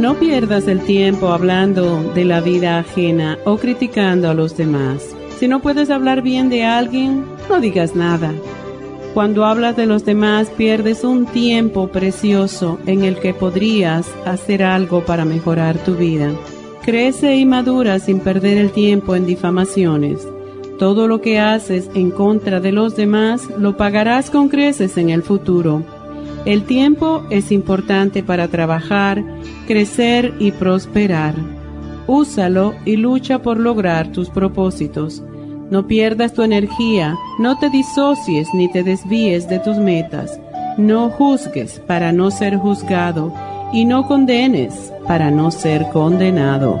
No pierdas el tiempo hablando de la vida ajena o criticando a los demás. Si no puedes hablar bien de alguien, no digas nada. Cuando hablas de los demás pierdes un tiempo precioso en el que podrías hacer algo para mejorar tu vida. Crece y madura sin perder el tiempo en difamaciones. Todo lo que haces en contra de los demás lo pagarás con creces en el futuro. El tiempo es importante para trabajar, crecer y prosperar. Úsalo y lucha por lograr tus propósitos. No pierdas tu energía, no te disocies ni te desvíes de tus metas. No juzgues para no ser juzgado y no condenes para no ser condenado.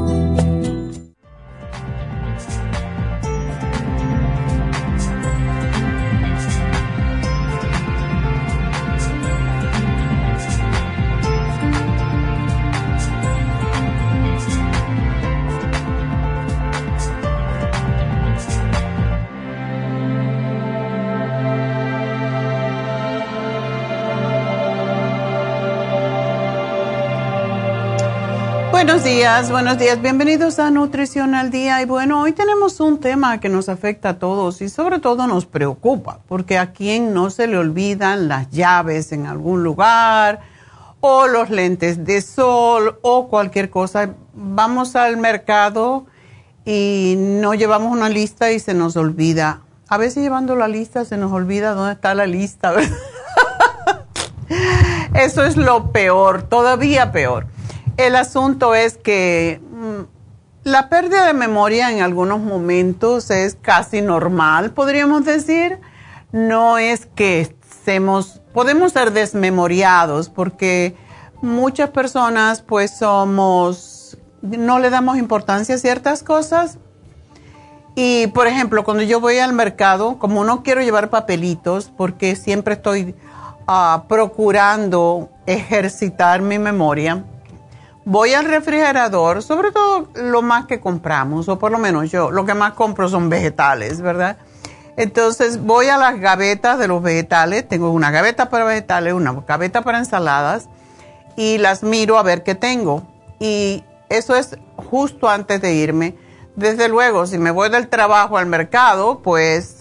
Buenos días. Bienvenidos a Nutrición al Día. Y bueno, hoy tenemos un tema que nos afecta a todos y sobre todo nos preocupa, porque a quien no se le olvidan las llaves en algún lugar o los lentes de sol o cualquier cosa. Vamos al mercado y no llevamos una lista y se nos olvida. A veces llevando la lista se nos olvida dónde está la lista. Eso es lo peor, todavía peor. El asunto es que mm, la pérdida de memoria en algunos momentos es casi normal, podríamos decir. No es que podemos ser desmemoriados porque muchas personas pues somos, no le damos importancia a ciertas cosas. Y por ejemplo, cuando yo voy al mercado, como no quiero llevar papelitos porque siempre estoy ah, procurando ejercitar mi memoria, voy al refrigerador, sobre todo lo más que compramos, o por lo menos yo, lo que más compro son vegetales, ¿verdad? Entonces voy a las gavetas de los vegetales, tengo una gaveta para vegetales, una gaveta para ensaladas, y las miro a ver qué tengo. Y eso es justo antes de irme. Desde luego, si me voy del trabajo al mercado, pues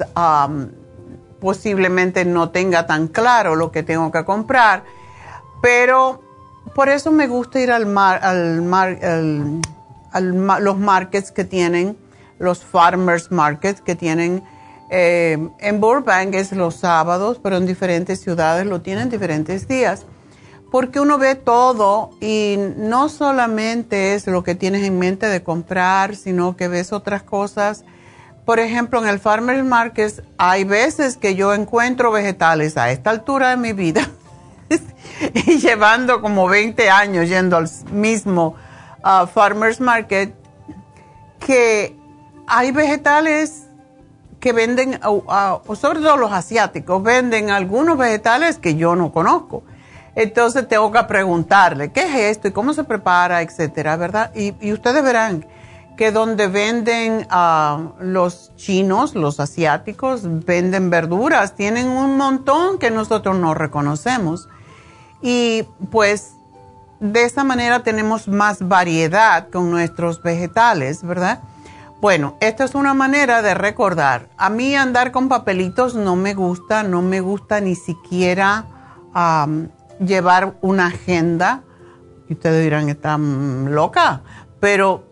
posiblemente no tenga tan claro lo que tengo que comprar, pero por eso me gusta ir al mar, al mar, los markets que tienen, los farmers markets que tienen eh, en Burbank es los sábados, pero en diferentes ciudades lo tienen diferentes días. porque uno ve todo y no solamente es lo que tienes en mente de comprar, sino que ves otras cosas. Por ejemplo, en el Farmer's Market hay veces que yo encuentro vegetales a esta altura de mi vida y llevando como 20 años yendo al mismo uh, Farmer's Market, que hay vegetales que venden, sobre todo los asiáticos, venden algunos vegetales que yo no conozco. Entonces tengo que preguntarle, ¿qué es esto y cómo se prepara, etcétera, verdad? Y, ustedes verán que donde venden uh, los chinos, los asiáticos, venden verduras, tienen un montón que nosotros no reconocemos. Y pues de esa manera tenemos más variedad con nuestros vegetales, ¿verdad? Bueno, esta es una manera de recordar. A mí andar con papelitos no me gusta, no me gusta ni siquiera llevar una agenda. Y ustedes dirán, está loca, pero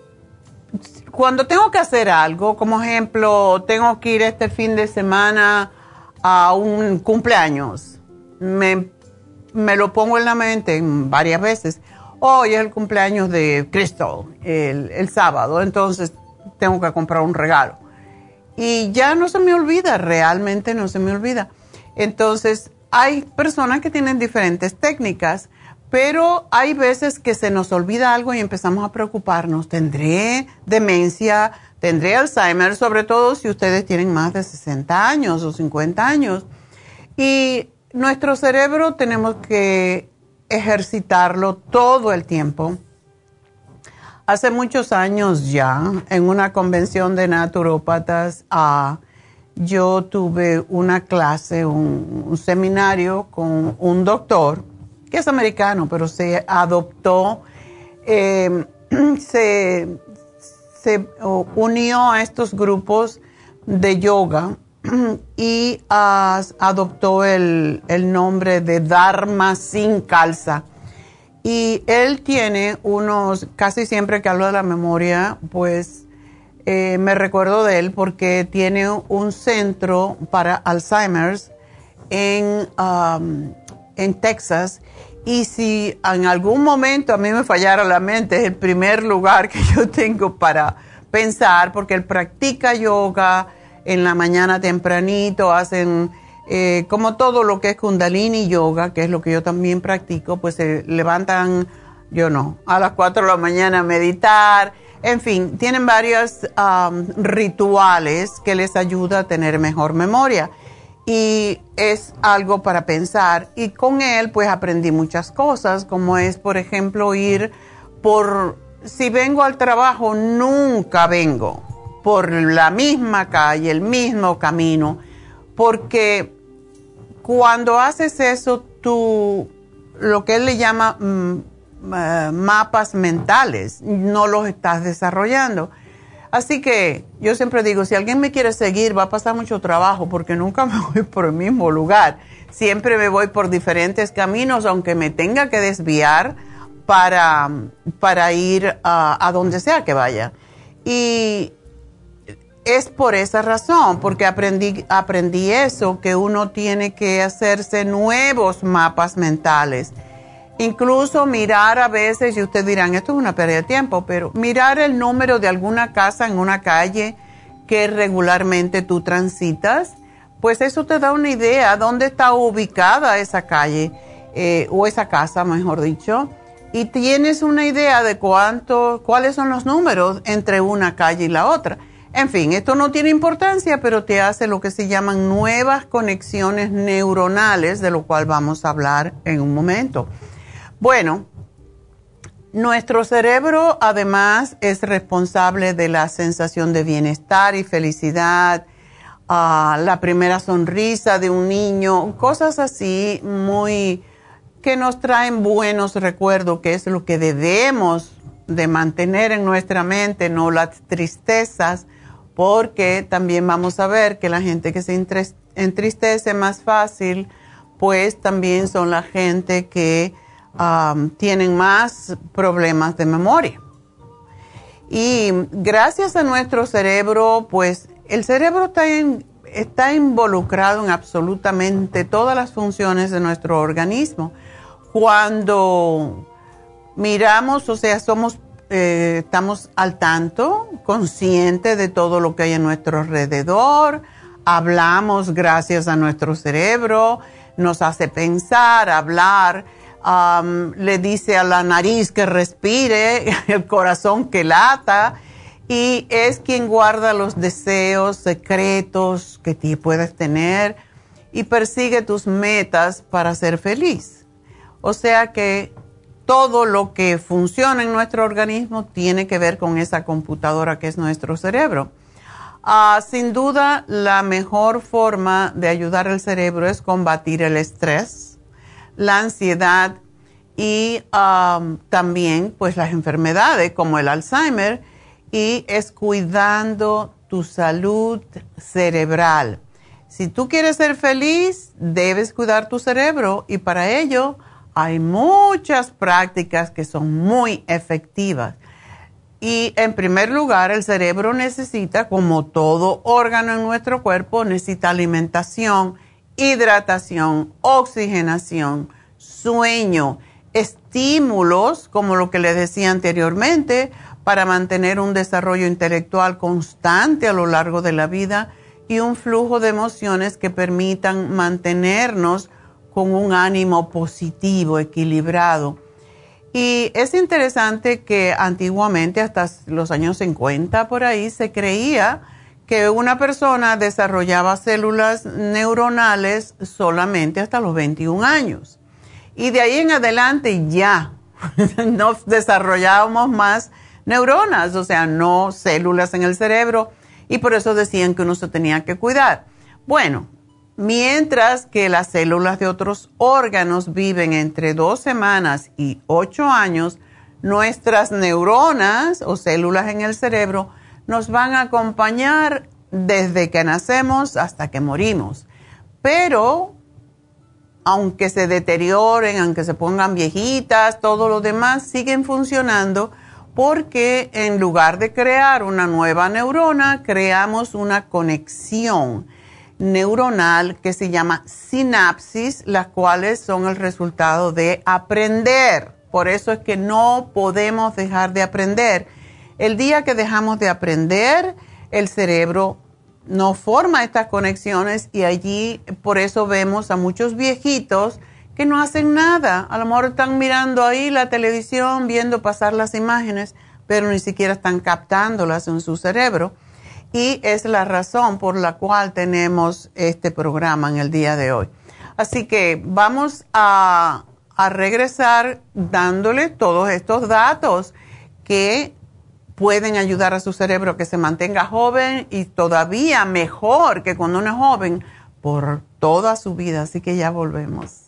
cuando tengo que hacer algo, como ejemplo, tengo que ir este fin de semana a un cumpleaños, me, me lo pongo en la mente varias veces. Hoy es el cumpleaños de Crystal, el, el sábado, entonces tengo que comprar un regalo. Y ya no se me olvida, realmente no se me olvida. Entonces, hay personas que tienen diferentes técnicas, pero hay veces que se nos olvida algo y empezamos a preocuparnos. ¿Tendré demencia? ¿Tendré Alzheimer? Sobre todo si ustedes tienen más de 60 años o 50 años. Y nuestro cerebro tenemos que ejercitarlo todo el tiempo. Hace muchos años ya, en una convención de naturópatas, ah, yo tuve una clase, un, seminario con un doctor, que es americano, pero se adoptó, em, se, unió a estos grupos de yoga y adoptó el, el nombre de Dharma sin calza y él tiene unos, casi siempre que hablo de la memoria, pues eh, me recuerdo de él porque tiene un centro para Alzheimer's en, en Texas. Y si en algún momento a mí me fallara la mente, es el primer lugar que yo tengo para pensar, porque él practica yoga en la mañana tempranito, hacen eh, como todo lo que es kundalini yoga, que es lo que yo también practico, pues se levantan, yo no, a las 4 de la mañana a meditar, en fin, tienen varios rituales que les ayuda a tener mejor memoria. Y es algo para pensar. Y con él pues aprendí muchas cosas, como es por ejemplo ir por, si vengo al trabajo, nunca vengo por la misma calle, el mismo camino, porque cuando haces eso, tú, lo que él le llama mm, eh, mapas mentales, no los estás desarrollando. Así que yo siempre digo, si alguien me quiere seguir, va a pasar mucho trabajo porque nunca me voy por el mismo lugar. Siempre me voy por diferentes caminos, aunque me tenga que desviar para, para ir a, a donde sea que vaya. Y es por esa razón, porque aprendí, aprendí eso, que uno tiene que hacerse nuevos mapas mentales. Incluso mirar a veces, y ustedes dirán, esto es una pérdida de tiempo, pero mirar el número de alguna casa en una calle que regularmente tú transitas, pues eso te da una idea dónde está ubicada esa calle eh, o esa casa, mejor dicho, y tienes una idea de cuánto, cuáles son los números entre una calle y la otra. En fin, esto no tiene importancia, pero te hace lo que se llaman nuevas conexiones neuronales, de lo cual vamos a hablar en un momento. Bueno, nuestro cerebro además es responsable de la sensación de bienestar y felicidad, ah, la primera sonrisa de un niño, cosas así muy que nos traen buenos recuerdos, que es lo que debemos de mantener en nuestra mente, no las tristezas porque también vamos a ver que la gente que se entristece más fácil, pues también son la gente que tienen más problemas de memoria. Y gracias a nuestro cerebro, pues el cerebro está, está involucrado en absolutamente todas las funciones de nuestro organismo. cuando miramos, o sea, somos, eh, estamos al tanto, conscientes de todo lo que hay a nuestro alrededor, hablamos gracias a nuestro cerebro, nos hace pensar, hablar, le dice a la nariz que respire, el corazón que lata, y es quien guarda los deseos secretos que puedes tener y persigue tus metas para ser feliz. O sea que todo lo que funciona en nuestro organismo tiene que ver con esa computadora que es nuestro cerebro. Ah, sin duda, la mejor forma de ayudar al cerebro es combatir el estrés, la ansiedad y también pues las enfermedades como el Alzheimer y es cuidando tu salud cerebral. Si tú quieres ser feliz, debes cuidar tu cerebro y para ello hay muchas prácticas que son muy efectivas. Y en primer lugar, el cerebro necesita, como todo órgano en nuestro cuerpo, necesita alimentación, hidratación, oxigenación, sueño, estímulos, como lo que les decía anteriormente, para mantener un desarrollo intelectual constante a lo largo de la vida y un flujo de emociones que permitan mantenernos con un ánimo positivo, equilibrado y es interesante que antiguamente, hasta los años 50 por ahí, se creía que una persona desarrollaba células neuronales solamente hasta los 21 años. Y de ahí en adelante ya no desarrollábamos más neuronas, o sea, no células en el cerebro, y por eso decían que uno se tenía que cuidar. Bueno, mientras que las células de otros órganos viven entre dos semanas y ocho años, nuestras neuronas o células en el cerebro nos van a acompañar desde que nacemos hasta que morimos. Pero, aunque se deterioren, aunque se pongan viejitas, todo lo demás siguen funcionando porque en lugar de crear una nueva neurona, creamos una conexión neuronal que se llama sinapsis, las cuales son el resultado de aprender. Por eso es que no podemos dejar de aprender. El día que dejamos de aprender, el cerebro no forma estas conexiones y allí por eso vemos a muchos viejitos que no hacen nada. A lo mejor están mirando ahí la televisión, viendo pasar las imágenes, pero ni siquiera están captándolas en su cerebro y es la razón por la cual tenemos este programa en el día de hoy. Así que vamos a, regresar dándole todos estos datos que pueden ayudar a su cerebro que se mantenga joven y todavía mejor que cuando uno es joven por toda su vida. Así que ya volvemos.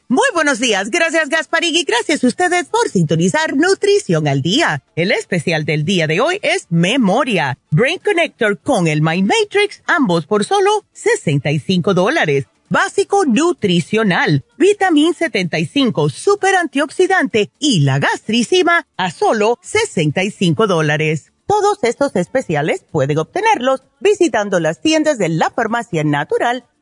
Muy buenos días, gracias Gasparín y gracias a ustedes por sintonizar Nutrición al Día. El especial del día de hoy es Memoria, Brain Connector con el Mind Matrix, ambos por solo 65 dólares. Básico nutricional, Vitamin 75, super antioxidante y la gastricima a solo 65 dólares. Todos estos especiales pueden obtenerlos visitando las tiendas de la farmacia natural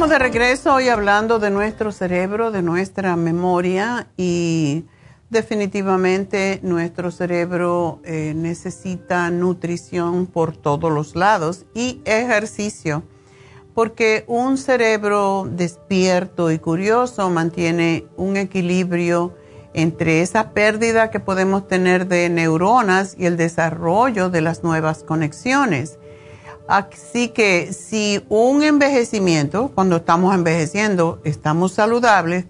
Estamos de regreso hoy hablando de nuestro cerebro, de nuestra memoria y definitivamente nuestro cerebro eh, necesita nutrición por todos los lados y ejercicio, porque un cerebro despierto y curioso mantiene un equilibrio entre esa pérdida que podemos tener de neuronas y el desarrollo de las nuevas conexiones. Así que si un envejecimiento, cuando estamos envejeciendo, estamos saludables,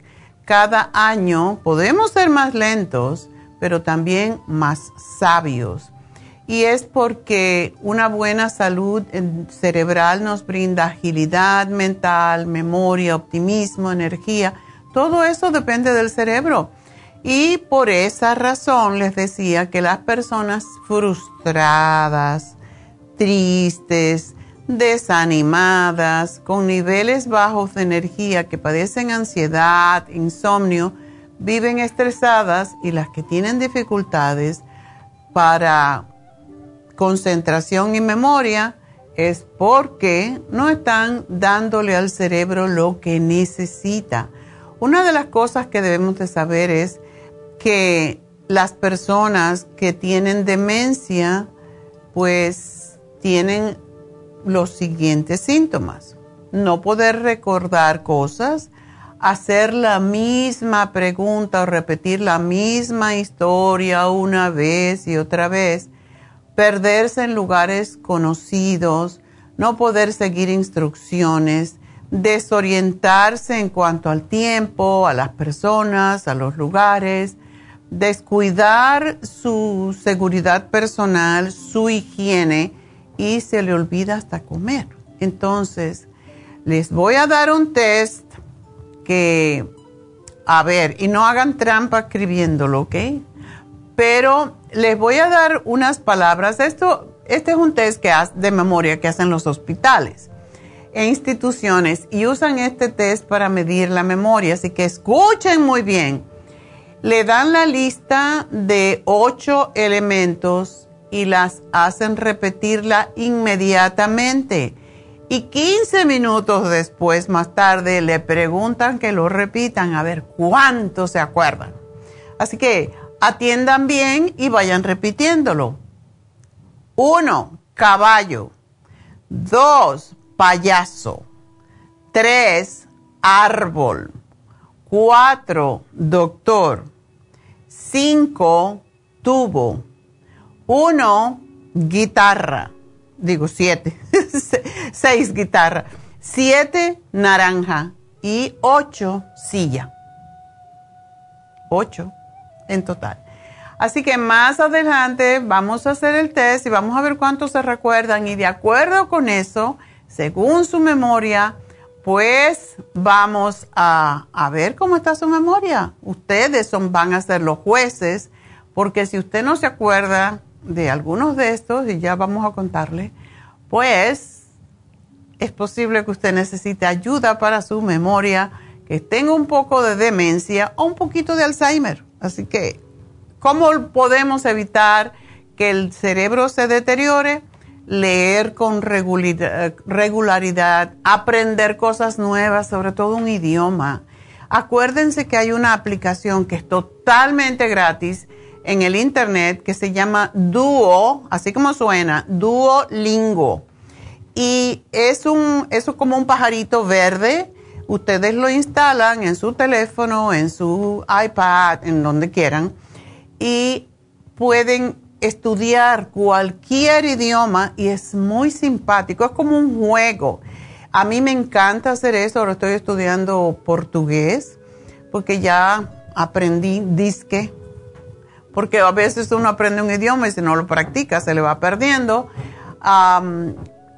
cada año podemos ser más lentos, pero también más sabios. Y es porque una buena salud cerebral nos brinda agilidad mental, memoria, optimismo, energía. Todo eso depende del cerebro. Y por esa razón les decía que las personas frustradas, tristes, desanimadas, con niveles bajos de energía, que padecen ansiedad, insomnio, viven estresadas y las que tienen dificultades para concentración y memoria es porque no están dándole al cerebro lo que necesita. Una de las cosas que debemos de saber es que las personas que tienen demencia, pues tienen los siguientes síntomas. No poder recordar cosas, hacer la misma pregunta o repetir la misma historia una vez y otra vez, perderse en lugares conocidos, no poder seguir instrucciones, desorientarse en cuanto al tiempo, a las personas, a los lugares, descuidar su seguridad personal, su higiene, y se le olvida hasta comer. Entonces, les voy a dar un test que, a ver, y no hagan trampa escribiéndolo, ¿ok? Pero les voy a dar unas palabras. Esto, este es un test que de memoria que hacen los hospitales e instituciones y usan este test para medir la memoria. Así que escuchen muy bien. Le dan la lista de ocho elementos y las hacen repetirla inmediatamente. Y 15 minutos después, más tarde, le preguntan que lo repitan a ver cuánto se acuerdan. Así que atiendan bien y vayan repitiéndolo. Uno, caballo. Dos, payaso. Tres, árbol. Cuatro, doctor. Cinco, tubo. Uno, guitarra. Digo siete. Seis guitarra. Siete, naranja. Y ocho, silla. Ocho en total. Así que más adelante vamos a hacer el test y vamos a ver cuántos se recuerdan. Y de acuerdo con eso, según su memoria, pues vamos a, ver cómo está su memoria. Ustedes son, van a ser los jueces, porque si usted no se acuerda de algunos de estos, y ya vamos a contarle, pues es posible que usted necesite ayuda para su memoria, que tenga un poco de demencia o un poquito de Alzheimer. Así que, ¿cómo podemos evitar que el cerebro se deteriore? Leer con regularidad, aprender cosas nuevas, sobre todo un idioma Acuérdense que hay una aplicación que es totalmente gratis en el internet que se llama Duo, así como suena, Duolingo. Y es un, es como un pajarito verde. Ustedes lo instalan en su teléfono, en su iPad, en donde quieran, y pueden estudiar cualquier idioma y es muy simpático, es como un juego. A mí me encanta hacer eso, ahora estoy estudiando portugués porque ya aprendí disque, porque a veces uno aprende un idioma y si no lo practica se le va perdiendo.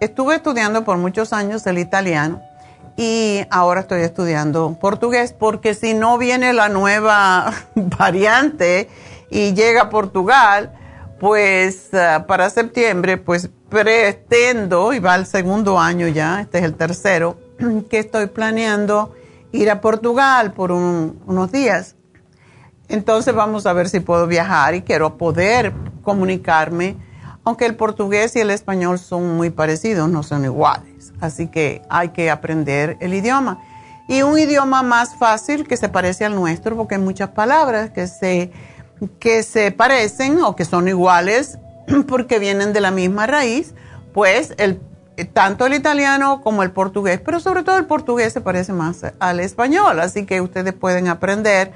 estuve estudiando por muchos años el italiano y ahora estoy estudiando portugués porque si no viene la nueva variante y llega a Portugal, pues ah, para septiembre, pues pretendo, y va al segundo año ya, este es el tercero, que estoy planeando ir a Portugal por unos días. Entonces vamos a ver si puedo viajar y quiero poder comunicarme, aunque el portugués y el español son muy parecidos, no son iguales. Así que hay que aprender el idioma. Y un idioma más fácil que se parece al nuestro, porque hay muchas palabras que se que se parecen o que son iguales porque vienen de la misma raíz, pues el, tanto el italiano como el portugués, pero sobre todo el portugués se parece más al español, así que ustedes pueden aprender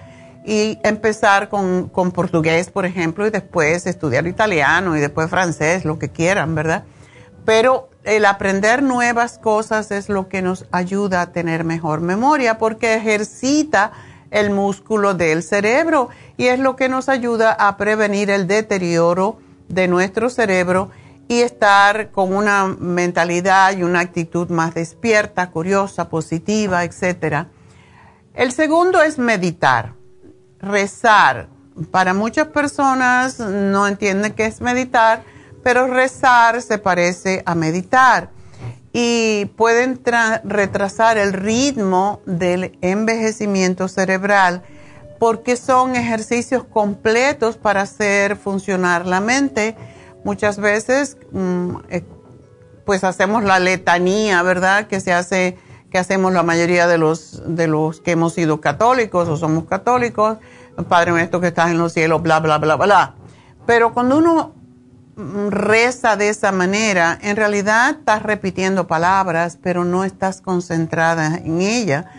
y empezar con, con portugués, por ejemplo, y después estudiar italiano y después francés, lo que quieran, ¿verdad? Pero el aprender nuevas cosas es lo que nos ayuda a tener mejor memoria porque ejercita el músculo del cerebro y es lo que nos ayuda a prevenir el deterioro de nuestro cerebro y estar con una mentalidad y una actitud más despierta, curiosa, positiva, etc. El segundo es meditar, rezar. Para muchas personas no entienden qué es meditar, pero rezar se parece a meditar y pueden retrasar el ritmo del envejecimiento cerebral porque son ejercicios completos para hacer funcionar la mente. Muchas veces, mm, eh, pues hacemos la letanía, ¿verdad? Que se hace, hacemos la mayoría de los, de los que hemos sido católicos o somos católicos. Padre nuestro que estás en los cielos, bla, bla, bla, bla. Pero cuando uno reza de esa manera, en realidad estás repitiendo palabras, pero no estás concentrada en ella.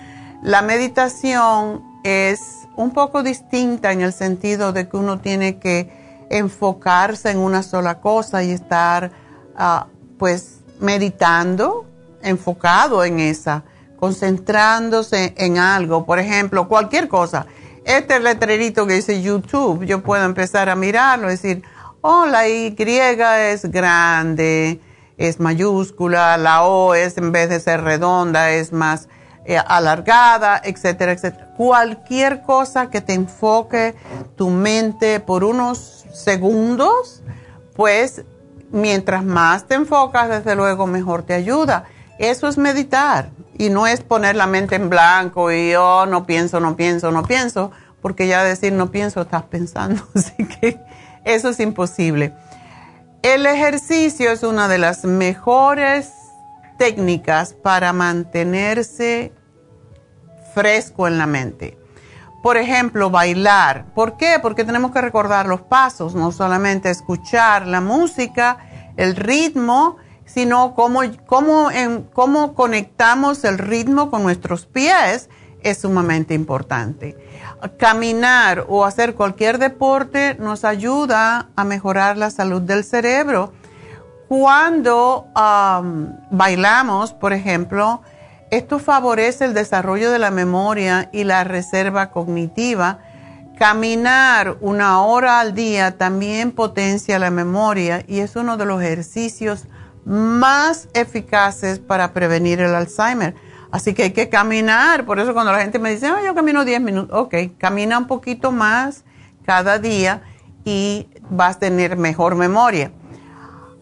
La meditación es un poco distinta en el sentido de que uno tiene que enfocarse en una sola cosa y estar ah, pues meditando, enfocado en esa, concentrándose en algo, por ejemplo, cualquier cosa. Este letrerito que dice YouTube, yo puedo empezar a mirarlo, decir, oh, la Y es grande, es mayúscula, la O es en vez de ser redonda, es más eh, alargada, etcétera, etcétera. Cualquier cosa que te enfoque tu mente por unos segundos, pues mientras más te enfocas, desde luego mejor te ayuda. Eso es meditar y no es poner la mente en blanco y oh, no pienso, no pienso, no pienso, porque ya decir no pienso estás pensando, así que eso es imposible. El ejercicio es una de las mejores técnicas para mantenerse fresco en la mente. Por ejemplo, bailar. ¿Por qué? Porque tenemos que recordar los pasos, no solamente escuchar la música, el ritmo, sino cómo, cómo, cómo conectamos el ritmo con nuestros pies es sumamente importante caminar o hacer cualquier deporte nos ayuda a mejorar la salud del cerebro. Cuando bailamos, por ejemplo, esto favorece el desarrollo de la memoria y la reserva cognitiva. Caminar una hora al día también potencia la memoria y es uno de los ejercicios más eficaces para prevenir el Alzheimer Así que hay que caminar. Por eso cuando la gente me dice, yo camino 10 minutos, ok, camina un poquito más cada día y vas a tener mejor memoria.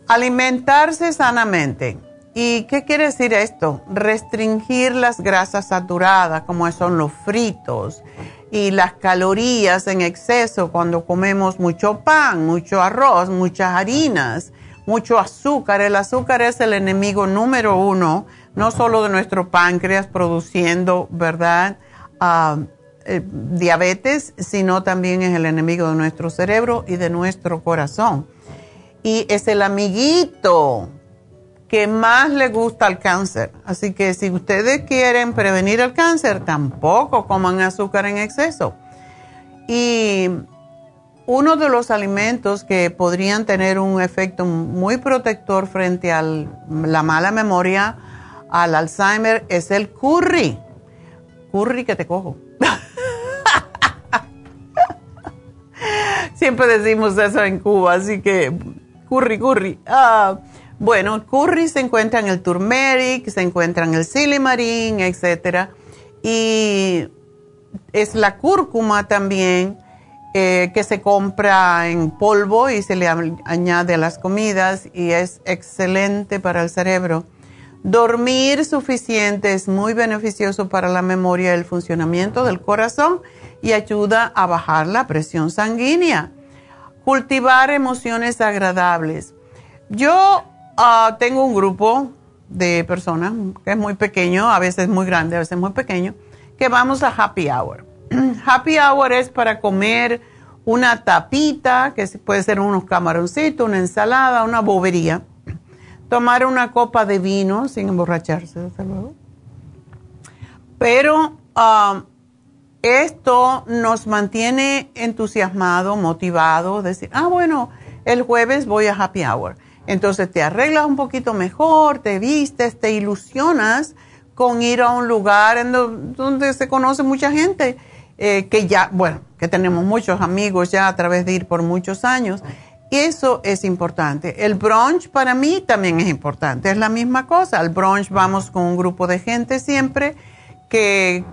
Alimentarse sanamente. ¿Y qué quiere decir esto? Restringir las grasas saturadas, como son los fritos, y las calorías en exceso cuando comemos mucho pan, mucho arroz, muchas harinas, mucho azúcar. El azúcar es el enemigo número uno no solo de nuestro páncreas produciendo, ¿verdad? ah, eh, diabetes, sino también es el enemigo de nuestro cerebro y de nuestro corazón. Y es el amiguito que más le gusta al cáncer. Así que si ustedes quieren prevenir el cáncer, tampoco coman azúcar en exceso. Y uno de los alimentos que podrían tener un efecto muy protector frente a la mala memoria, al Alzheimer, es el curry. Curry que te cojo. Siempre decimos eso en Cuba, así que curry, curry. Ah, bueno, curry se encuentra en el turmeric, se encuentra en el silimarín, etc. Y es la cúrcuma también que se compra en polvo y se le añade a las comidas y es excelente para el cerebro. Dormir suficiente es muy beneficioso para la memoria y el funcionamiento del corazón y ayuda a bajar la presión sanguínea. Cultivar emociones agradables. Yo Ah, tengo un grupo de personas que es muy pequeño, a veces muy grande, a veces muy pequeño, que vamos a happy hour. happy hour es para comer una tapita, que puede ser unos camaroncitos, una ensalada, una bobería. Tomar una copa de vino sin emborracharse, desde luego. Pero ah, esto nos mantiene entusiasmado, motivado, decir, ah, bueno, el jueves voy a happy hour. Entonces te arreglas un poquito mejor, te vistes, te ilusionas con ir a un lugar donde se conoce mucha gente, eh, que ya, bueno, que tenemos muchos amigos ya a través de ir por muchos años. Eso es importante. El brunch para mí también es importante, es la misma cosa. Al brunch vamos con un grupo de gente siempre que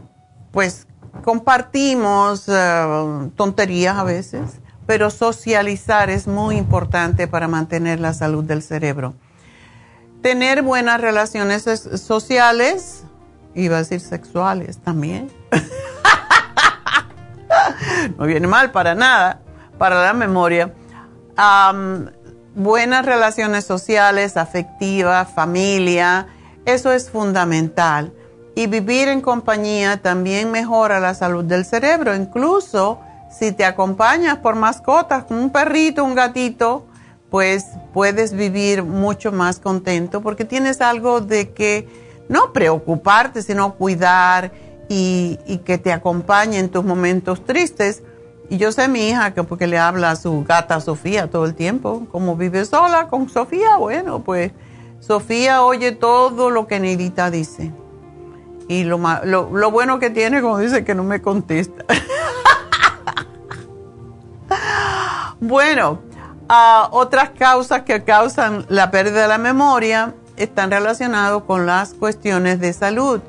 pues compartimos eh, tonterías a veces pero socializar es muy importante para mantener la salud del cerebro. Tener buenas relaciones sociales, iba a decir sexuales también. no viene mal para nada, para la memoria. buenas relaciones sociales, afectivas, familia, eso es fundamental. Y vivir en compañía también mejora la salud del cerebro, incluso si te acompañas por mascotas, un perrito, un gatito, pues puedes vivir mucho más contento porque tienes algo de que no preocuparte, sino cuidar y, que te acompañe en tus momentos tristes. Y yo sé mi hija que porque le habla a su gata Sofía todo el tiempo, como vive sola con Sofía, bueno, pues Sofía oye todo lo que Neidita dice. Y lo, lo, lo bueno que tiene, como dice, que no me contesta. Bueno, ah, otras causas que causan la pérdida de la memoria están relacionadas con las cuestiones de salud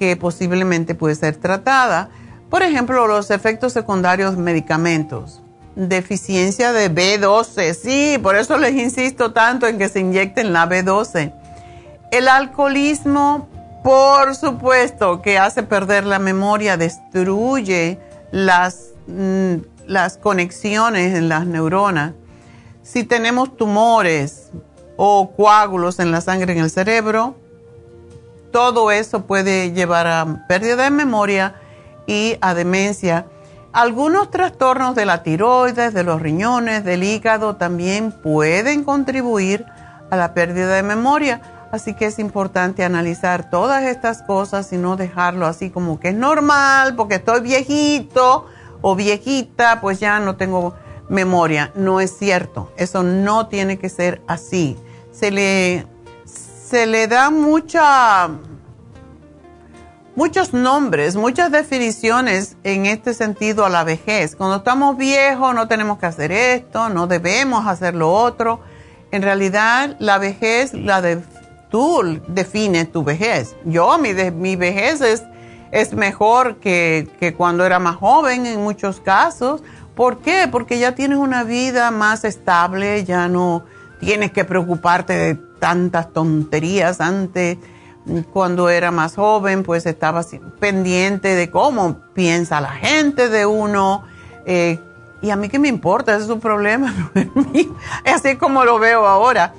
que posiblemente puede ser tratada. Por ejemplo, los efectos secundarios de medicamentos. Deficiencia de B12, sí, por eso les insisto tanto en que se inyecten la B12. El alcoholismo, por supuesto, que hace perder la memoria, destruye las mm, las conexiones en las neuronas. Si tenemos tumores o coágulos en la sangre en el cerebro, todo eso puede llevar a pérdida de memoria y a demencia. Algunos trastornos de la tiroides, de los riñones, del hígado también pueden contribuir a la pérdida de memoria. Así que es importante analizar todas estas cosas y no dejarlo así como que es normal porque estoy viejito o viejita, pues ya no tengo memoria. No es cierto, eso no tiene que ser así. Se le, se le da mucha, muchos nombres, muchas definiciones en este sentido a la vejez. Cuando estamos viejos no tenemos que hacer esto, no debemos hacer lo otro. En realidad la vejez, la tú defines tu vejez. Yo, mi, mi vejez es es mejor que, cuando era más joven en muchos casos. ¿Por qué? Porque ya tienes una vida más estable, ya no tienes que preocuparte de tantas tonterías. Antes, cuando era más joven, pues estaba pendiente de cómo piensa la gente de uno. Eh, y a mí qué me importa, ese es su problema. Así como lo veo ahora.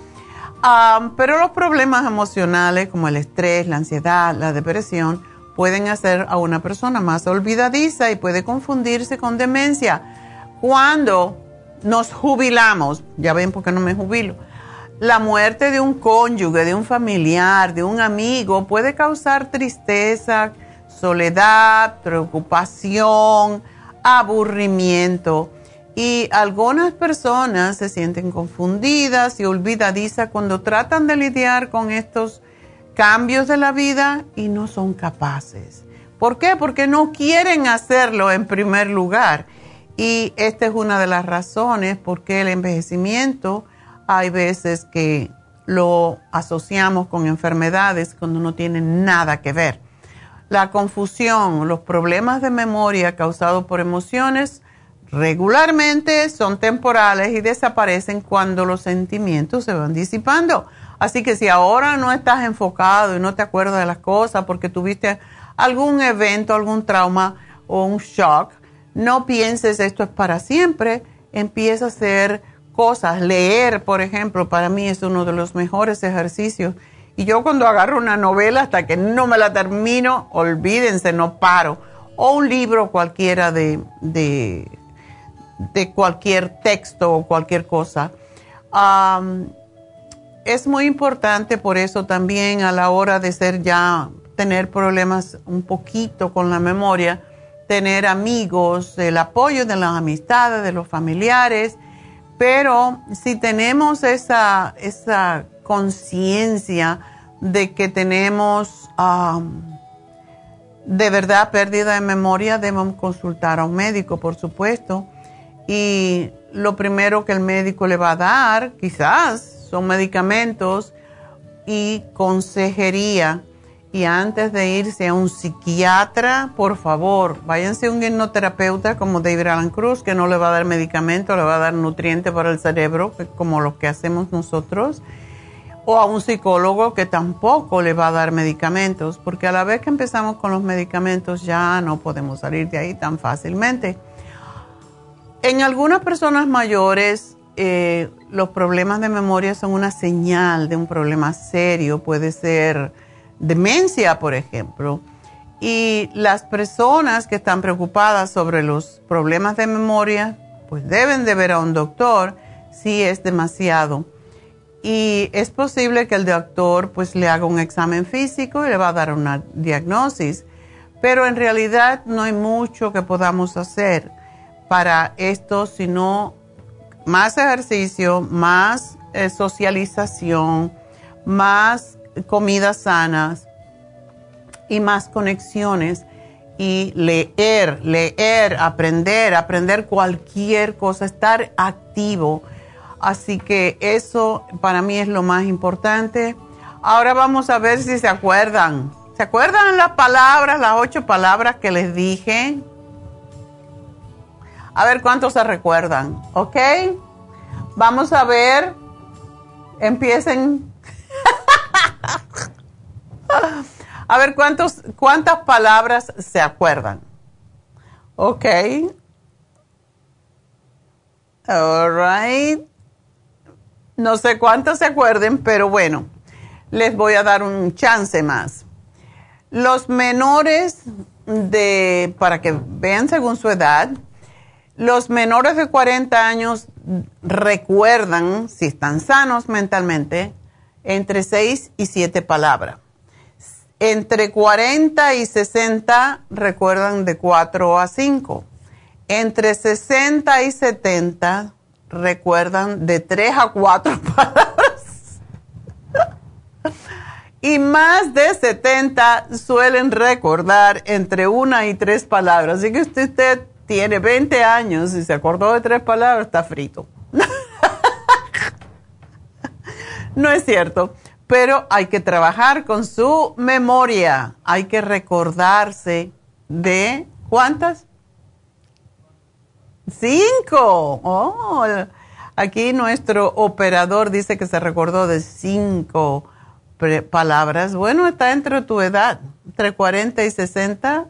Ah, pero los problemas emocionales como el estrés, la ansiedad, la depresión, pueden hacer a una persona más olvidadiza y puede confundirse con demencia. Cuando nos jubilamos, ya ven por qué no me jubilo, la muerte de un cónyuge, de un familiar, de un amigo puede causar tristeza, soledad, preocupación, aburrimiento. Y algunas personas se sienten confundidas y olvidadizas cuando tratan de lidiar con estos cambios de la vida y no son capaces. ¿Por qué? Porque no quieren hacerlo en primer lugar. Y esta es una de las razones por qué el envejecimiento hay veces que lo asociamos con enfermedades cuando no tienen nada que ver. La confusión, los problemas de memoria causados por emociones regularmente son temporales y desaparecen cuando los sentimientos se van disipando. Así que si ahora no estás enfocado y no te acuerdas de las cosas porque tuviste algún evento, algún trauma o un shock, no pienses esto es para siempre. Empieza a hacer Leer, por ejemplo, para mí es uno de los mejores ejercicios. Y yo cuando agarro una novela hasta que no me la termino, olvídense, no paro. O un libro cualquiera de, de, cualquier texto o cualquier cosa es muy importante por eso también a la hora de ser ya, tener problemas un poquito con la memoria, tener amigos, el apoyo de las amistades, de los familiares, pero si tenemos esa, esa conciencia de que tenemos de verdad pérdida de memoria, debemos consultar a un médico, por supuesto. Y lo primero que el médico le va a dar, quizás, son medicamentos y consejería. Y antes de irse a un psiquiatra, por favor, váyanse a un hipnoterapeuta como David Alan Cruz, que no le va a dar medicamento, le va a dar nutrientes para el cerebro, como lo que hacemos nosotros. O a un psicólogo que tampoco le va a dar medicamentos, porque a la vez que empezamos con los medicamentos ya no podemos salir de ahí tan fácilmente. En algunas personas mayores eh, los problemas de memoria son una señal de un problema serio, puede ser demencia, por ejemplo. Y las personas que están preocupadas sobre los problemas de memoria, pues deben de ver a un doctor si es demasiado. Y es posible que el doctor pues le haga un examen físico y le va a dar una diagnosis, pero en realidad no hay mucho que podamos hacer para esto, sino más ejercicio, más eh, socialización, más comidas sanas y más conexiones y leer, leer, aprender, aprender cualquier cosa, estar activo. Así que eso para mí es lo más importante. Ahora vamos a ver si se acuerdan. ¿Se acuerdan las palabras, las ocho palabras que les dije? A ver cuántos se recuerdan, ¿ok? Vamos a ver. Empiecen. A ver cuántos, cuántas palabras se acuerdan. Ok. All right. No sé cuántos se acuerden, pero bueno, les voy a dar un chance más. Los menores de, para que vean según su edad, los menores de 40 años recuerdan, si están sanos mentalmente, entre 6 y 7 palabras. Entre 40 y 60 recuerdan de 4 a 5. Entre 60 y 70 recuerdan de 3 a 4 palabras. y más de 70 suelen recordar entre 1 y 3 palabras. Así que usted tiene 20 años y se acordó de tres palabras, está frito. No es cierto, pero hay que trabajar con su memoria. Hay que recordarse de cuántas? Cinco. Oh, aquí nuestro operador dice que se recordó de cinco palabras. Bueno, está entre tu edad, entre 40 y 60,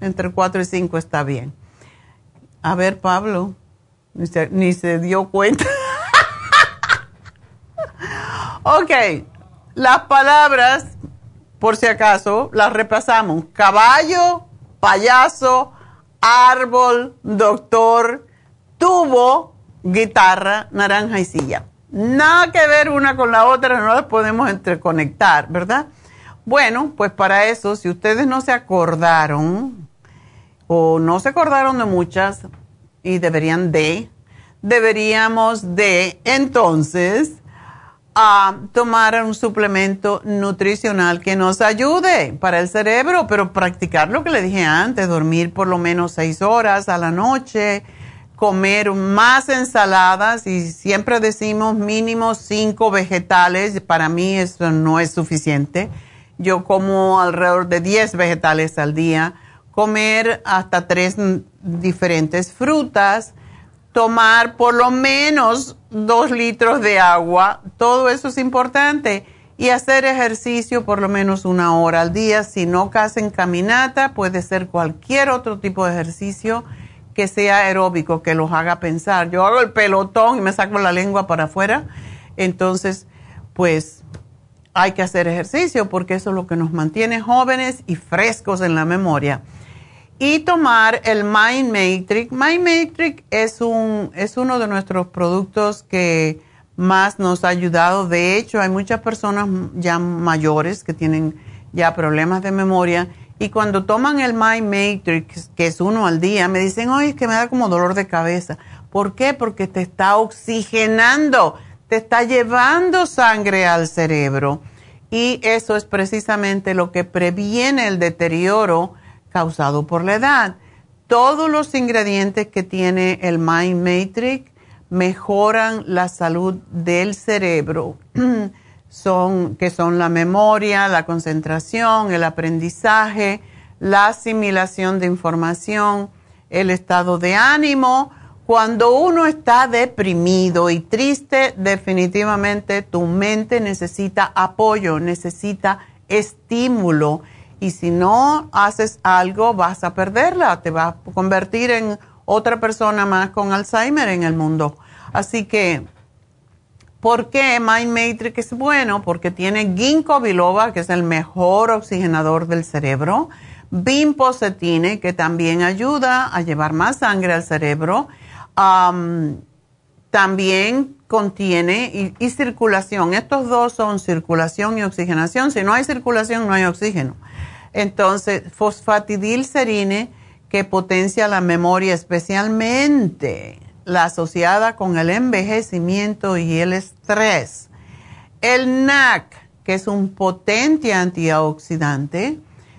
entre 4 y 5 está bien. A ver, Pablo, ni se, dio cuenta. ok, las palabras por si acaso, las repasamos. Caballo, payaso, árbol, doctor, tubo, guitarra, naranja y silla. Nada que ver una con la otra, no las podemos interconectar, ¿verdad? Bueno, pues para eso, si ustedes no se acordaron o no se acordaron de muchas y deberían de, deberíamos de entonces a tomar un suplemento nutricional que nos ayude para el cerebro, pero practicar lo que le dije antes, dormir por lo menos seis horas a la noche, comer más ensaladas y siempre decimos mínimo cinco vegetales, para mí eso no es suficiente. Yo como alrededor de diez vegetales al día, comer hasta tres diferentes frutas, tomar por lo menos dos litros de agua, todo eso es importante. Y hacer ejercicio por lo menos una hora al día. Si no hacen caminata, puede ser cualquier otro tipo de ejercicio que sea aeróbico, que los haga pensar. Yo hago el pelotón y me saco la lengua para afuera. Entonces, pues hay que hacer ejercicio porque eso es lo que nos mantiene jóvenes y frescos en la memoria y tomar el Mind Matrix. Mind Matrix es, un, es uno de nuestros productos que más nos ha ayudado. De hecho, hay muchas personas ya mayores que tienen ya problemas de memoria y cuando toman el Mind Matrix, que es uno al día, me dicen, oye, es que me da como dolor de cabeza. ¿Por qué? Porque te está oxigenando, te está llevando sangre al cerebro. Y eso es precisamente lo que previene el deterioro causado por la edad. Todos los ingredientes que tiene el Mind Matrix mejoran la salud del cerebro, son, que son la memoria, la concentración, el aprendizaje, la asimilación de información, el estado de ánimo. Cuando uno está deprimido y triste, definitivamente tu mente necesita apoyo, necesita estímulo y si no haces algo vas a perderla, te vas a convertir en otra persona más con Alzheimer en el mundo. Así que, ¿por qué Mind Matrix es bueno? Porque tiene ginkgo biloba, que es el mejor oxigenador del cerebro, bimposetine, que también ayuda a llevar más sangre al cerebro, también contiene y circulación. Estos dos son circulación y oxigenación. Si no hay circulación, no hay oxígeno. Entonces, fosfatidilcerine que potencia la memoria, especialmente la asociada con el envejecimiento y el estrés. El NAC, que es un potente antioxidante.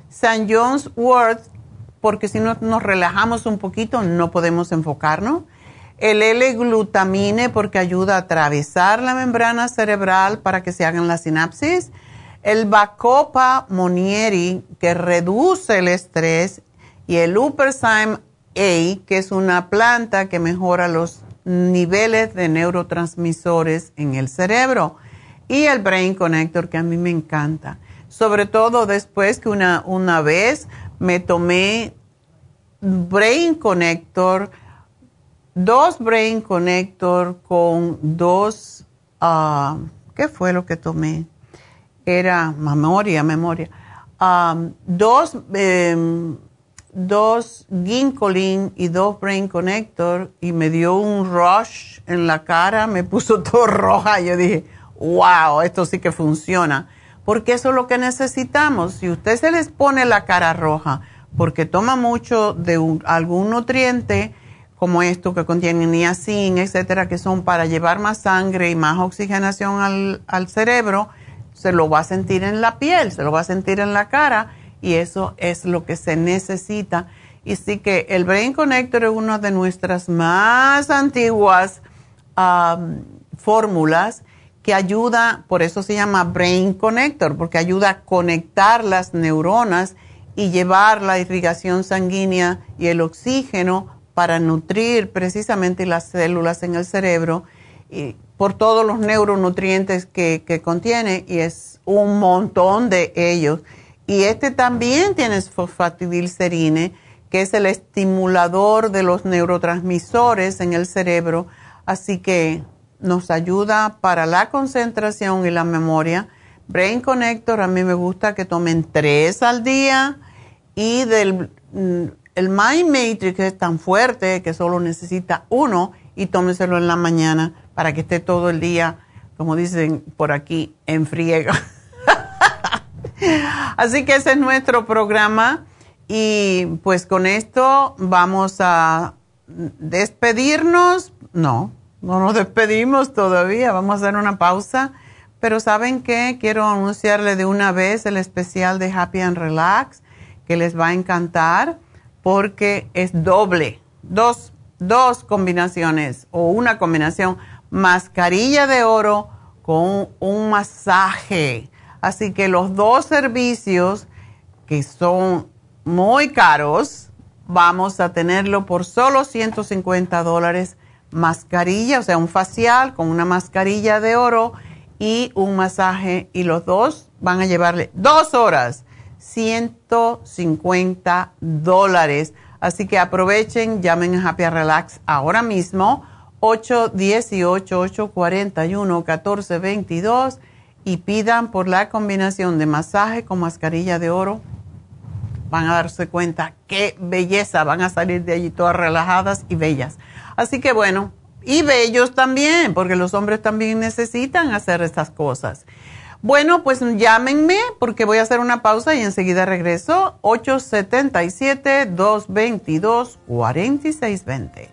San John's Wort, porque si no nos relajamos un poquito no podemos enfocarnos. El L-glutamine, porque ayuda a atravesar la membrana cerebral para que se hagan las sinapsis el Bacopa monieri, que reduce el estrés, y el Uperzyme A, que es una planta que mejora los niveles de neurotransmisores en el cerebro, y el Brain Connector, que a mí me encanta. Sobre todo después que una, una vez me tomé Brain Connector, dos Brain Connector con dos, ah, ¿qué fue lo que tomé? Era memoria, memoria. dos, eh, dos Ginkolin y dos Brain Connector y me dio un rush en la cara, me puso todo roja. Yo dije, wow, esto sí que funciona. Porque eso es lo que necesitamos. Si usted se les pone la cara roja porque toma mucho de algún nutriente, como esto que contiene niacin, etcétera, que son para llevar más sangre y más oxigenación al, al cerebro, se lo va a sentir en la piel, se lo va a sentir en la cara y eso es lo que se necesita. Y sí que el Brain Connector es una de nuestras más antiguas fórmulas que ayuda, por eso se llama Brain Connector, porque ayuda a conectar las neuronas y llevar la irrigación sanguínea y el oxígeno para nutrir precisamente las células en el cerebro. Y por todos los neuronutrientes que, contiene y es un montón de ellos. Y este también tiene fosfatidilcerine, que es el estimulador de los neurotransmisores en el cerebro, así que nos ayuda para la concentración y la memoria, Brain Connector, a mí me gusta que tomen tres al día y del mm, el Mind Matrix es tan fuerte que solo necesita uno y tómeselo en la mañana para que esté todo el día, como dicen por aquí, en friega. Así que ese es nuestro programa y pues con esto vamos a despedirnos. No, no nos despedimos todavía, vamos a hacer una pausa. Pero ¿saben qué? Quiero anunciarle de una vez el especial de Happy and Relax que les va a encantar porque es doble, dos, dos combinaciones o una combinación, mascarilla de oro con un masaje. Así que los dos servicios que son muy caros, vamos a tenerlo por solo 150 dólares mascarilla, o sea, un facial con una mascarilla de oro y un masaje y los dos van a llevarle dos horas 150 dólares. Así que aprovechen, llamen a Happy Relax ahora mismo, 818-841-1422 y pidan por la combinación de masaje con mascarilla de oro. Van a darse cuenta qué belleza, van a salir de allí todas relajadas y bellas. Así que bueno, y bellos también, porque los hombres también necesitan hacer estas cosas. Bueno, pues llámenme porque voy a hacer una pausa y enseguida regreso. 877-222-4620.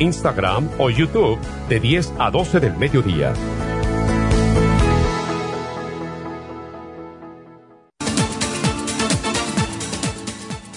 Instagram o YouTube de 10 a 12 del mediodía.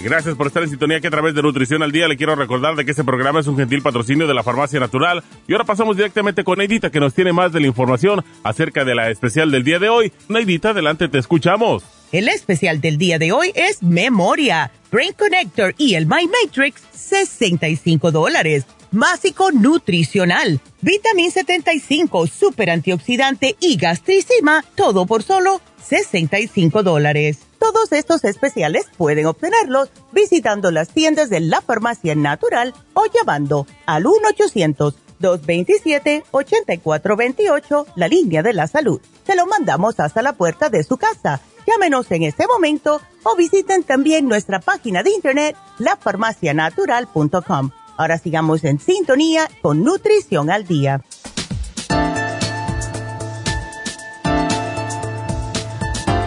Gracias por estar en sintonía que a través de Nutrición al Día le quiero recordar de que este programa es un gentil patrocinio de la Farmacia Natural. Y ahora pasamos directamente con Neidita que nos tiene más de la información acerca de la especial del día de hoy. Neidita, adelante, te escuchamos. El especial del día de hoy es Memoria, Brain Connector y el My Matrix, 65 dólares. Básico nutricional, Vitamin 75, super antioxidante y gastricima, todo por solo 65 dólares. Todos estos especiales pueden obtenerlos visitando las tiendas de la farmacia natural o llamando al 1-800-227-8428, la línea de la salud. Se lo mandamos hasta la puerta de su casa. Llámenos en este momento o visiten también nuestra página de internet, lafarmacianatural.com. Ahora sigamos en sintonía con Nutrición al Día.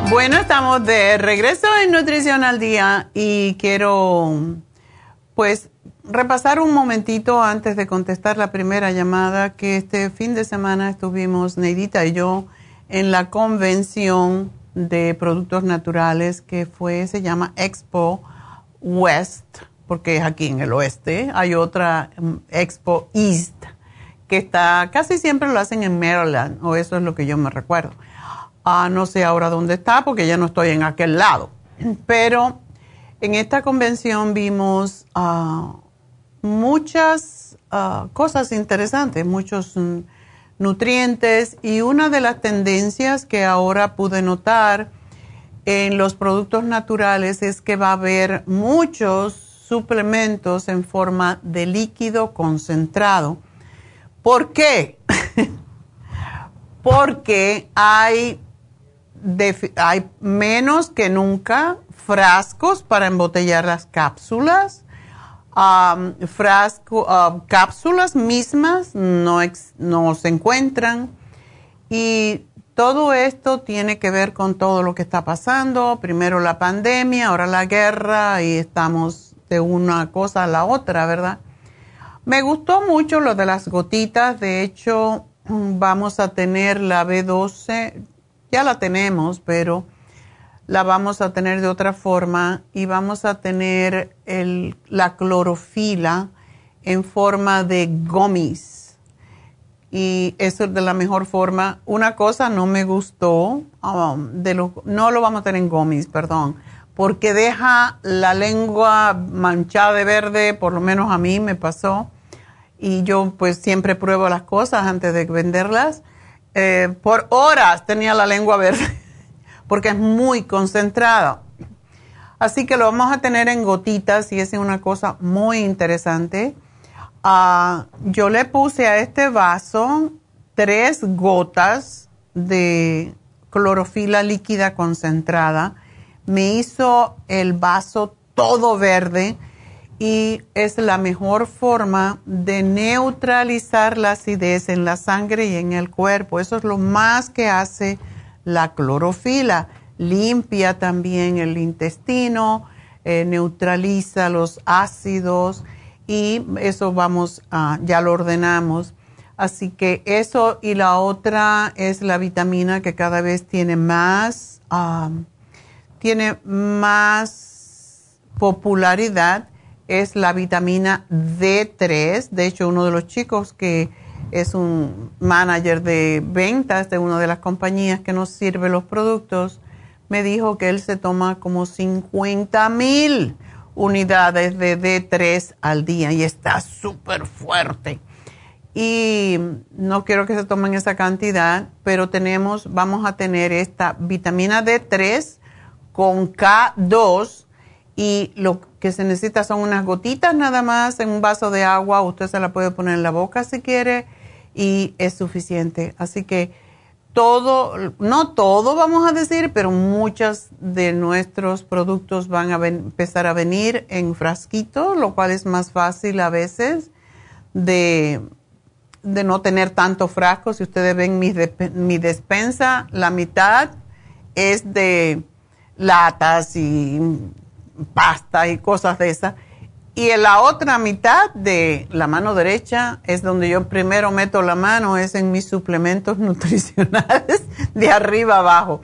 Bueno, estamos de regreso en Nutrición al Día y quiero pues repasar un momentito antes de contestar la primera llamada que este fin de semana estuvimos Neidita y yo en la convención de productos naturales que fue, se llama Expo West, porque es aquí en el oeste. Hay otra mm, Expo East que está, casi siempre lo hacen en Maryland, o eso es lo que yo me recuerdo. Ah, no sé ahora dónde está porque ya no estoy en aquel lado. Pero en esta convención vimos ah, muchas ah, cosas interesantes, muchos mm, nutrientes y una de las tendencias que ahora pude notar en los productos naturales es que va a haber muchos suplementos en forma de líquido concentrado. ¿Por qué? Porque hay, hay menos que nunca frascos para embotellar las cápsulas. frasco, cápsulas mismas no, no se encuentran y todo esto tiene que ver con todo lo que está pasando. Primero la pandemia, ahora la guerra y estamos de una cosa a la otra, ¿verdad? Me gustó mucho lo de las gotitas. De hecho, vamos a tener la B12. Ya la tenemos, pero la vamos a tener de otra forma y vamos a tener la clorofila en forma de gummies y eso es de la mejor forma. Una cosa no me gustó, um, no lo vamos a tener en gomis, perdón, porque deja la lengua manchada de verde, por lo menos a mí me pasó, y yo pues siempre pruebo las cosas antes de venderlas. Eh, por horas tenía la lengua verde, porque es muy concentrada. Así que lo vamos a tener en gotitas y es una cosa muy interesante. Ah, yo le puse a este vaso tres gotas de clorofila líquida concentrada. Me hizo el vaso todo verde y es la mejor forma de neutralizar la acidez en la sangre y en el cuerpo. Eso es lo más que hace la clorofila. Limpia también el intestino, eh, neutraliza los ácidos y eso vamos a, ya lo ordenamos. Así que eso y la otra es la vitamina que cada vez tiene más, tiene más popularidad, es la vitamina D3. De hecho, uno de los chicos que es un manager de ventas de una de las compañías que nos sirve los productos, me dijo que él se toma como 50 mil unidades de D3 al día y está súper fuerte. Y no quiero que se tomen esa cantidad, pero tenemos, vamos a tener esta vitamina D3 con K2 y lo que se necesita son unas gotitas nada más en un vaso de agua. Usted se la puede poner en la boca si quiere y es suficiente. Así que todo, no todo vamos a decir, pero muchos de nuestros productos van a empezar a venir en frasquitos, lo cual es más fácil a veces de, de no tener tanto frasco. Si ustedes ven mi, mi despensa, la mitad es de latas y pasta y cosas de esas y en la otra mitad de la mano derecha es donde yo primero meto la mano, es en mis suplementos nutricionales de arriba abajo.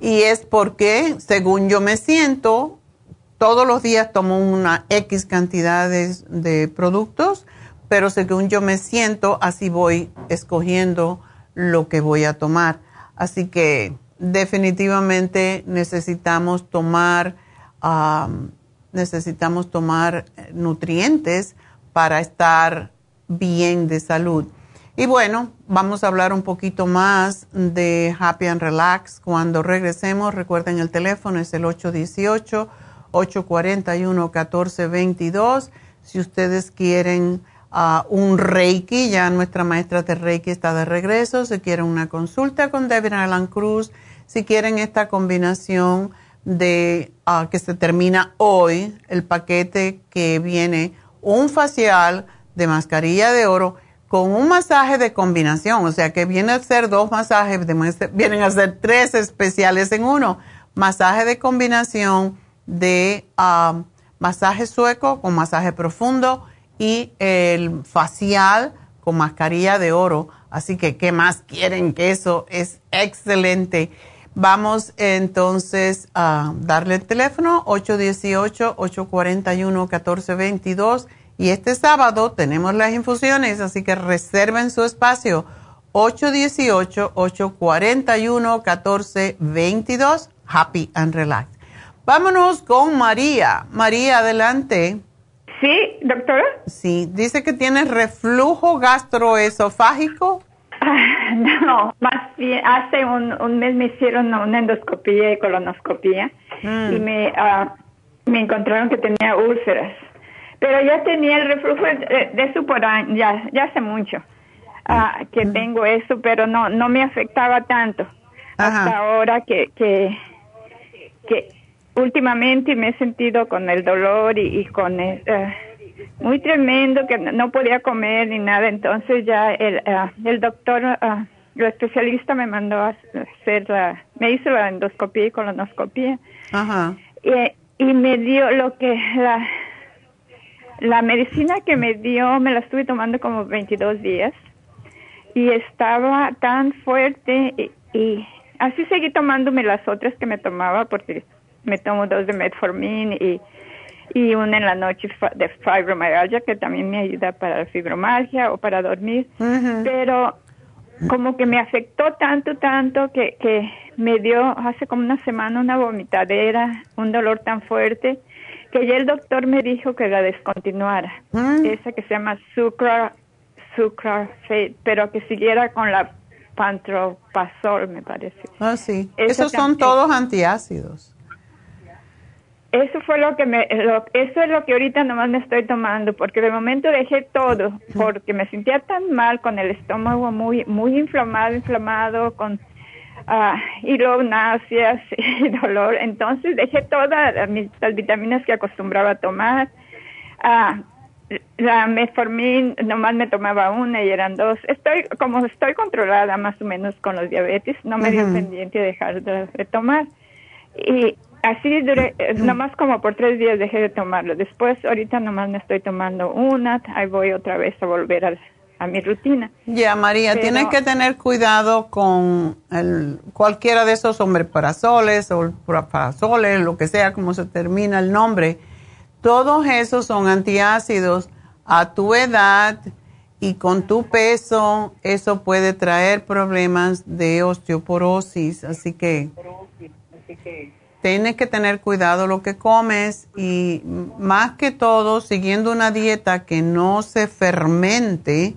Y es porque, según yo me siento, todos los días tomo una X cantidad de, productos, pero según yo me siento, así voy escogiendo lo que voy a tomar. Así que definitivamente necesitamos tomar necesitamos tomar nutrientes para estar bien de salud. Y bueno, vamos a hablar un poquito más de Happy and Relax cuando regresemos. Recuerden el teléfono es el 818-841-1422. Si ustedes quieren ah, un Reiki, ya nuestra maestra de Reiki está de regreso. Si quieren una consulta con David Alan Cruz, si quieren esta combinación de ah, que se termina hoy, el paquete que viene un facial de mascarilla de oro con un masaje de combinación, o sea que viene a ser dos masajes, vienen a ser tres especiales en uno, masaje de combinación de ah, masaje sueco con masaje profundo y el facial con mascarilla de oro. Así que, ¿qué más quieren que eso? Es excelente. Vamos entonces a darle el teléfono 818-841-1422 y este sábado tenemos las infusiones, así que reserven su espacio 818-841-1422 Happy and Relax. Vámonos con María. María, adelante. Sí, doctora. Sí, dice que tiene reflujo gastroesofágico. Ah, no, más bien, hace un, mes me hicieron una endoscopía y colonoscopía mm. y me, uh, me encontraron que tenía úlceras. Pero ya tenía el reflujo de, eso por ya, ya hace mucho uh, que mm. tengo eso, pero no, no me afectaba tanto. Hasta ahora que, que, que últimamente me he sentido con el dolor y, con el, uh, muy tremendo que no podía comer ni nada. Entonces ya el, uh, el doctor, uh, el especialista me mandó a hacer la, me hizo la endoscopía y colonoscopía. Ajá. Y, y me dio lo que la, la medicina que me dio me la estuve tomando como 22 días y estaba tan fuerte y, y así seguí tomándome las otras que me tomaba porque me tomo dos de metformin y y una en la noche de fibromialgia que también me ayuda para la fibromialgia o para dormir, pero como que me afectó tanto, tanto que, que me dio hace como una semana una vomitadera, un dolor tan fuerte que ya el doctor me dijo que la descontinuara, mm. esa que se llama sucra, pero que siguiera con la pantropazol, me parece. Ah, sí. Esos son todos antiácidos eso fue lo que me, eso es lo que ahorita nomás me estoy tomando, porque de momento dejé todo, porque me sentía tan mal con el estómago muy, muy inflamado, inflamado, con uh, y luego náuseas y dolor. Entonces dejé todas las vitaminas que acostumbraba a tomar. Uh, la metformin nomás me tomaba una y eran dos. Estoy, como estoy controlada más o menos con los diabetes, no me dio pendiente dejar de, de tomar. Y Así duré, eh, nomás como por tres días dejé de tomarlo. Después, ahorita nomás me estoy tomando una, ahí voy otra vez a volver a, mi rutina. Ya, María, tienes que tener cuidado con el, cualquiera de esos omeparazoles o parazoles, lo que sea, como se termina el nombre. Todos esos son antiácidos a tu edad y con tu peso, eso puede traer problemas de osteoporosis. Así que tienes que tener cuidado lo que comes y más que todo siguiendo una dieta que no se fermente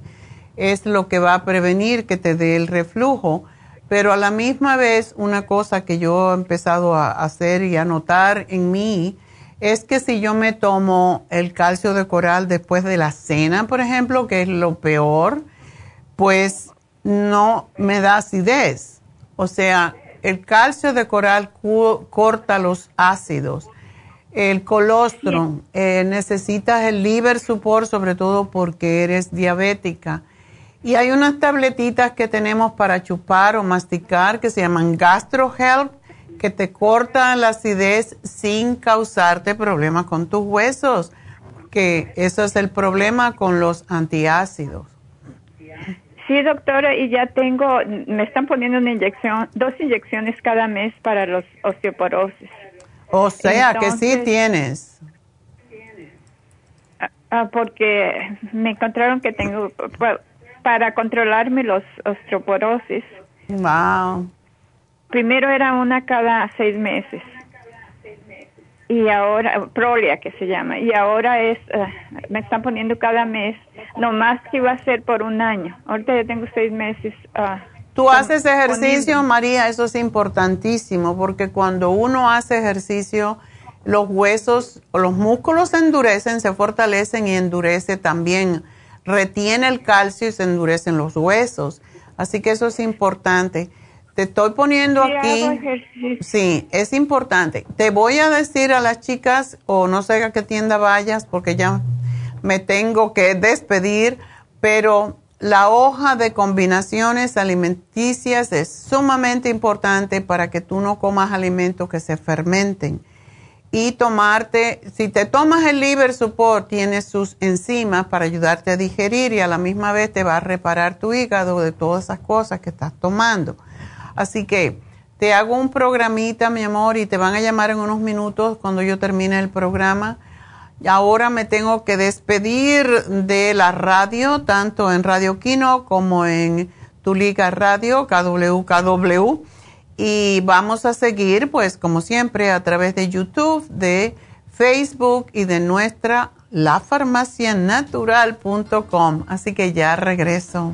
es lo que va a prevenir que te dé el reflujo. Pero a la misma vez una cosa que yo he empezado a hacer y a notar en mí es que si yo me tomo el calcio de coral después de la cena, por ejemplo, que es lo peor, pues no me da acidez. O sea, el calcio de coral corta los ácidos. El colostrum, eh, necesitas el liver support, sobre todo porque eres diabética. Y hay unas tabletitas que tenemos para chupar o masticar que se llaman GastroHelp, que te cortan la acidez sin causarte problemas con tus huesos, que eso es el problema con los antiácidos. Sí, doctora, y ya tengo, me están poniendo una inyección, dos inyecciones cada mes para los osteoporosis. O sea, que sí tienes. Ah, ah, porque me encontraron que tengo, para controlarme los osteoporosis. Wow. Primero era una cada seis meses y ahora, Prolia que se llama, y ahora es, eh, me están poniendo cada mes, no más que iba a ser por un año. Ahorita ya tengo seis meses. Uh, ¿Tú haces ejercicio, María? Eso es importantísimo, porque cuando uno hace ejercicio, los huesos o los músculos se endurecen, se fortalecen y endurece también, retiene el calcio y se endurecen los huesos. Así que eso es importante. Te estoy poniendo aquí. Sí, es importante. Te voy a decir a las chicas, o no sé a qué tienda vayas, porque ya me tengo que despedir, pero la hoja de combinaciones alimenticias es sumamente importante para que tú no comas alimentos que se fermenten. Y tomarte, si te tomas el liver support, tiene sus enzimas para ayudarte a digerir y a la misma vez te va a reparar tu hígado de todas esas cosas que estás tomando. Así que te hago un programita, mi amor, y te van a llamar en unos minutos cuando yo termine el programa. Ahora me tengo que despedir de la radio, tanto en Radio Kino como en Tu Liga Radio, KWKW. Y vamos a seguir, pues, como siempre, a través de YouTube, de Facebook y de nuestra lafarmacianatural.com. Así que ya regreso.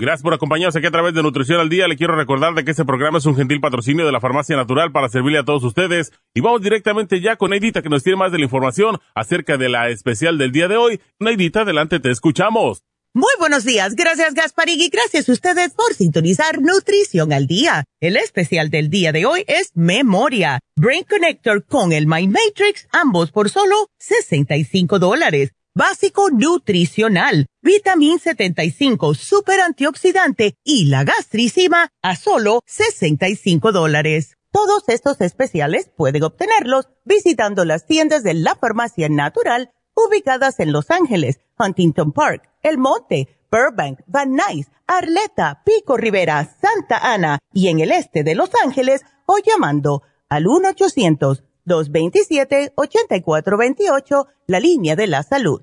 Gracias por acompañarnos aquí a través de Nutrición al Día. Le quiero recordar de que este programa es un gentil patrocinio de la Farmacia Natural para servirle a todos ustedes. Y vamos directamente ya con Neidita que nos tiene más de la información acerca de la especial del día de hoy. Neidita, adelante, te escuchamos. Muy buenos días, gracias Gasparig y gracias a ustedes por sintonizar Nutrición al Día. El especial del día de hoy es Memoria, Brain Connector con el Mind Matrix, ambos por solo 65 dólares básico nutricional, vitamina 75, super antioxidante y la gastricima a solo 65 dólares. Todos estos especiales pueden obtenerlos visitando las tiendas de la farmacia natural ubicadas en Los Ángeles, Huntington Park, El Monte, Burbank, Van Nuys, Arleta, Pico Rivera, Santa Ana y en el este de Los Ángeles o llamando al 1-800-227-8428, la línea de la salud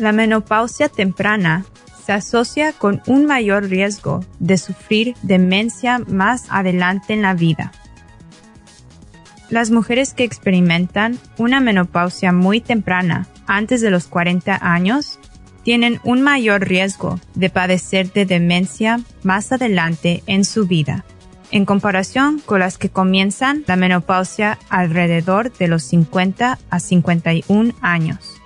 La menopausia temprana se asocia con un mayor riesgo de sufrir demencia más adelante en la vida. Las mujeres que experimentan una menopausia muy temprana, antes de los 40 años, tienen un mayor riesgo de padecer de demencia más adelante en su vida, en comparación con las que comienzan la menopausia alrededor de los 50 a 51 años.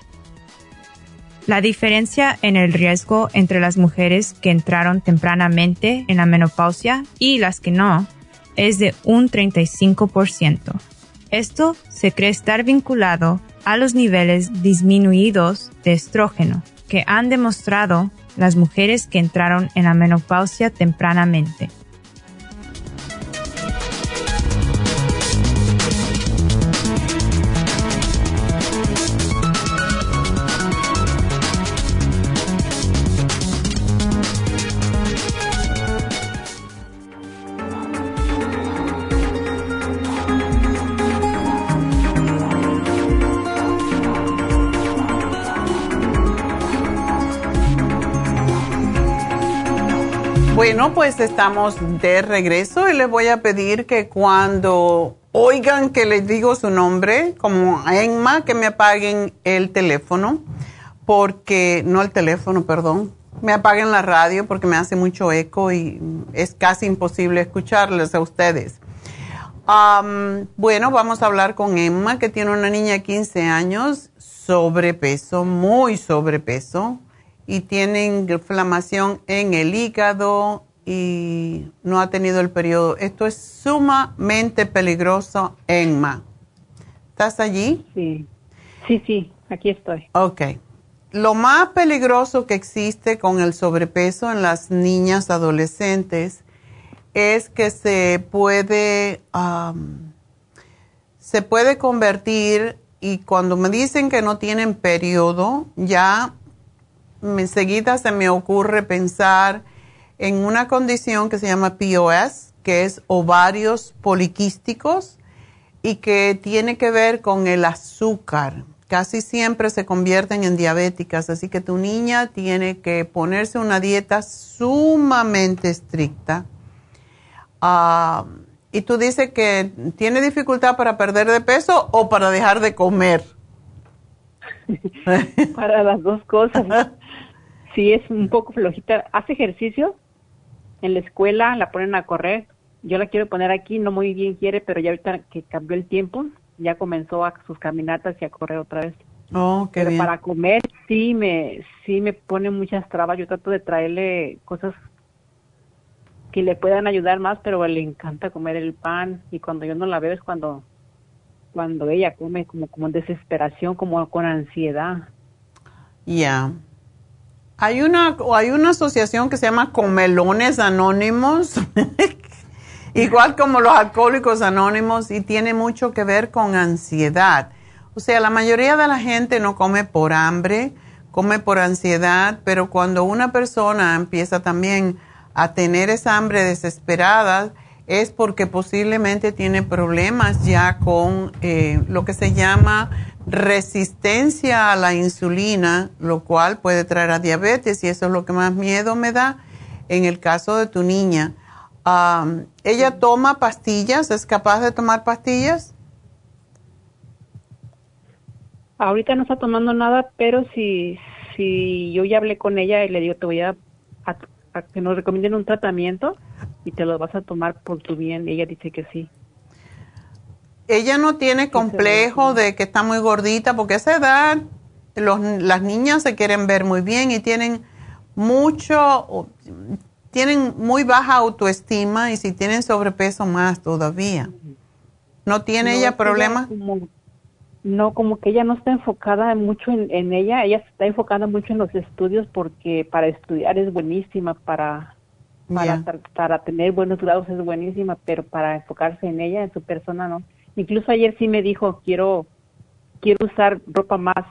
La diferencia en el riesgo entre las mujeres que entraron tempranamente en la menopausia y las que no es de un 35%. Esto se cree estar vinculado a los niveles disminuidos de estrógeno que han demostrado las mujeres que entraron en la menopausia tempranamente. Bueno, pues estamos de regreso y les voy a pedir que cuando oigan que les digo su nombre, como Emma, que me apaguen el teléfono, porque, no el teléfono, perdón, me apaguen la radio porque me hace mucho eco y es casi imposible escucharles a ustedes. bueno, vamos a hablar con Emma, que tiene una niña de 15 años, sobrepeso, muy sobrepeso y tiene inflamación en el hígado y no ha tenido el periodo. Esto es sumamente peligroso, Emma. ¿Estás allí? Sí, sí, sí, aquí estoy. Ok. Lo más peligroso que existe con el sobrepeso en las niñas adolescentes es que se puede, se puede convertir y cuando me dicen que no tienen periodo, ya enseguida se me ocurre pensar en una condición que se llama POS, que es ovarios poliquísticos y que tiene que ver con el azúcar. Casi siempre se convierten en diabéticas, así que tu niña tiene que ponerse una dieta sumamente estricta. Ah, y tú dices que tiene dificultad para perder de peso o para dejar de comer. para las dos cosas. Sí, es un poco flojita. Hace ejercicio en la escuela, la ponen a correr. Yo la quiero poner aquí, no muy bien quiere, pero ya ahorita que cambió el tiempo, ya comenzó a sus caminatas y a correr otra vez. Oh, qué pero para comer sí me sí me pone muchas trabas. Yo trato de traerle cosas que le puedan ayudar más, pero le encanta comer el pan y cuando yo no la veo es cuando cuando ella come como en desesperación, como con ansiedad. Ya. Hay una hay una asociación que se llama Comelones Anónimos. Igual como los alcohólicos anónimos y tiene mucho que ver con ansiedad. O sea, la mayoría de la gente no come por hambre, come por ansiedad, pero cuando una persona empieza también a tener esa hambre desesperada, es porque posiblemente tiene problemas ya con eh, lo que se llama resistencia a la insulina, lo cual puede traer a diabetes y eso es lo que más miedo me da en el caso de tu niña. ¿Ella toma pastillas? ¿Es capaz de tomar pastillas? Ahorita no está tomando nada, pero si, si yo ya hablé con ella y le digo, te voy a que nos recomienden un tratamiento y te lo vas a tomar por tu bien. ella dice que sí. Ella no tiene complejo de que está muy gordita, porque a esa edad los, las niñas se quieren ver muy bien y tienen mucho, tienen muy baja autoestima y si tienen sobrepeso más todavía. ¿No tiene ella problemas? no, como que ella no está enfocada mucho en, ella, ella está enfocada mucho en los estudios porque para estudiar es buenísima, para, para, para tener buenos grados es buenísima, pero para enfocarse en ella, en su persona, no. Incluso ayer sí me dijo, quiero, quiero usar ropa más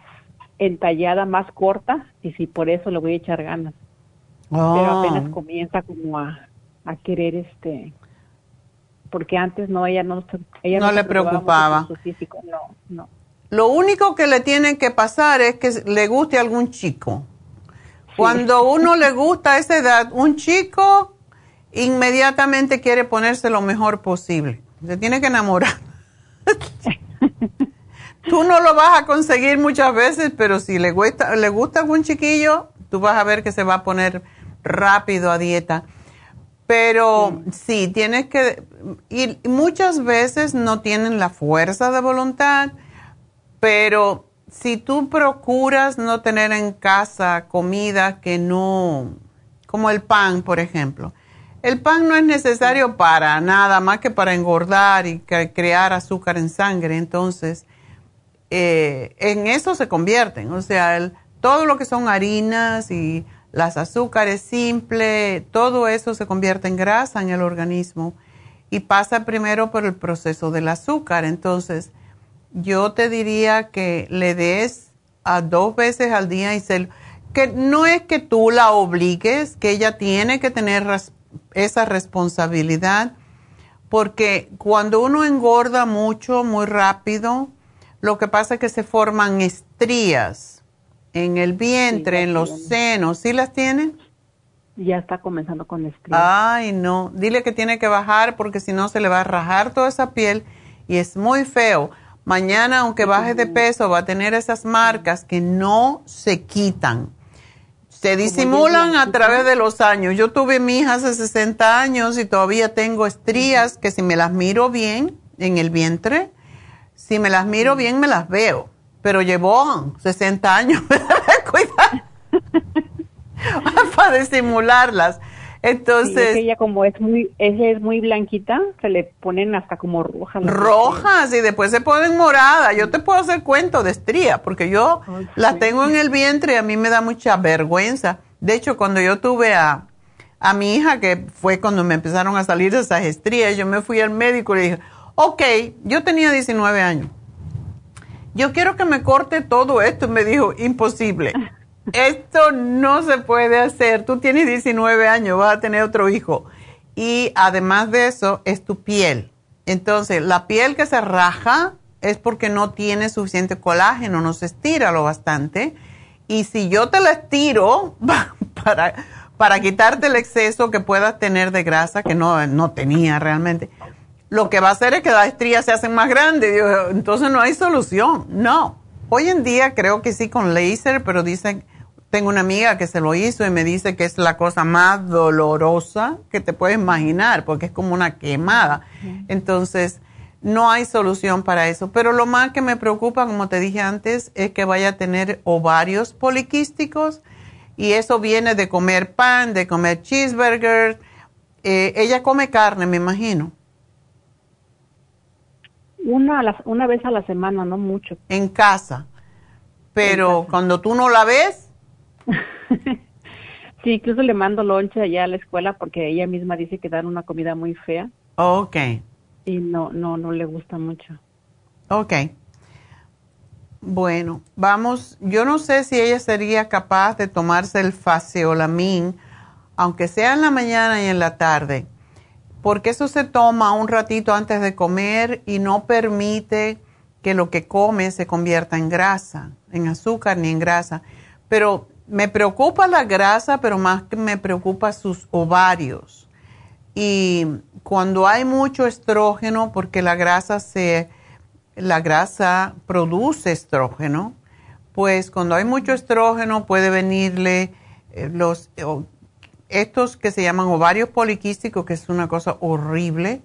entallada, más corta, y si por eso le voy a echar ganas. Pero oh. apenas comienza como a, a querer este porque antes no ella no ella no, le preocupaba su físico, no no lo único que le tiene que pasar es que le guste a algún chico. Cuando uno le gusta a esa edad, un chico inmediatamente quiere ponerse lo mejor posible. Se tiene que enamorar. tú no lo vas a conseguir muchas veces, pero si le gusta, le gusta algún chiquillo, tú vas a ver que se va a poner rápido a dieta. Pero sí, tienes que, y muchas veces no tienen la fuerza de voluntad pero si tú procuras no tener en casa comida que no, como el pan, por ejemplo, el pan no es necesario para nada más que para engordar y crear azúcar en sangre. Entonces, eh, en eso se convierten. O sea, todo lo que son harinas y las azúcares simples, todo eso se convierte en grasa en el organismo y pasa primero por el proceso del azúcar. Entonces, yo te diría que le des a dos veces al día y se, que no es que tú la obligues, que ella tiene que tener esa responsabilidad, porque cuando uno engorda mucho, muy rápido, lo que pasa es que se forman estrías en el vientre, en los senos. ¿Sí las tienen? Ya está comenzando con estrías. Ay, no. Dile que tiene que bajar porque si no se le va a rajar toda esa piel y es muy feo. Mañana, aunque baje de peso, va a tener esas marcas que no se quitan. Se disimulan a través de los años. Yo tuve mi hija hace 60 años y todavía tengo estrías que si me las miro bien en el vientre, si me las miro bien me las veo. Pero llevó 60 años. Cuidado. para disimularlas. Entonces. ella como es muy, es muy blanquita, se le ponen hasta como rojas. Rojas y después se ponen moradas. Yo te puedo hacer cuento de estría, porque yo las tengo en el vientre y a mí me da mucha vergüenza. De hecho, cuando yo tuve a, a mi hija, que fue cuando me empezaron a salir esas estrías, yo me fui al médico y le dije, ok, yo tenía 19 años. Yo quiero que me corte todo esto. Me dijo, imposible. esto no se puede hacer. Tú tienes 19 años, vas a tener otro hijo. Y además de eso, es tu piel. Entonces, la piel que se raja es porque no tiene suficiente colágeno, no se estira lo bastante. Y si yo te la estiro para, para quitarte el exceso que puedas tener de grasa, que no, no tenía realmente, lo que va a hacer es que las estrías se hacen más grandes. Entonces no hay solución. No. Hoy en día creo que sí con láser, pero dicen, tengo una amiga que se lo hizo y me dice que es la cosa más dolorosa que te puedes imaginar, porque es como una quemada. Entonces, no hay solución para eso. Pero lo más que me preocupa, como te dije antes, es que vaya a tener ovarios poliquísticos y eso viene de comer pan, de comer cheeseburger. Eh, ella come carne, me imagino. Una, una vez a la semana, no mucho. En casa. Pero cuando tú no la ves. sí, incluso le mando lonche allá a la escuela porque ella misma dice que dan una comida muy fea. Ok. Y no, no, no le gusta mucho. Ok. Bueno, vamos, yo no sé si ella sería capaz de tomarse el faseolamin, aunque sea en la mañana y en la tarde porque eso se toma un ratito antes de comer y no permite que lo que come se convierta en grasa, en azúcar ni en grasa. Pero me preocupa la grasa, pero más que me preocupa sus ovarios. Y cuando hay mucho estrógeno, porque la grasa se la grasa produce estrógeno, pues cuando hay mucho estrógeno puede venirle eh, los estos que se llaman ovarios poliquísticos, que es una cosa horrible,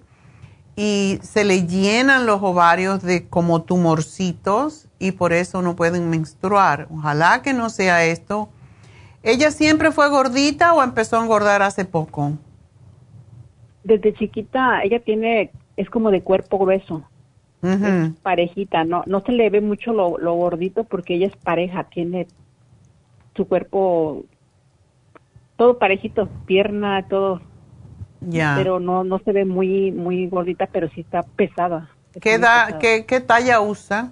y se le llenan los ovarios de como tumorcitos y por eso no pueden menstruar. Ojalá que no sea esto. ¿Ella siempre fue gordita o empezó a engordar hace poco? Desde chiquita, ella tiene, es como de cuerpo grueso. parejita, no, no se le ve mucho lo, lo gordito porque ella es pareja, tiene su cuerpo todo parejito, pierna, todo. Ya. Pero no no se ve muy muy gordita, pero sí está pesada. ¿Qué, da, ¿qué, ¿Qué talla usa?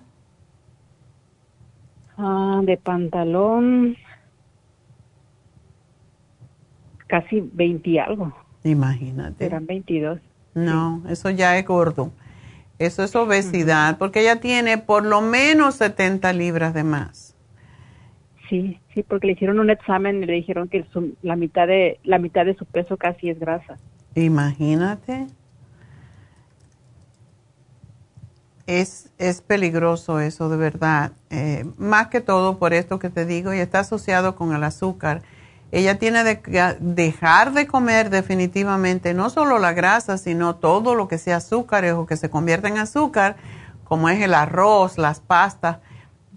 Ah, de pantalón casi 20 y algo. Imagínate. Eran 22. No, eso ya es gordo. Eso es obesidad, porque ella tiene por lo menos 70 libras de más. Sí, sí, porque le hicieron un examen y le dijeron que la mitad de la mitad de su peso casi es grasa. Imagínate. Es, es peligroso eso, de verdad. Eh, más que todo por esto que te digo, y está asociado con el azúcar. Ella tiene que dejar de comer definitivamente no solo la grasa, sino todo lo que sea azúcar o que se convierta en azúcar, como es el arroz, las pastas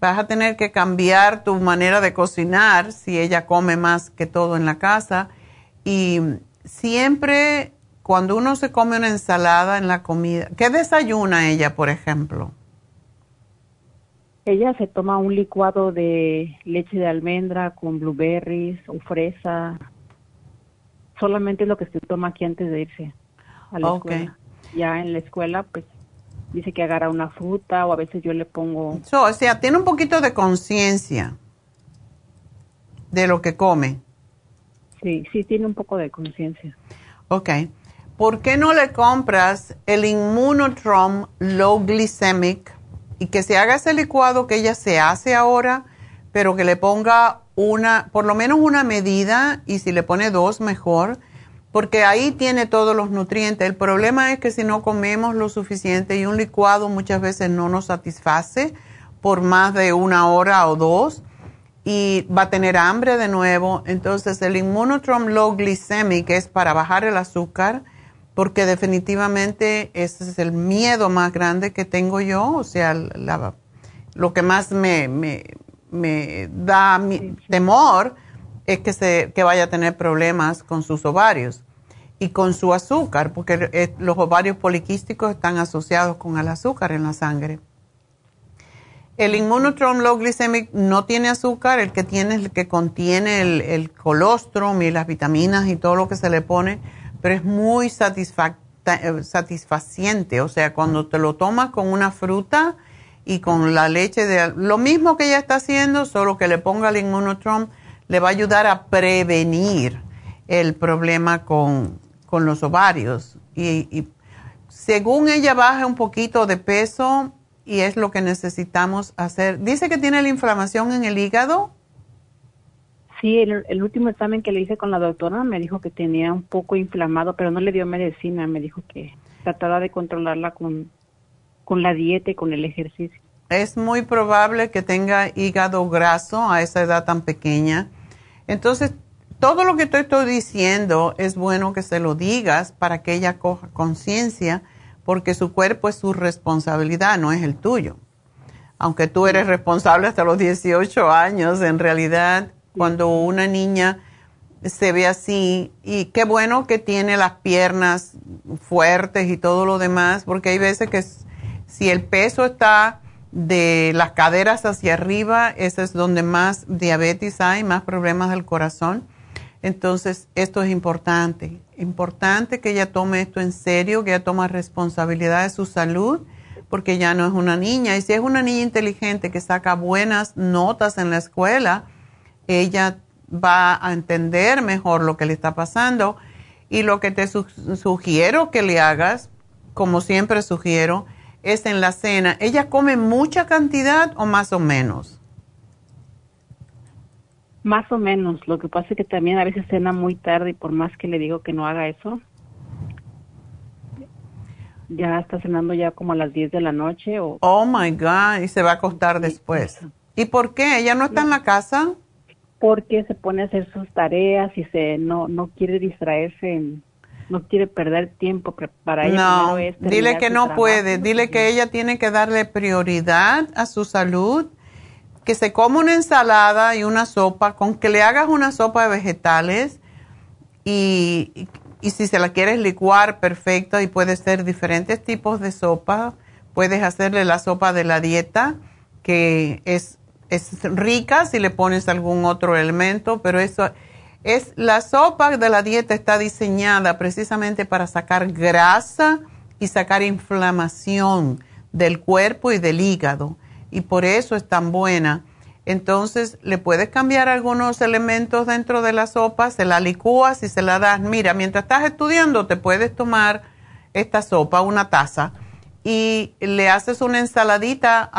vas a tener que cambiar tu manera de cocinar si ella come más que todo en la casa. Y siempre cuando uno se come una ensalada en la comida, ¿qué desayuna ella, por ejemplo? Ella se toma un licuado de leche de almendra con blueberries o fresa. Solamente lo que se toma aquí antes de irse a la escuela. Ya en la escuela, pues dice que agarra una fruta o a veces yo le pongo... o sea, tiene un poquito de conciencia de lo que come. Sí, sí, tiene un poco de conciencia. Ok. ¿Por qué no le compras el Immunotrom Low Glycemic y que se haga ese licuado que ella se hace ahora, pero que le ponga una, por lo menos una medida y si le pone dos mejor? porque ahí tiene todos los nutrientes. El problema es que si no comemos lo suficiente y un licuado muchas veces no nos satisface por más de una hora o dos y va a tener hambre de nuevo. Entonces el Immunotrom Low Glycemic es para bajar el azúcar porque definitivamente ese es el miedo más grande que tengo yo, o sea, lo que más me, me, da mi temor es que, se, que vaya a tener problemas con sus ovarios y con su azúcar, porque eh, los ovarios poliquísticos están asociados con el azúcar en la sangre. El Immunotron Low Glycemic no tiene azúcar, el que tiene es el que contiene el, colostrum y las vitaminas y todo lo que se le pone, pero es muy eh, satisfaciente, o sea, cuando te lo tomas con una fruta y con la leche de... Lo mismo que ella está haciendo, solo que le ponga el Immunotron le va a ayudar a prevenir el problema con, los ovarios. Y, y, según ella baja un poquito de peso y es lo que necesitamos hacer. Dice que tiene la inflamación en el hígado. Sí, el, último examen que le hice con la doctora me dijo que tenía un poco inflamado, pero no le dio medicina. Me dijo que trataba de controlarla con, con la dieta y con el ejercicio. Es muy probable que tenga hígado graso a esa edad tan pequeña. Entonces, todo lo que te estoy diciendo es bueno que se lo digas para que ella coja conciencia, porque su cuerpo es su responsabilidad, no es el tuyo. Aunque tú eres responsable hasta los 18 años, en realidad cuando una niña se ve así, y qué bueno que tiene las piernas fuertes y todo lo demás, porque hay veces que si el peso está de las caderas hacia arriba, ese es donde más diabetes hay, más problemas del corazón. Entonces, esto es importante. Importante que ella tome esto en serio, que ella tome responsabilidad de su salud, porque ya no es una niña. Y si es una niña inteligente que saca buenas notas en la escuela, ella va a entender mejor lo que le está pasando. Y lo que te sugiero que le hagas, como siempre sugiero, es en la cena. ¿Ella come mucha cantidad o más o menos? Más o menos. Lo que pasa es que también a veces cena muy tarde y por más que le digo que no haga eso, ya está cenando ya como a las 10 de la noche. O... Oh my God, y se va a acostar después. ¿Y por qué? ¿Ella no está en la casa? Porque se pone a hacer sus tareas y se no no quiere distraerse, no quiere perder tiempo para ella. No, dile que no puede, dile que ella tiene que darle prioridad a su salud que se come una ensalada y una sopa, con que le hagas una sopa de vegetales y, si se la quieres licuar, perfecto, y puede ser diferentes tipos de sopa. Puedes hacerle la sopa de la dieta, que es, es rica si le pones algún otro elemento, pero eso es la sopa de la dieta está diseñada precisamente para sacar grasa y sacar inflamación del cuerpo y del hígado y por eso es tan buena. Entonces le puedes cambiar algunos elementos dentro de la sopa, se la licúas y se la das. Mira, mientras estás estudiando te puedes tomar esta sopa, una taza, y le haces una ensaladita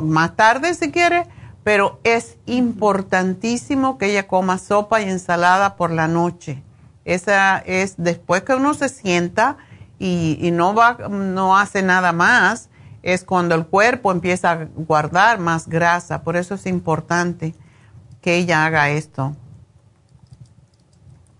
más tarde si quieres, pero es importantísimo que ella coma sopa y ensalada por la noche. Esa es después que uno se sienta y, y no, va, no hace nada más es cuando el cuerpo empieza a guardar más grasa. Por eso es importante que ella haga esto.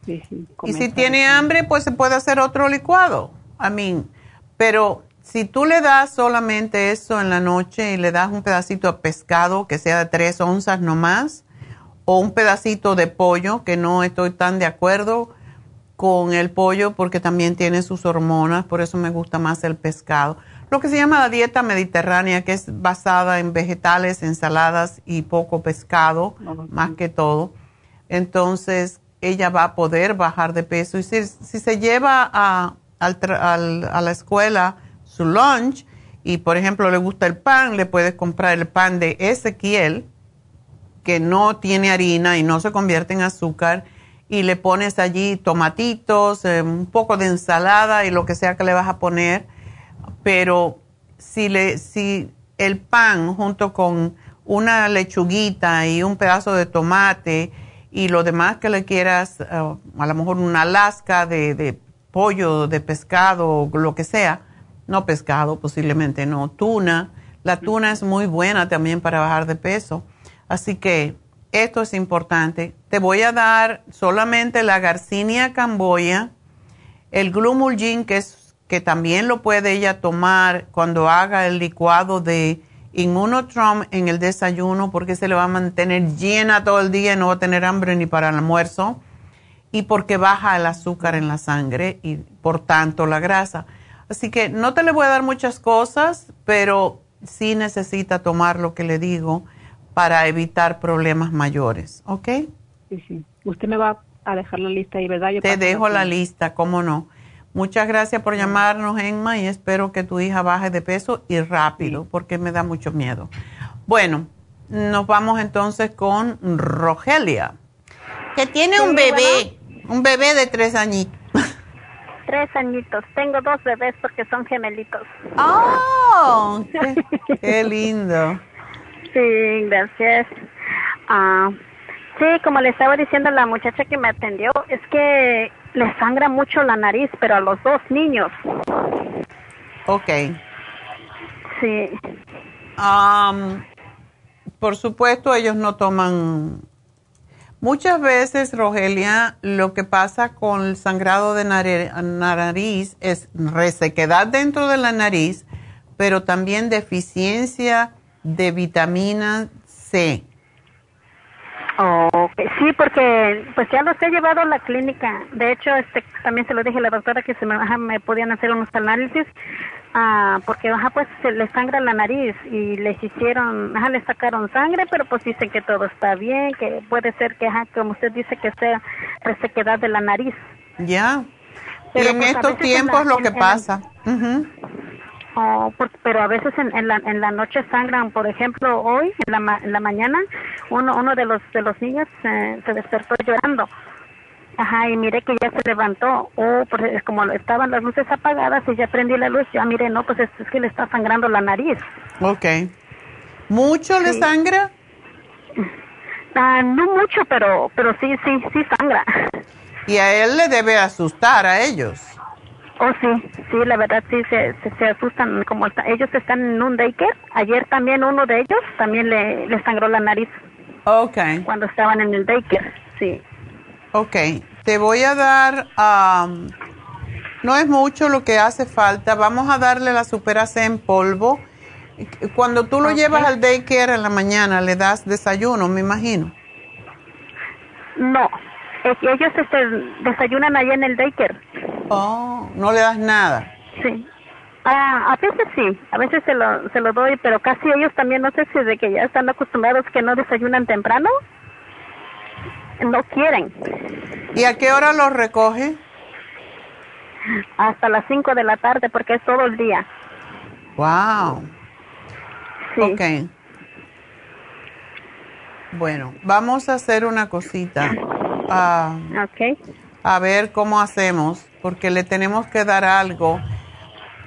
y si tiene hambre, pues se puede hacer otro licuado. I mean, pero si tú le das solamente eso en la noche y le das un pedacito de pescado que sea de tres onzas nomás, o un pedacito de pollo, que no estoy tan de acuerdo con el pollo porque también tiene sus hormonas, por eso me gusta más el pescado lo que se llama la dieta mediterránea, que es basada en vegetales, ensaladas y poco pescado, más que todo. Entonces, ella va a poder bajar de peso. Y si, se lleva a, a la escuela su lunch y, por ejemplo, le gusta el pan, le puedes comprar el pan de Ezequiel, que no tiene harina y no se convierte en azúcar, y le pones allí tomatitos, eh, un poco de ensalada y lo que sea que le vas a poner. Pero si, le, si el pan junto con una lechuguita y un pedazo de tomate y lo demás que le quieras, eh, a lo mejor una lasca de, de pollo, de pescado, lo que sea, no pescado posiblemente, no, tuna. La tuna es muy buena también para bajar de peso. Así que esto es importante. Te voy a dar solamente la Garcinia camboya, el Glumulgin, que es que también lo puede ella tomar cuando haga el licuado de Immunotrom en el desayuno porque se le va a mantener llena todo el día y no va a tener hambre ni para el almuerzo y porque baja el azúcar en la sangre y por tanto la grasa. Así que no te le voy a dar muchas cosas, pero sí necesita tomar lo que le digo para evitar problemas mayores, ¿ok? Sí, sí. Usted me va a dejar la lista ahí, ¿verdad? te dejo la lista, cómo no. Muchas gracias por llamarnos, Emma, y espero que tu hija baje de peso y rápido, porque me da mucho miedo. Bueno, nos vamos entonces con Rogelia. Que tiene un bebé, un bebé de tres añitos. Tres añitos. Tengo dos bebés porque son gemelitos. ¡Oh! ¡Qué, lindo! Sí, gracias. Ah, sí, como le estaba diciendo a la muchacha que me atendió, es que le sangra mucho la nariz, pero a los dos niños. Ok. Sí. por supuesto, ellos no toman Muchas veces, Rogelia, lo que pasa con el sangrado de nariz es resequedad dentro de la nariz, pero también deficiencia de vitamina C. Oh, sí, porque pues ya los he llevado a la clínica. De hecho, este también se lo dije a la doctora que se me podían hacer unos análisis Ah, porque ajá, pues se le sangra la nariz y les hicieron, ajá, le sacaron sangre, pero pues dicen que todo está bien, que puede ser que, ajá, como usted dice, que sea resequedad de la nariz. Ya. y en pues, estos tiempos lo que pasa. oh, pero a veces en, en, la, en la noche sangran, por ejemplo, hoy, en la, en la mañana, uno, uno de los, de los niños se despertó llorando Ajá, y mire que ya se levantó. Oh, pues como estaban las luces apagadas y ya prendí la luz, ya mire, no, pues es, que le está sangrando la nariz. Ok. ¿Mucho le sangra? Ah, no mucho, pero, pero sí, sí, sí sangra. Y a él le debe asustar a ellos. Oh, sí, sí, la verdad sí, se, se, asustan. Como ellos están en un daycare, ayer también uno de ellos también le, le sangró la nariz. Ok. Cuando estaban en el daycare, sí. Ok, te voy a dar, no es mucho lo que hace falta, vamos a darle la superase en polvo. Cuando tú lo llevas al daycare en la mañana, le das desayuno, me imagino. No, ellos este, desayunan allá en el daycare. Oh, no le das nada. Sí. Ah, a veces sí, a veces se lo, se lo doy, pero casi ellos también, no sé si de que ya están acostumbrados que no desayunan temprano no quieren. ¿Y a qué hora los recoge? Hasta las 5 de la tarde porque es todo el día. Wow. Sí. Ok. Bueno, vamos a hacer una cosita. Uh, ok. A ver cómo hacemos, porque le tenemos que dar algo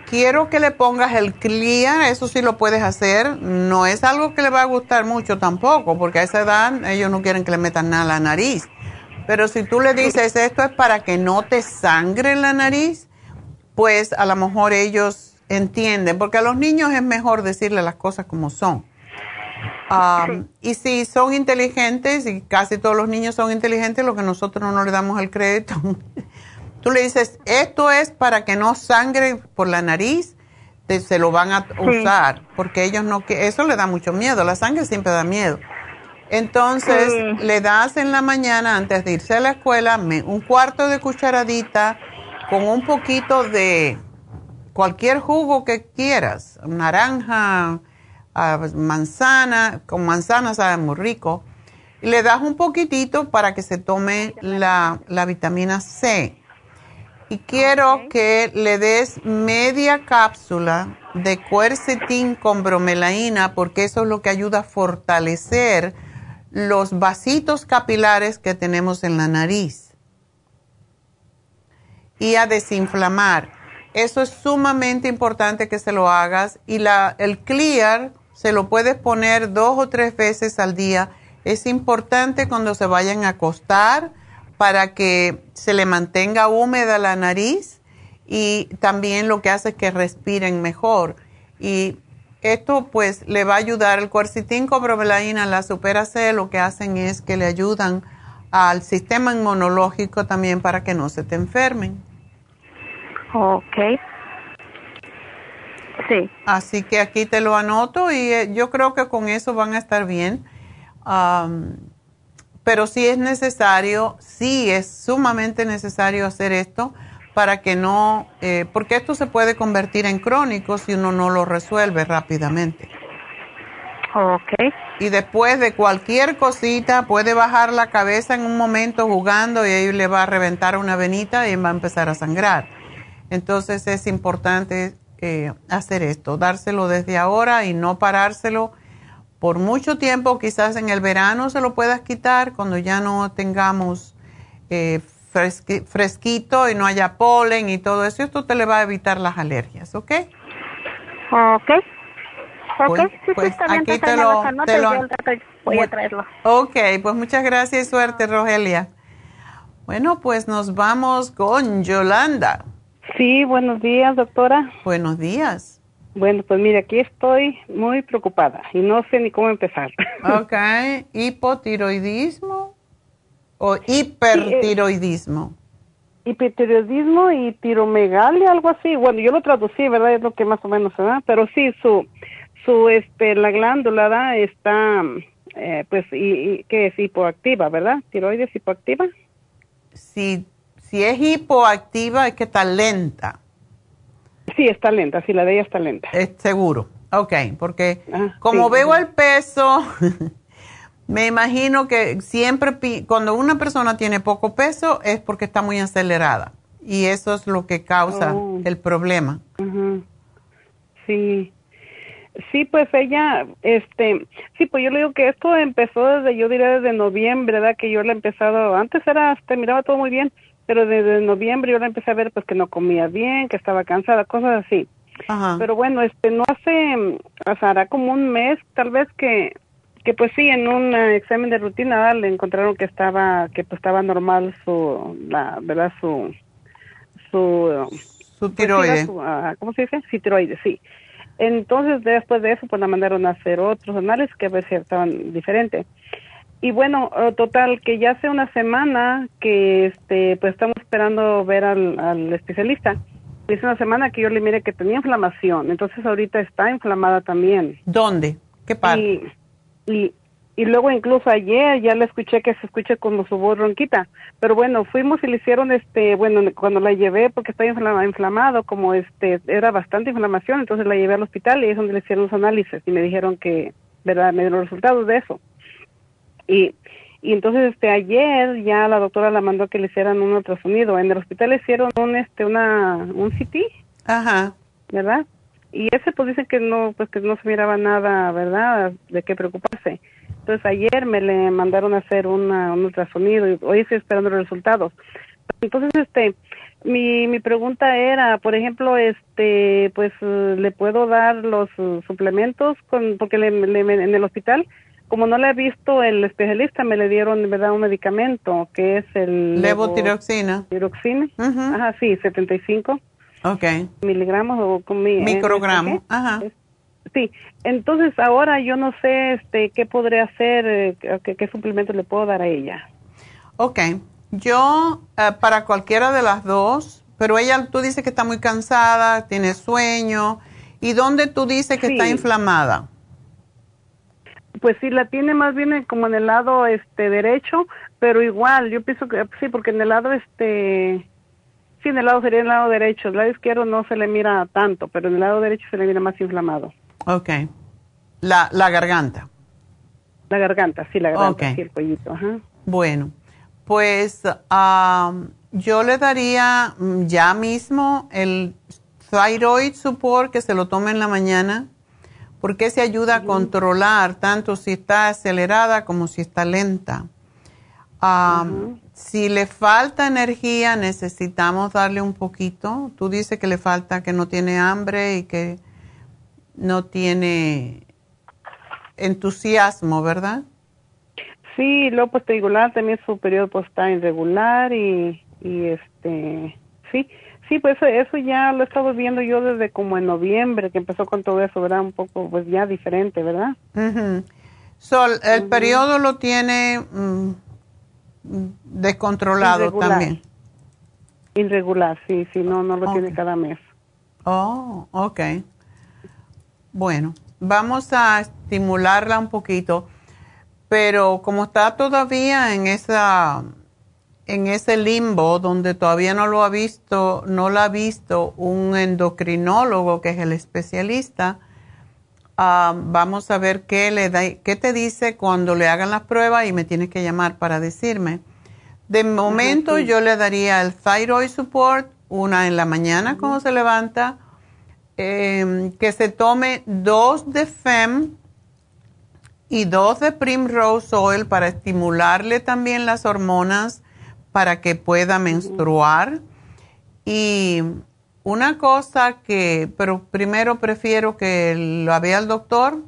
quiero que le pongas el Clear, eso sí lo puedes hacer. No es algo que le va a gustar mucho tampoco, porque a esa edad ellos no quieren que le metan nada a la nariz. Pero si tú le dices esto es para que no te sangre la nariz, pues a lo mejor ellos entienden, porque a los niños es mejor decirle las cosas como son. Y si son inteligentes, y casi todos los niños son inteligentes, lo que nosotros no le damos el crédito Tú le dices, esto es para que no sangre por la nariz, se lo van a usar, porque ellos no, eso le da mucho miedo, la sangre siempre da miedo. Entonces, le das en la mañana, antes de irse a la escuela, un cuarto de cucharadita con un poquito de cualquier jugo que quieras, naranja, ah, manzana, con manzana sabe muy rico. Y le das un poquitito para que se tome la, la vitamina C y quiero que le des media cápsula de cuercetín con bromelaína porque eso es lo que ayuda a fortalecer los vasitos capilares que tenemos en la nariz y a desinflamar. Eso es sumamente importante que se lo hagas y la, el clear se lo puedes poner dos o tres veces al día. Es importante cuando se vayan a acostar para que se le mantenga húmeda la nariz y también lo que hace es que respiren mejor. Y esto pues le va a ayudar el cuercitín con bromelaína, la supera C, lo que hacen es que le ayudan al sistema inmunológico también para que no se te enfermen. Ok. Sí. Así que aquí te lo anoto y eh, yo creo que con eso van a estar bien pero si es necesario, sí es sumamente necesario hacer esto para que no, eh, porque esto se puede convertir en crónico si uno no lo resuelve rápidamente. Ok. Y después de cualquier cosita puede bajar la cabeza en un momento jugando y ahí le va a reventar una venita y va a empezar a sangrar. Entonces es importante eh, hacer esto, dárselo desde ahora y no parárselo por mucho tiempo, quizás en el verano se lo puedas quitar cuando ya no tengamos eh, fresquito y no haya polen y todo eso. Esto te le va a evitar las alergias, ¿ok? Ok. Ok, Pues- sí, sí, pues está bien. aquí te lo- te lo- voy a traerlo. Ok, pues muchas gracias y suerte, Rogelia. Bueno, pues nos vamos con Yolanda. Sí, buenos días, doctora. Buenos días. Bueno, pues mire, aquí estoy muy preocupada y no sé ni cómo empezar. Ok, hipotiroidismo o hipertiroidismo. Hipertiroidismo y tiromegalia, algo así. Bueno, yo lo traducí, ¿verdad? Es lo que más o menos se da. Pero sí, su, su, este, la glándula ¿da? está, eh, pues, y, y, ¿qué es? Hipoactiva, ¿verdad? Tiroides hipoactiva. Si, si es hipoactiva es que está lenta. Sí, está lenta, sí, la de ella está lenta. Es seguro. Ok, porque como sí. veo el peso, me imagino que siempre cuando una persona tiene poco peso es porque está muy acelerada. Y eso es lo que causa Oh. el problema. Sí. Sí, pues ella, este, sí, pues yo le digo que esto empezó desde, yo diría desde noviembre, ¿verdad? Que yo la he empezado, antes era, te miraba todo muy bien, pero desde noviembre yo la empecé a ver pues que no comía bien, que estaba cansada, cosas así. Pero bueno, este, no hace, o sea, hará como un mes, tal vez que, que pues sí, en un eh, examen de rutina le encontraron que estaba, que pues estaba normal su, la, ¿verdad? Su, su, su tiroides. ¿Cómo se dice? Sí, tiroides, sí. Entonces, después de eso, pues la mandaron a hacer otros análisis que a ver si estaban diferentes. Y bueno, eh, total, que ya hace una semana que este pues estamos esperando ver al, al especialista. Hace una semana que yo le miré que tenía inflamación, entonces ahorita está inflamada también. ¿Dónde? ¿Qué parte? Y, y, y luego incluso ayer ya le escuché que se escucha como su voz ronquita. Pero bueno, fuimos y le hicieron este, bueno, cuando la llevé porque estaba inflama- inflamado, como este, era bastante inflamación, entonces la llevé al hospital y es donde le hicieron los análisis y me dijeron que, verdad, me dieron los resultados de eso. Y, y entonces este ayer ya la doctora la mandó que le hicieran un ultrasonido. En el hospital le hicieron un este una un CT. Ajá. ¿Verdad? Y ese pues dicen que no pues que no se miraba nada, ¿verdad? De qué preocuparse. Entonces ayer me le mandaron a hacer una, un ultrasonido y hoy estoy esperando los resultados. Entonces este mi, mi pregunta era, por ejemplo, este, pues, ¿le puedo dar los eh, suplementos con, porque le, le- en el hospital, como no le he visto el especialista, me le dieron, ¿verdad?, un medicamento que es el... Levotiroxina. Tiroxina. Ajá, sí, 75 Ok. miligramos o con mi... Microgramos. ¿qué? Ajá. Sí, entonces ahora yo no sé este qué podré hacer, eh, qué, qué suplemento le puedo dar a ella. Ok. Yo, eh, para cualquiera de las dos, pero ella, tú dices que está muy cansada, tiene sueño. ¿Y dónde tú dices que está inflamada? Pues sí, la tiene más bien en- como en el lado este derecho, pero igual, yo pienso que sí, porque en el lado este, sí, en el lado sería el lado derecho, el lado izquierdo no se le mira tanto, pero en el lado derecho se le mira más inflamado. Ok. La, la garganta. La garganta, sí, la garganta, Ok. sí, el cuellito, ajá. Bueno, pues yo le daría mm, ya mismo el thyroid support que se lo tome en la mañana, porque se ayuda a controlar tanto si está acelerada como si está lenta. Si le falta energía, necesitamos darle un poquito. Tú dices que le falta, que no tiene hambre y que no tiene entusiasmo, ¿verdad? Sí, luego pues también su periodo pues está irregular y, y este, sí, sí, pues eso, eso ya lo he estado viendo yo desde como en noviembre que empezó con todo eso, ¿verdad? Un poco pues ya diferente, ¿verdad? Ujú. Sol, el periodo lo tiene mm, descontrolado Irregular. también. Irregular, sí, sí, no, no lo tiene cada mes. Oh, ok. Bueno, vamos a estimularla un poquito, pero como está todavía en esa en ese limbo donde todavía no lo ha visto, no la ha visto un endocrinólogo que es el especialista, ah, vamos a ver qué le da, qué te dice cuando le hagan las pruebas y me tienes que llamar para decirme. De momento yo le daría el thyroid support, una en la mañana cuando se levanta, eh, que se tome dos de FEM y dos de Primrose Oil para estimularle también las hormonas para que pueda menstruar. Y una cosa que, pero primero prefiero que lo vea el doctor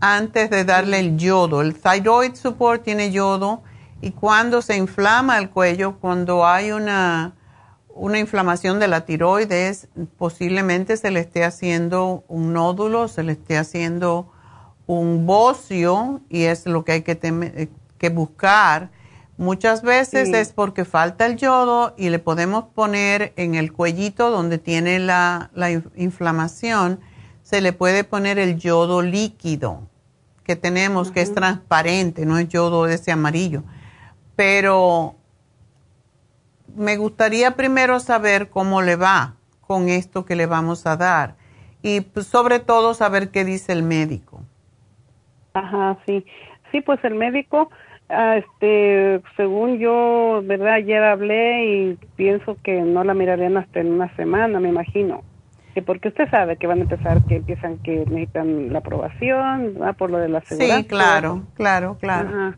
antes de darle el yodo. El thyroid support tiene yodo y cuando se inflama el cuello, cuando hay una, una inflamación de la tiroides, posiblemente se le esté haciendo un nódulo, se le esté haciendo un bocio y es lo que hay que, eh, que buscar. Muchas veces es porque falta el yodo y le podemos poner en el cuellito donde tiene la, la inflamación, se le puede poner el yodo líquido que tenemos, que es transparente, no es yodo ese amarillo. Pero me gustaría primero saber cómo le va con esto que le vamos a dar y pues, sobre todo saber qué dice el médico. Ajá, sí. Sí, pues el médico, ah, este, según yo, ¿verdad? Ayer hablé y pienso que no la mirarían hasta en una semana, me imagino. Que porque usted sabe que van a empezar, que empiezan, que necesitan la aprobación, ¿verdad? por lo de la seguridad. Sí, claro, claro, claro.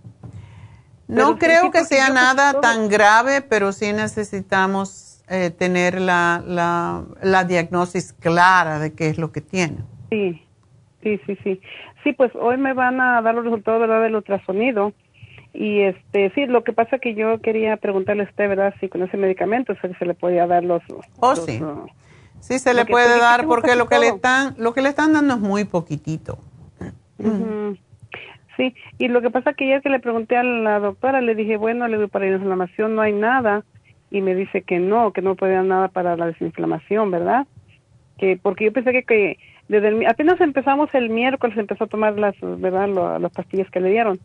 No creo que sea nada tan grave, pero sí necesitamos eh, tener la, la, la diagnosis clara de qué es lo que tiene. Sí, sí, sí, sí. Sí, pues hoy me van a dar los resultados ¿verdad? del ultrasonido. Y este, sí, lo que pasa que yo quería preguntarle a usted, ¿verdad? Si con ese medicamento se, se le podía dar los... Oh, sí. Uh, sí, se le puede dar porque lo que le, están, lo que le están dando es muy poquitito. Sí, y lo que pasa que ya que le pregunté a la doctora, le dije, bueno, le doy para la inflamación no hay nada. Y me dice que no, que no puede dar nada para la desinflamación, ¿verdad? Que porque yo pensé que, que desde apenas empezamos el miércoles empezó a tomar las verdad las pastillas que le dieron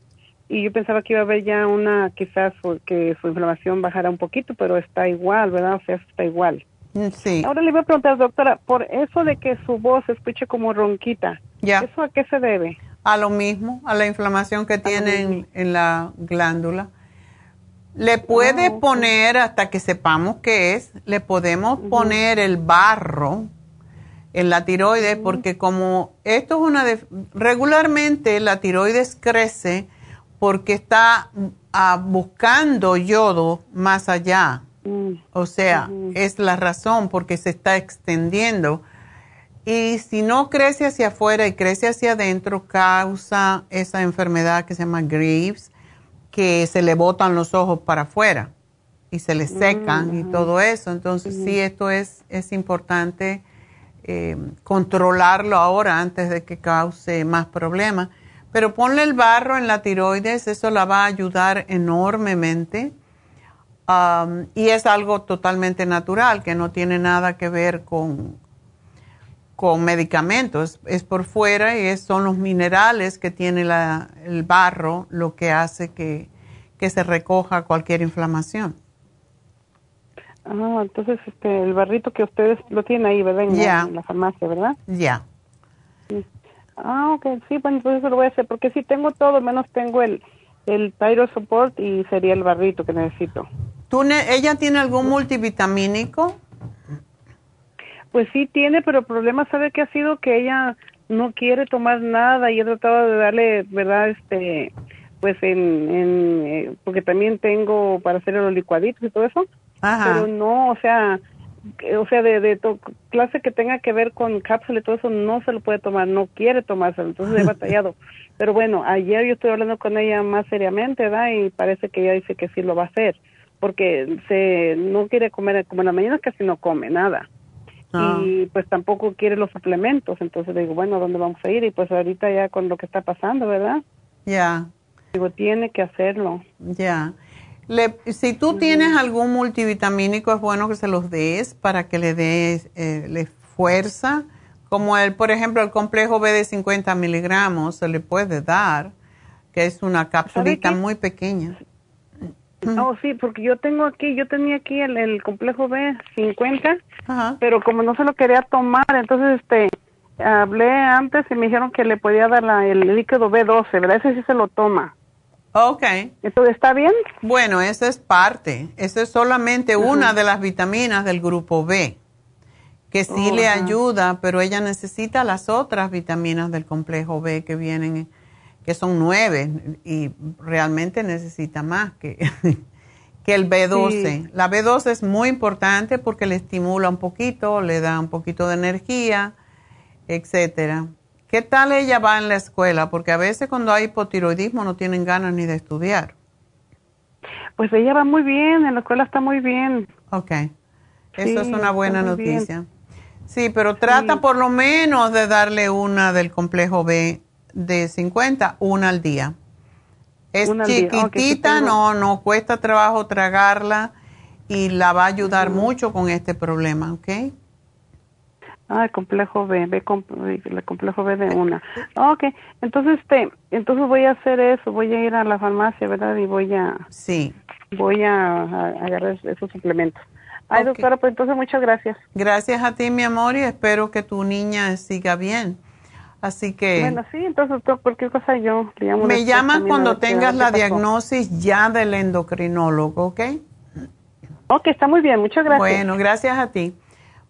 y yo pensaba que iba a haber ya una quizás que su inflamación bajara un poquito pero está igual verdad o sea está igual. Mm, sí. Ahora le voy a preguntar doctora por eso de que su voz se escuche como ronquita ya. eso a qué se debe a lo mismo a la inflamación que tiene en, la glándula. Le puede ah, poner hasta que sepamos qué es le podemos poner el barro en la tiroides, porque como esto es una de, regularmente la tiroides crece porque está ah, buscando yodo más allá. Mm. O sea, es la razón porque se está extendiendo. Y si no crece hacia afuera y crece hacia adentro, causa esa enfermedad que se llama Graves, que se le botan los ojos para afuera y se le secan y todo eso. Entonces, sí, esto es, es importante eh, controlarlo ahora antes de que cause más problemas. Pero ponle el barro en la tiroides, eso la va a ayudar enormemente. Um, y es algo totalmente natural, que no tiene nada que ver con, con medicamentos. Es por fuera y son los minerales que tiene el barro lo que hace que se recoja cualquier inflamación. Ah, entonces este, el barrito que ustedes lo tienen ahí, ¿verdad? En, la, farmacia, ¿verdad? Ya. Ah, ok, sí, bueno, entonces eso lo voy a hacer, porque sí tengo todo, menos tengo el, el Tyro Support y sería el barrito que necesito. ¿Tú ¿Ella tiene algún multivitamínico? Pues sí tiene, pero el problema, ¿sabe qué ha sido? Que ella no quiere tomar nada y he tratado de darle, ¿verdad? Este, pues en, en eh, porque también tengo para hacer los licuaditos y todo eso pero no, o sea, o sea, de, de clase que tenga que ver con cápsula y todo eso, no se lo puede tomar, no quiere tomárselo, entonces he batallado. Pero bueno, ayer yo estoy hablando con ella más seriamente, ¿verdad? Y parece que ella dice que sí lo va a hacer, porque se no quiere comer, como en la mañana casi no come nada. Ah. Y pues tampoco quiere los suplementos, entonces digo, bueno, ¿dónde vamos a ir? Y pues ahorita ya con lo que está pasando, ¿verdad? Ya. Digo, tiene que hacerlo. Ya si tú tienes algún multivitamínico, es bueno que se los des para que le des eh, fuerza. Como el, por ejemplo, el complejo B de 50 miligramos se le puede dar, que es una capsulita muy pequeña. Oh, sí, porque yo tengo aquí, yo tenía aquí el, complejo B 50, pero como no se lo quería tomar, entonces este hablé antes y me dijeron que le podía dar el líquido B12, ¿verdad? Ese sí se lo toma. Ok. ¿Eso está bien? Bueno, esa es parte. Esa es solamente una de las vitaminas del grupo B, que sí le ayuda, pero ella necesita las otras vitaminas del complejo B que vienen que son nueve, y realmente necesita más que, que el B12. La B12 es muy importante porque le estimula un poquito, le da un poquito de energía, etcétera. ¿Qué tal ella va en la escuela? Porque a veces cuando hay hipotiroidismo no tienen ganas ni de estudiar. Pues ella va muy bien, en la escuela está muy bien. Ok, eso es una buena noticia. Sí, pero trata por lo menos de darle una del complejo B de 50, una al día. Es chiquitita, no, no cuesta trabajo tragarla y la va a ayudar mucho con este problema, ¿ok? Ah, el complejo B, B el complejo B de una. Ok, entonces este, entonces voy a hacer eso, voy a ir a la farmacia, ¿verdad? Y voy a Sí. Voy a, agarrar esos suplementos. Ay, doctora, pues entonces muchas gracias. Gracias a ti, mi amor, y espero que tu niña siga bien. Así que... Bueno, sí, entonces cualquier cosa yo le llamo. Me llamas cuando tengas la diagnosis ya del endocrinólogo, ¿ok? Ok, está muy bien, muchas gracias. Bueno, gracias a ti.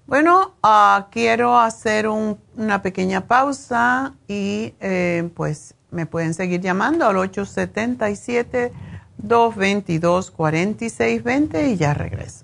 Bueno, uh, quiero hacer un, una pequeña pausa y eh, pues me pueden seguir llamando al 877-222-4620 y ya regreso.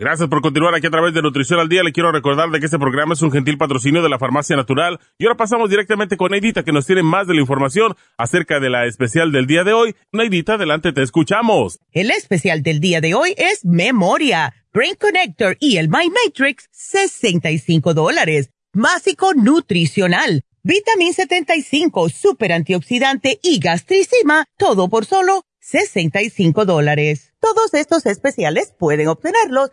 Gracias por continuar aquí a través de Nutrición al Día. Le quiero recordar de que este programa es un gentil patrocinio de la Farmacia Natural. Y ahora pasamos directamente con Neidita, que nos tiene más de la información acerca de la especial del día de hoy. Neidita, adelante, te escuchamos. El especial del día de hoy es Memoria, Brain Connector y el My Matrix, 65 dólares. Básico nutricional, Vitamin 75, super antioxidante y gastricima, todo por solo 65 dólares. Todos estos especiales pueden obtenerlos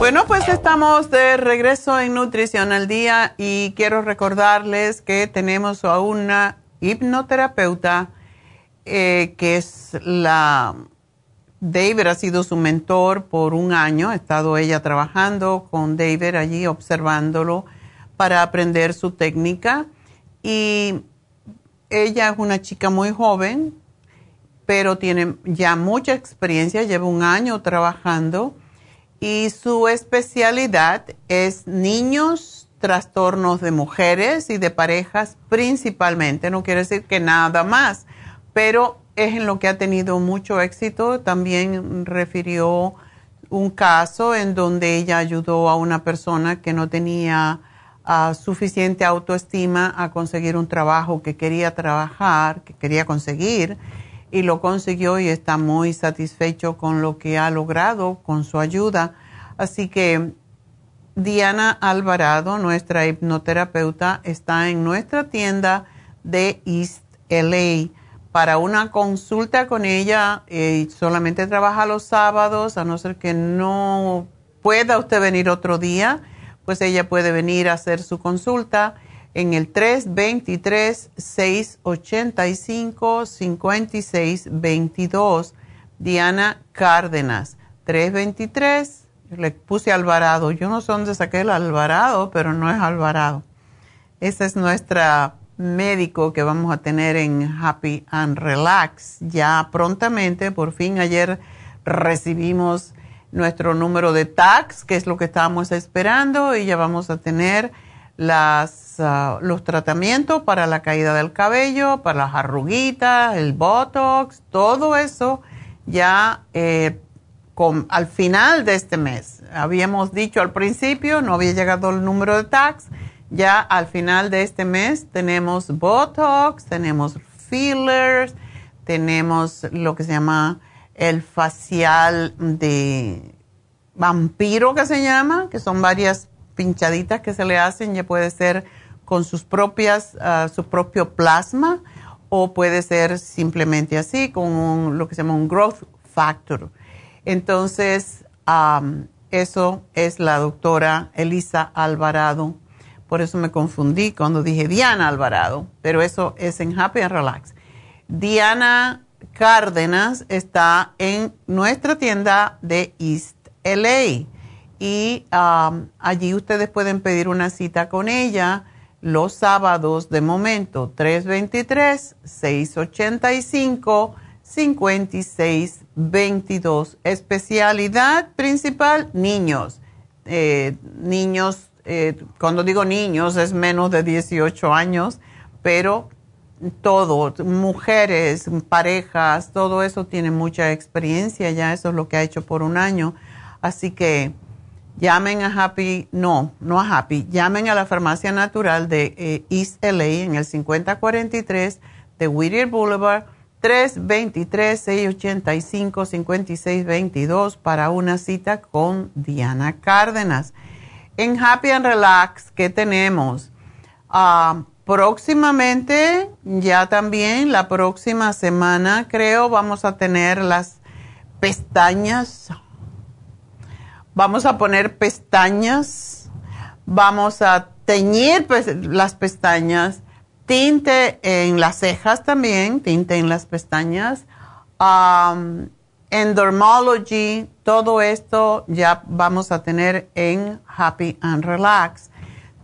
Bueno, pues estamos de regreso en Nutrición al Día y quiero recordarles que tenemos a una hipnoterapeuta eh, que es la... David ha sido su mentor por un año, ha estado ella trabajando con David allí, observándolo para aprender su técnica. Y ella es una chica muy joven, pero tiene ya mucha experiencia, lleva un año trabajando y su especialidad es niños, trastornos de mujeres y de parejas principalmente. No quiere decir que nada más, pero es en lo que ha tenido mucho éxito. También refirió un caso en donde ella ayudó a una persona que no tenía ah, suficiente autoestima a conseguir un trabajo que quería trabajar, que quería conseguir y lo consiguió y está muy satisfecho con lo que ha logrado con su ayuda. Así que Diana Alvarado, nuestra hipnoterapeuta, está en nuestra tienda de East LA. Para una consulta con ella, eh, solamente trabaja los sábados, a no ser que no pueda usted venir otro día, pues ella puede venir a hacer su consulta en el 323-685-5622. Diana Cárdenas, 323. Le puse Alvarado. Yo no sé dónde saqué el Alvarado, pero no es Alvarado. Ese es nuestra médico que vamos a tener en Happy and Relax. Ya prontamente, por fin ayer recibimos nuestro número de tax, que es lo que estábamos esperando, y ya vamos a tener las, ah, los tratamientos para la caída del cabello, para las arruguitas, el botox, todo eso ya eh, con, al final de este mes. Habíamos dicho al principio, no había llegado el número de tax, ya al final de este mes tenemos botox, tenemos fillers, tenemos lo que se llama el facial de vampiro que se llama, que son varias pinchaditas que se le hacen, ya puede ser con sus propias, ah, su propio plasma o puede ser simplemente así, con lo que se llama un growth factor. Entonces, eso es la doctora Elisa Alvarado. Por eso me confundí cuando dije Diana Alvarado, pero eso es en Happy and Relax. Diana Cárdenas está en nuestra tienda de East LA y um, allí ustedes pueden pedir una cita con ella los sábados de momento 323-685-5622. Especialidad principal, niños. Eh, niños, eh, cuando digo niños es menos de 18 años, pero todo, mujeres, parejas, todo eso tiene mucha experiencia ya, eso es lo que ha hecho por un año. Así que llamen a Happy, no, no a Happy, llamen a la Farmacia Natural de eh, East LA en el 5043 de Whittier Boulevard, 323-685-5622 para una cita con Diana Cárdenas. En Happy and Relax, ¿qué tenemos? Ah, Próximamente, ya también la próxima semana creo, vamos a tener las pestañas. Vamos a poner pestañas. Vamos a teñir las pestañas. Tinte en las cejas también, tinte en las pestañas. Um, endermology, todo esto ya vamos a tener en Happy and Relax.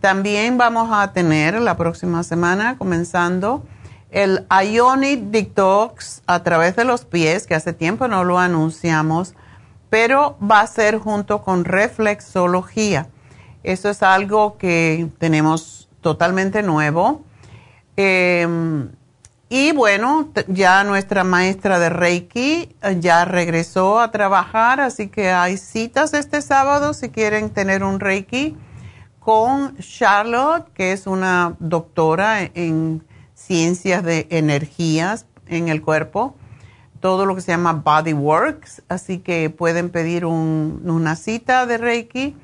También vamos a tener la próxima semana, comenzando, el Ionic Detox a través de los pies, que hace tiempo no lo anunciamos, pero va a ser junto con reflexología. Eso es algo que tenemos totalmente nuevo. Em, y bueno, ya nuestra maestra de Reiki eh, ya regresó a trabajar, así que hay citas este sábado si quieren tener un Reiki con Charlotte, que es una doctora en ciencias de energías en el cuerpo, todo lo que se llama Body Works, así que pueden pedir una cita de Reiki.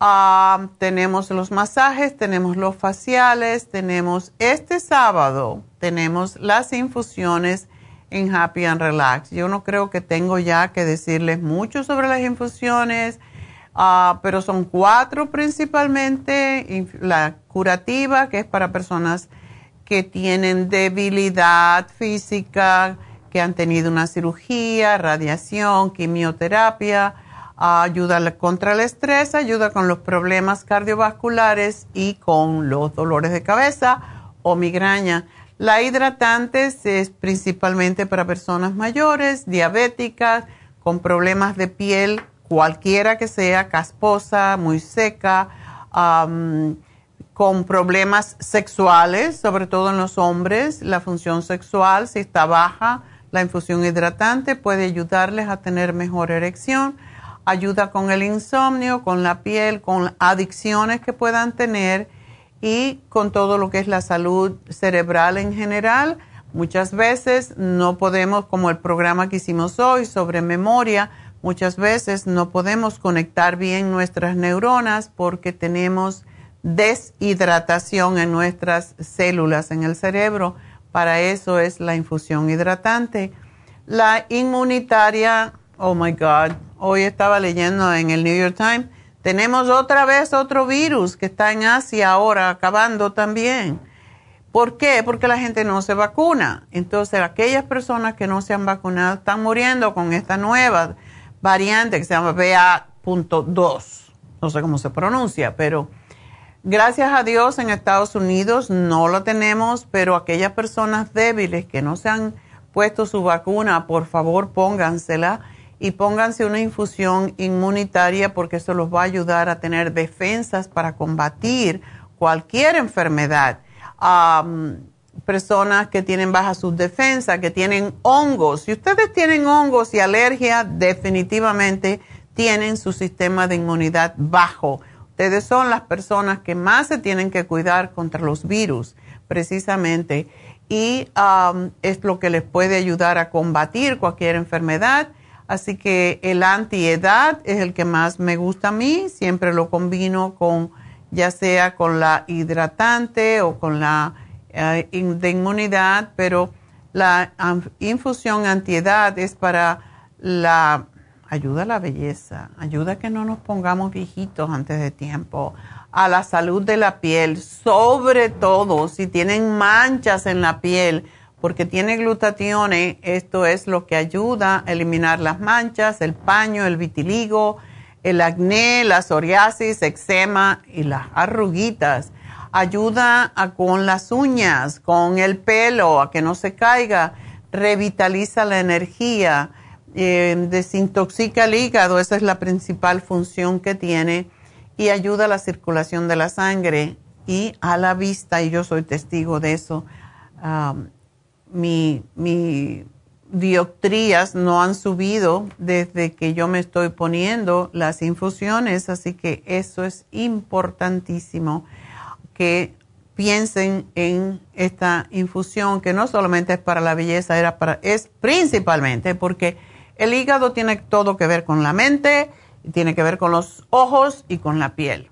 Ah, tenemos los masajes, tenemos los faciales, tenemos este sábado, tenemos las infusiones en Happy and Relax. Yo no creo que tengo ya que decirles mucho sobre las infusiones Ah, pero son cuatro principalmente. La curativa, que es para personas que tienen debilidad física, que han tenido una cirugía, radiación, quimioterapia, ayuda contra el estrés, ayuda con los problemas cardiovasculares y con los dolores de cabeza o migraña. La hidratante es principalmente para personas mayores, diabéticas, con problemas de piel cualquiera que sea, casposa, muy seca, con problemas sexuales, sobre todo en los hombres, la función sexual, si está baja, la infusión hidratante puede ayudarles a tener mejor erección, ayuda con el insomnio, con la piel, con adicciones que puedan tener y con todo lo que es la salud cerebral en general. Muchas veces no podemos, como el programa que hicimos hoy sobre memoria, Muchas veces no podemos conectar bien nuestras neuronas porque tenemos deshidratación en nuestras células en el cerebro. Para eso es la infusión hidratante. La inmunitaria, oh my God, hoy estaba leyendo en el New York Times, tenemos otra vez otro virus que está en Asia ahora, acabando también. ¿Por qué? Porque la gente no se vacuna. Entonces, aquellas personas que no se han vacunado están muriendo con esta nueva variante que se llama BA.2. No sé cómo se pronuncia, pero gracias a Dios en Estados Unidos no lo tenemos, pero aquellas personas débiles que no se han puesto su vacuna, por favor póngansela y pónganse una infusión inmunitaria porque eso los va a ayudar a tener defensas para combatir cualquier enfermedad. personas que tienen baja subdefensa, que tienen hongos. Si ustedes tienen hongos y alergia, definitivamente tienen su sistema de inmunidad bajo. Ustedes son las personas que más se tienen que cuidar contra los virus, precisamente. Y es lo que les puede ayudar a combatir cualquier enfermedad Así que el antiedad es el que más me gusta a mí. Siempre lo combino con, ya sea con la hidratante o con la eh, de inmunidad, pero la infusión antiedad es para la ayuda a la belleza, ayuda a que no nos pongamos viejitos antes de tiempo, a la salud de la piel, sobre todo si tienen manchas en la piel porque tiene glutatione, esto es lo que ayuda a eliminar las manchas, el paño, el vitiligo, el acné, la psoriasis, eczema y las arruguitas. Ayuda con las uñas, con el pelo, a que no se caiga, revitaliza la energía, eh, desintoxica el hígado, esa es la principal función que tiene, y ayuda a la circulación de la sangre y a la vista, y yo soy testigo de eso. Mi, mi dioptrías no han subido desde que yo me estoy poniendo las infusiones, así que eso es importantísimo que piensen en esta infusión que no solamente es para la belleza, era para, es principalmente porque el hígado tiene todo que ver con la mente, tiene que ver con los ojos y con la piel.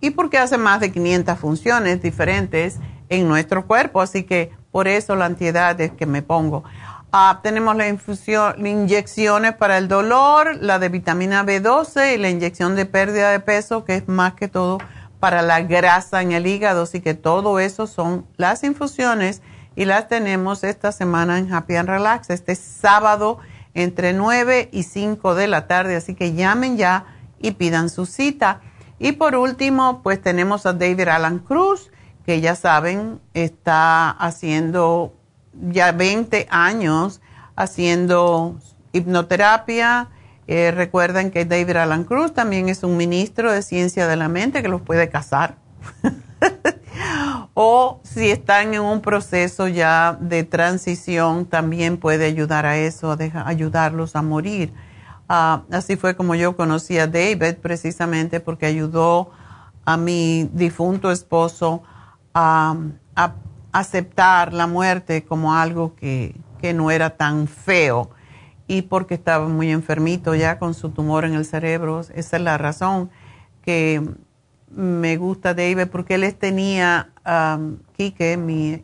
Y porque hace más de 500 funciones diferentes en nuestro cuerpo, así que por eso la antiedad es que me pongo. Ah, tenemos la infusión, inyecciones para el dolor, la de vitamina B12 y la inyección de pérdida de peso, que es más que todo para la grasa en el hígado. Así que todo eso son las infusiones y las tenemos esta semana en Happy and Relax, este sábado entre 9 y 5 de la tarde. Así que llamen ya y pidan su cita. Y por último, pues tenemos a David Alan Cruz que ya saben, está haciendo ya 20 años haciendo hipnoterapia. Eh, recuerden que David Alan Cruz también es un ministro de ciencia de la mente que los puede casar. o si están en un proceso ya de transición, también puede ayudar a eso, a ayudarlos a morir. Ah, así fue como yo conocí a David precisamente porque ayudó a mi difunto esposo a, aceptar la muerte como algo que, no era tan feo y porque estaba muy enfermito ya con su tumor en el cerebro. Esa es la razón que me gusta David porque él tenía, um, Quique, mi,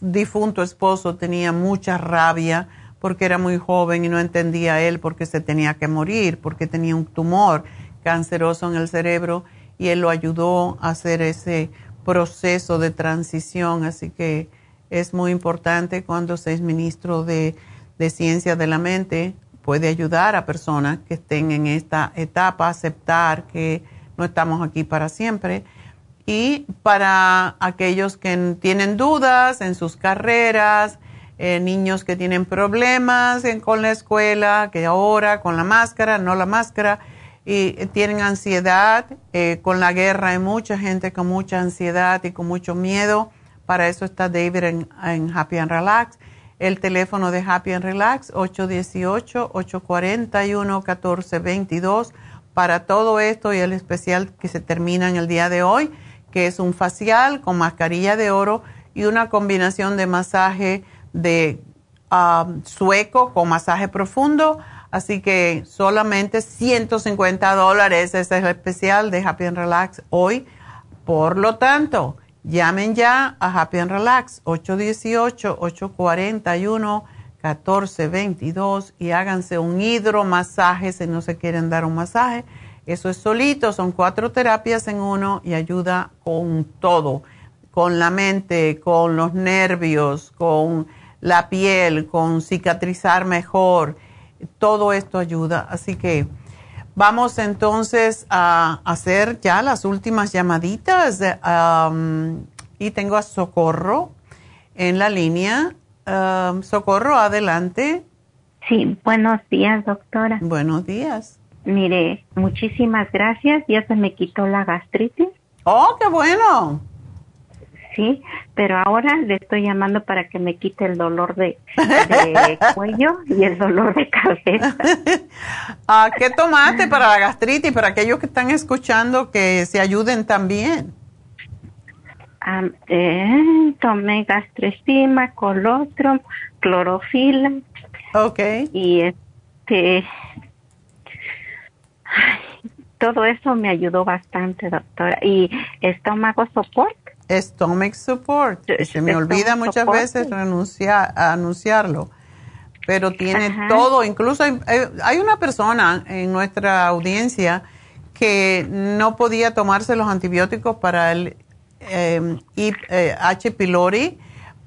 difunto esposo, tenía mucha rabia porque era muy joven y no entendía él por qué se tenía que morir, porque tenía un tumor canceroso en el cerebro y él lo ayudó a hacer ese proceso de transición, así que es muy importante cuando se es ministro de, de ciencia de la mente, puede ayudar a personas que estén en esta etapa, aceptar que no estamos aquí para siempre. Y para aquellos que tienen dudas en sus carreras, eh, niños que tienen problemas con la escuela, que ahora con la máscara, no la máscara, y tienen ansiedad. Eh, con la guerra hay mucha gente con mucha ansiedad y con mucho miedo. Para eso está David en, Happy and Relax. El teléfono de Happy and Relax, 818-841-1422. Para todo esto y el especial que se termina en el día de hoy, que es un facial con mascarilla de oro y una combinación de masaje de um, sueco con masaje profundo Así que solamente 150 dólares es el especial de Happy and Relax hoy. Por lo tanto, llamen ya a Happy and Relax 818-841-1422 y háganse un hidromasaje si no se quieren dar un masaje. Eso es solito, son cuatro terapias en uno y ayuda con todo, con la mente, con los nervios, con la piel, con cicatrizar mejor todo esto ayuda. Así que vamos entonces a hacer ya las últimas llamaditas. y tengo a Socorro en la línea. Socorro, adelante. Sí, buenos días, doctora. Buenos días. Mire, muchísimas gracias. Ya se me quitó la gastritis. Oh, qué bueno sí, pero ahora le estoy llamando para que me quite el dolor de, cuello y el dolor de cabeza. Ah, ¿Qué tomaste para la gastritis? Para aquellos que están escuchando que se ayuden también. Eh, tomé gastricima, colostrum, clorofila. Ok. Y este, todo eso me ayudó bastante, doctora. Y estómago soporte Stomach Support. Se me olvida muchas veces renunciar, anunciarlo, pero tiene todo. Incluso hay, una persona en nuestra audiencia que no podía tomarse los antibióticos para el em, eh, H. pylori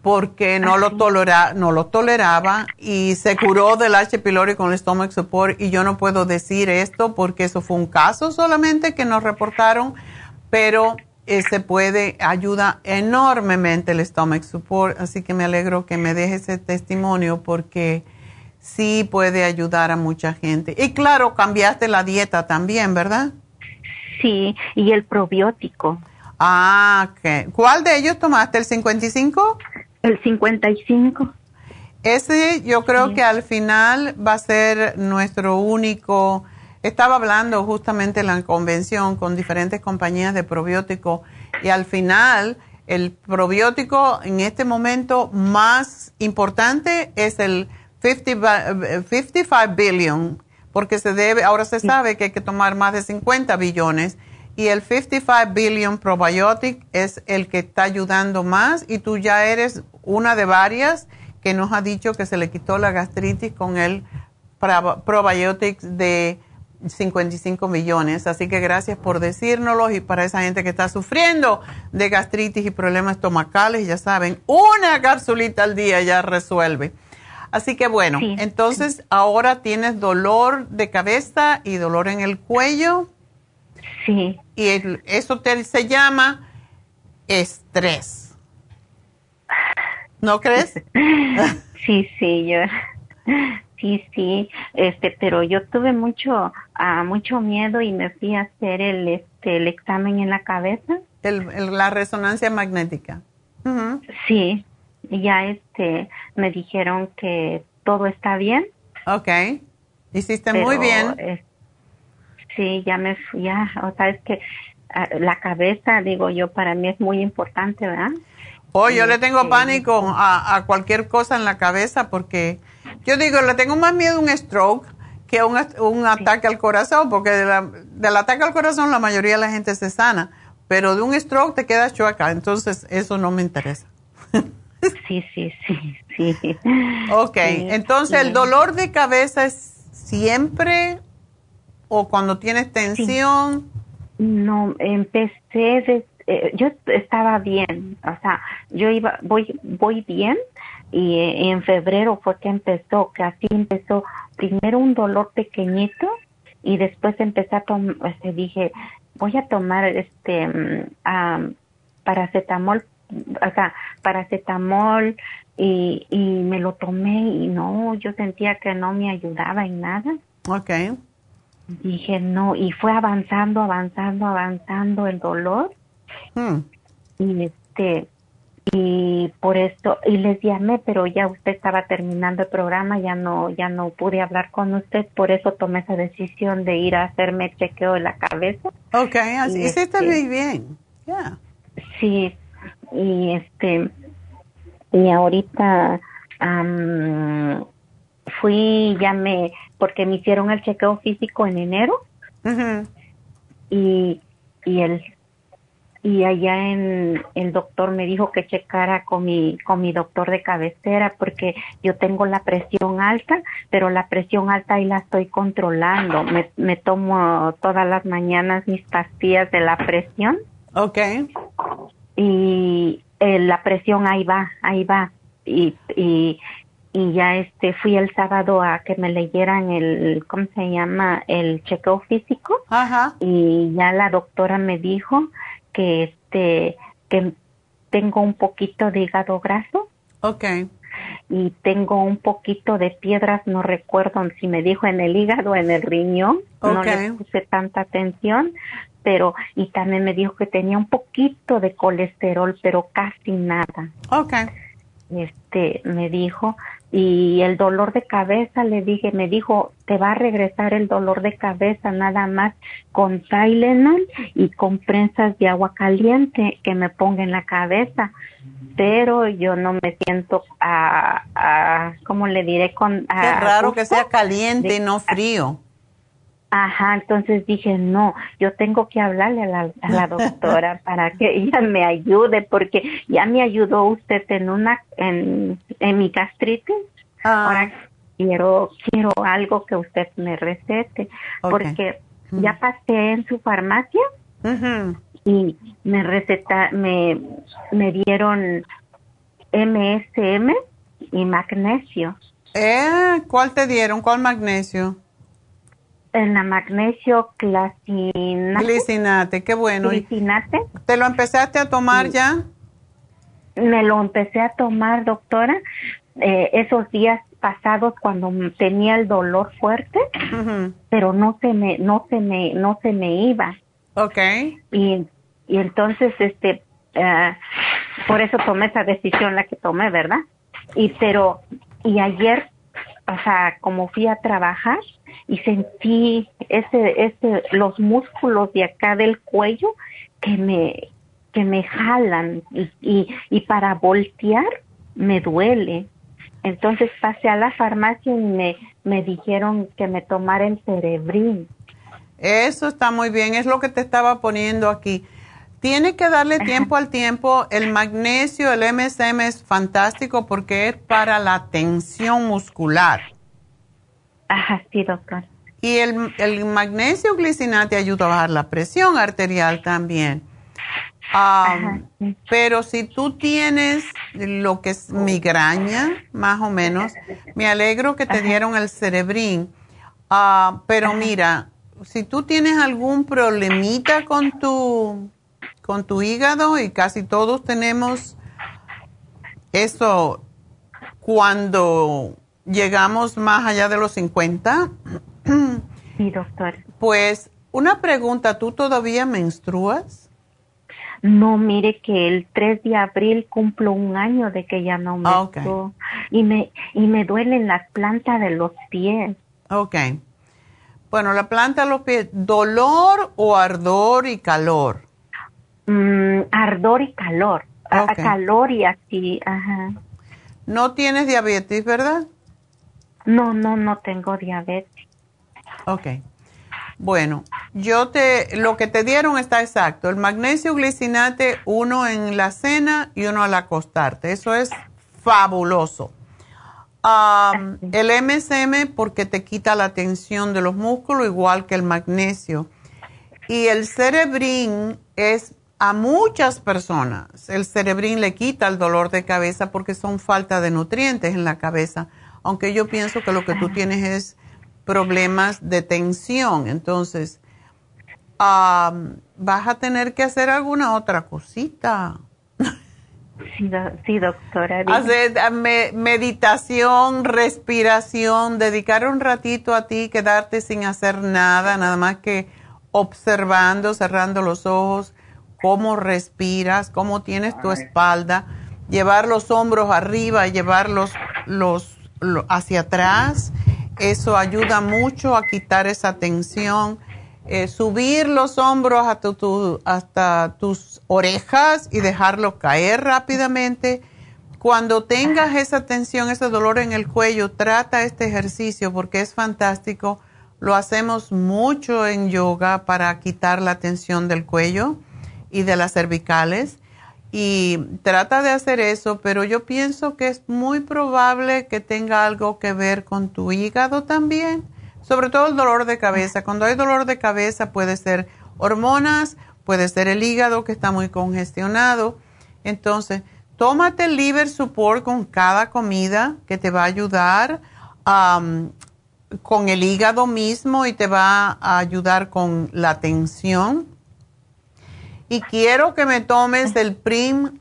porque no lo, tolera, no lo toleraba y se curó del H. pylori con el stomach support y yo no puedo decir esto porque eso fue un caso solamente que nos reportaron, pero eh, se puede, ayuda enormemente el stomach support, así que me alegro que me deje ese testimonio porque sí puede ayudar a mucha gente. Y claro, cambiaste la dieta también, ¿verdad? Sí, y el probiótico. Ah, ok. ¿Cuál de ellos tomaste? ¿El 55? El 55. Ese yo creo que al final va a ser nuestro único estaba hablando justamente en la convención con diferentes compañías de probióticos y al final el probiótico en este momento más importante es el 55 billion, porque se debe, ahora se sabe que hay que tomar más de 50 billones y el 55 billion probiotic es el que está ayudando más y tú ya eres una de varias que nos ha dicho que se le quitó la gastritis con el probiotic de 55 millones. Así que gracias por decírnoslo y para esa gente que está sufriendo de gastritis y problemas estomacales, ya saben, una capsulita al día ya resuelve. Así que bueno, entonces ahora tienes dolor de cabeza y dolor en el cuello. Sí. Y eso te, se llama estrés. ¿No crees? Sí, sí, yo Sí, sí, este, pero yo tuve mucho, uh, mucho miedo y me fui a hacer el, este, el examen en la cabeza. El, la resonancia magnética. Sí, ya este, me dijeron que todo está bien. Ok, hiciste muy bien. Sí, ya me fui, ya, o sea, es que ah, la cabeza, digo yo, para mí es muy importante, ¿verdad? Oh, yo le tengo este, pánico a, a cualquier cosa en la cabeza porque yo digo, le tengo más miedo a un stroke que a un, ataque al corazón, porque del ataque al corazón la mayoría de la gente se sana, pero de un stroke te quedas chueca, entonces eso no me interesa. sí, sí, sí, sí. Ok, entonces el dolor de cabeza es siempre o cuando tienes tensión. No, empecé, eh, yo estaba bien, o sea, yo iba, voy, voy bien, y eh, en febrero fue que empezó, que así empezó primero un dolor pequeñito y después empecé a tomar, este, dije, voy a tomar este um, paracetamol, o sea, paracetamol y, y me lo tomé y no, yo sentía que no me ayudaba en nada. Okay. Dije, no, y fue avanzando, avanzando, avanzando el dolor. Hmm. Y este, y por esto y les llamé pero ya usted estaba terminando el programa ya no ya no pude hablar con usted por eso tomé esa decisión de ir a hacerme chequeo de la cabeza Ok, así y está muy este, bien ya sí y este y ahorita fui, ya me, porque me hicieron el chequeo físico en enero y, y el y allá en el doctor me dijo que checara con mi con mi doctor de cabecera porque yo tengo la presión alta pero la presión alta ahí la estoy controlando. Me, me tomo todas las mañanas mis pastillas de la presión. Okay y eh, la presión ahí va ahí va. Y, y y ya este fui el sábado a que me leyeran el cómo se llama el chequeo físico. Ajá. y ya la doctora me dijo que este que tengo un poquito de hígado graso. Okay y tengo un poquito de piedras no recuerdo si me dijo en el hígado o en el riñón. No le puse tanta atención pero y también me dijo que tenía un poquito de colesterol pero casi nada. Okay este me dijo y el dolor de cabeza le dije me dijo te va a regresar el dolor de cabeza nada más con Tylenol y con prensas de agua caliente que me ponga en la cabeza pero yo no me siento a, a cómo le diré con Qué raro que sea caliente de- no frío. Ajá, entonces dije, no, yo tengo que hablarle a la, a la doctora para que ella me ayude, porque ya me ayudó usted en una, en, en mi gastritis. Ah. Ahora quiero, quiero algo que usted me recete, porque ya pasé en su farmacia y me receta, me, me dieron MSM y magnesio. Eh, ¿Cuál te dieron? ¿Cuál magnesio? En la magnesio glacinate. Glicinate, qué bueno. ¿Y Glicinate. ¿Te lo empezaste a tomar ya? Me lo empecé a tomar, doctora, eh, esos días pasados cuando tenía el dolor fuerte, pero no se me, no se me, no se me iba. Okay. Y, y entonces, este, eh, por eso tomé esa decisión la que tomé, ¿verdad? Y pero, y ayer, o sea, como fui a trabajar y sentí ese, ese, los músculos de acá del cuello que me, que me jalan y, y, y para voltear me duele. Entonces pasé a la farmacia y me, me dijeron que me tomara el cerebrín. Eso está muy bien, es lo que te estaba poniendo aquí. Tiene que darle tiempo al tiempo. El magnesio, el MSM es fantástico porque es para la tensión muscular. Ajá, sí, doctor. Y el, el magnesio glicinate ayuda a bajar la presión arterial también. Ah, Pero si tú tienes lo que es migraña, más o menos, me alegro que te dieron el cerebrín. Ah, pero mira, si tú tienes algún problemita con tu, con tu hígado, y casi todos tenemos eso cuando llegamos más allá de los 50. Sí, doctor. Pues una pregunta, ¿tú todavía menstruas? No, mire que el 3 de abril cumplo un año de que ya no me Ah, ok. y me y me duelen las plantas de los pies. Ok. Bueno, la planta de los pies, dolor o ardor y calor. Mm, ardor y calor. A- calor y así, ajá. No tienes diabetes, ¿verdad? No, no, no tengo diabetes. Ok. Bueno, yo te, lo que te dieron está exacto. El magnesio glicinate, uno en la cena y uno al acostarte. Eso es fabuloso. El MSM porque te quita la tensión de los músculos, igual que el magnesio. Y el cerebrín es a muchas personas. El cerebrín le quita el dolor de cabeza porque son falta de nutrientes en la cabeza. Aunque yo pienso que lo que tú tienes es problemas de tensión. Entonces, am, vas a tener que hacer alguna otra cosita. Sí, do- sí, doctora. Hacer ah, me- meditación, respiración, dedicar un ratito a ti, quedarte sin hacer nada, nada más que observando, cerrando los ojos, cómo respiras, cómo tienes tu espalda, llevar los hombros arriba, llevarlos los, lo- hacia atrás, eso ayuda mucho a quitar esa tensión. Eh, subir los hombros hasta, tu- hasta tus orejas y dejarlos caer rápidamente. cuando tengas esa tensión, ese dolor en el cuello, trata este ejercicio porque es fantástico. Lo hacemos mucho en yoga para quitar la tensión del cuello y de las cervicales. Y trata de hacer eso, pero yo pienso que es muy probable que tenga algo que ver con tu hígado también, sobre todo el dolor de cabeza. Cuando hay dolor de cabeza puede ser hormonas, puede ser el hígado que está muy congestionado. Entonces, Tómate el liver support con cada comida que te va a ayudar con el hígado mismo y te va a ayudar con la tensión. Y quiero que me tomes el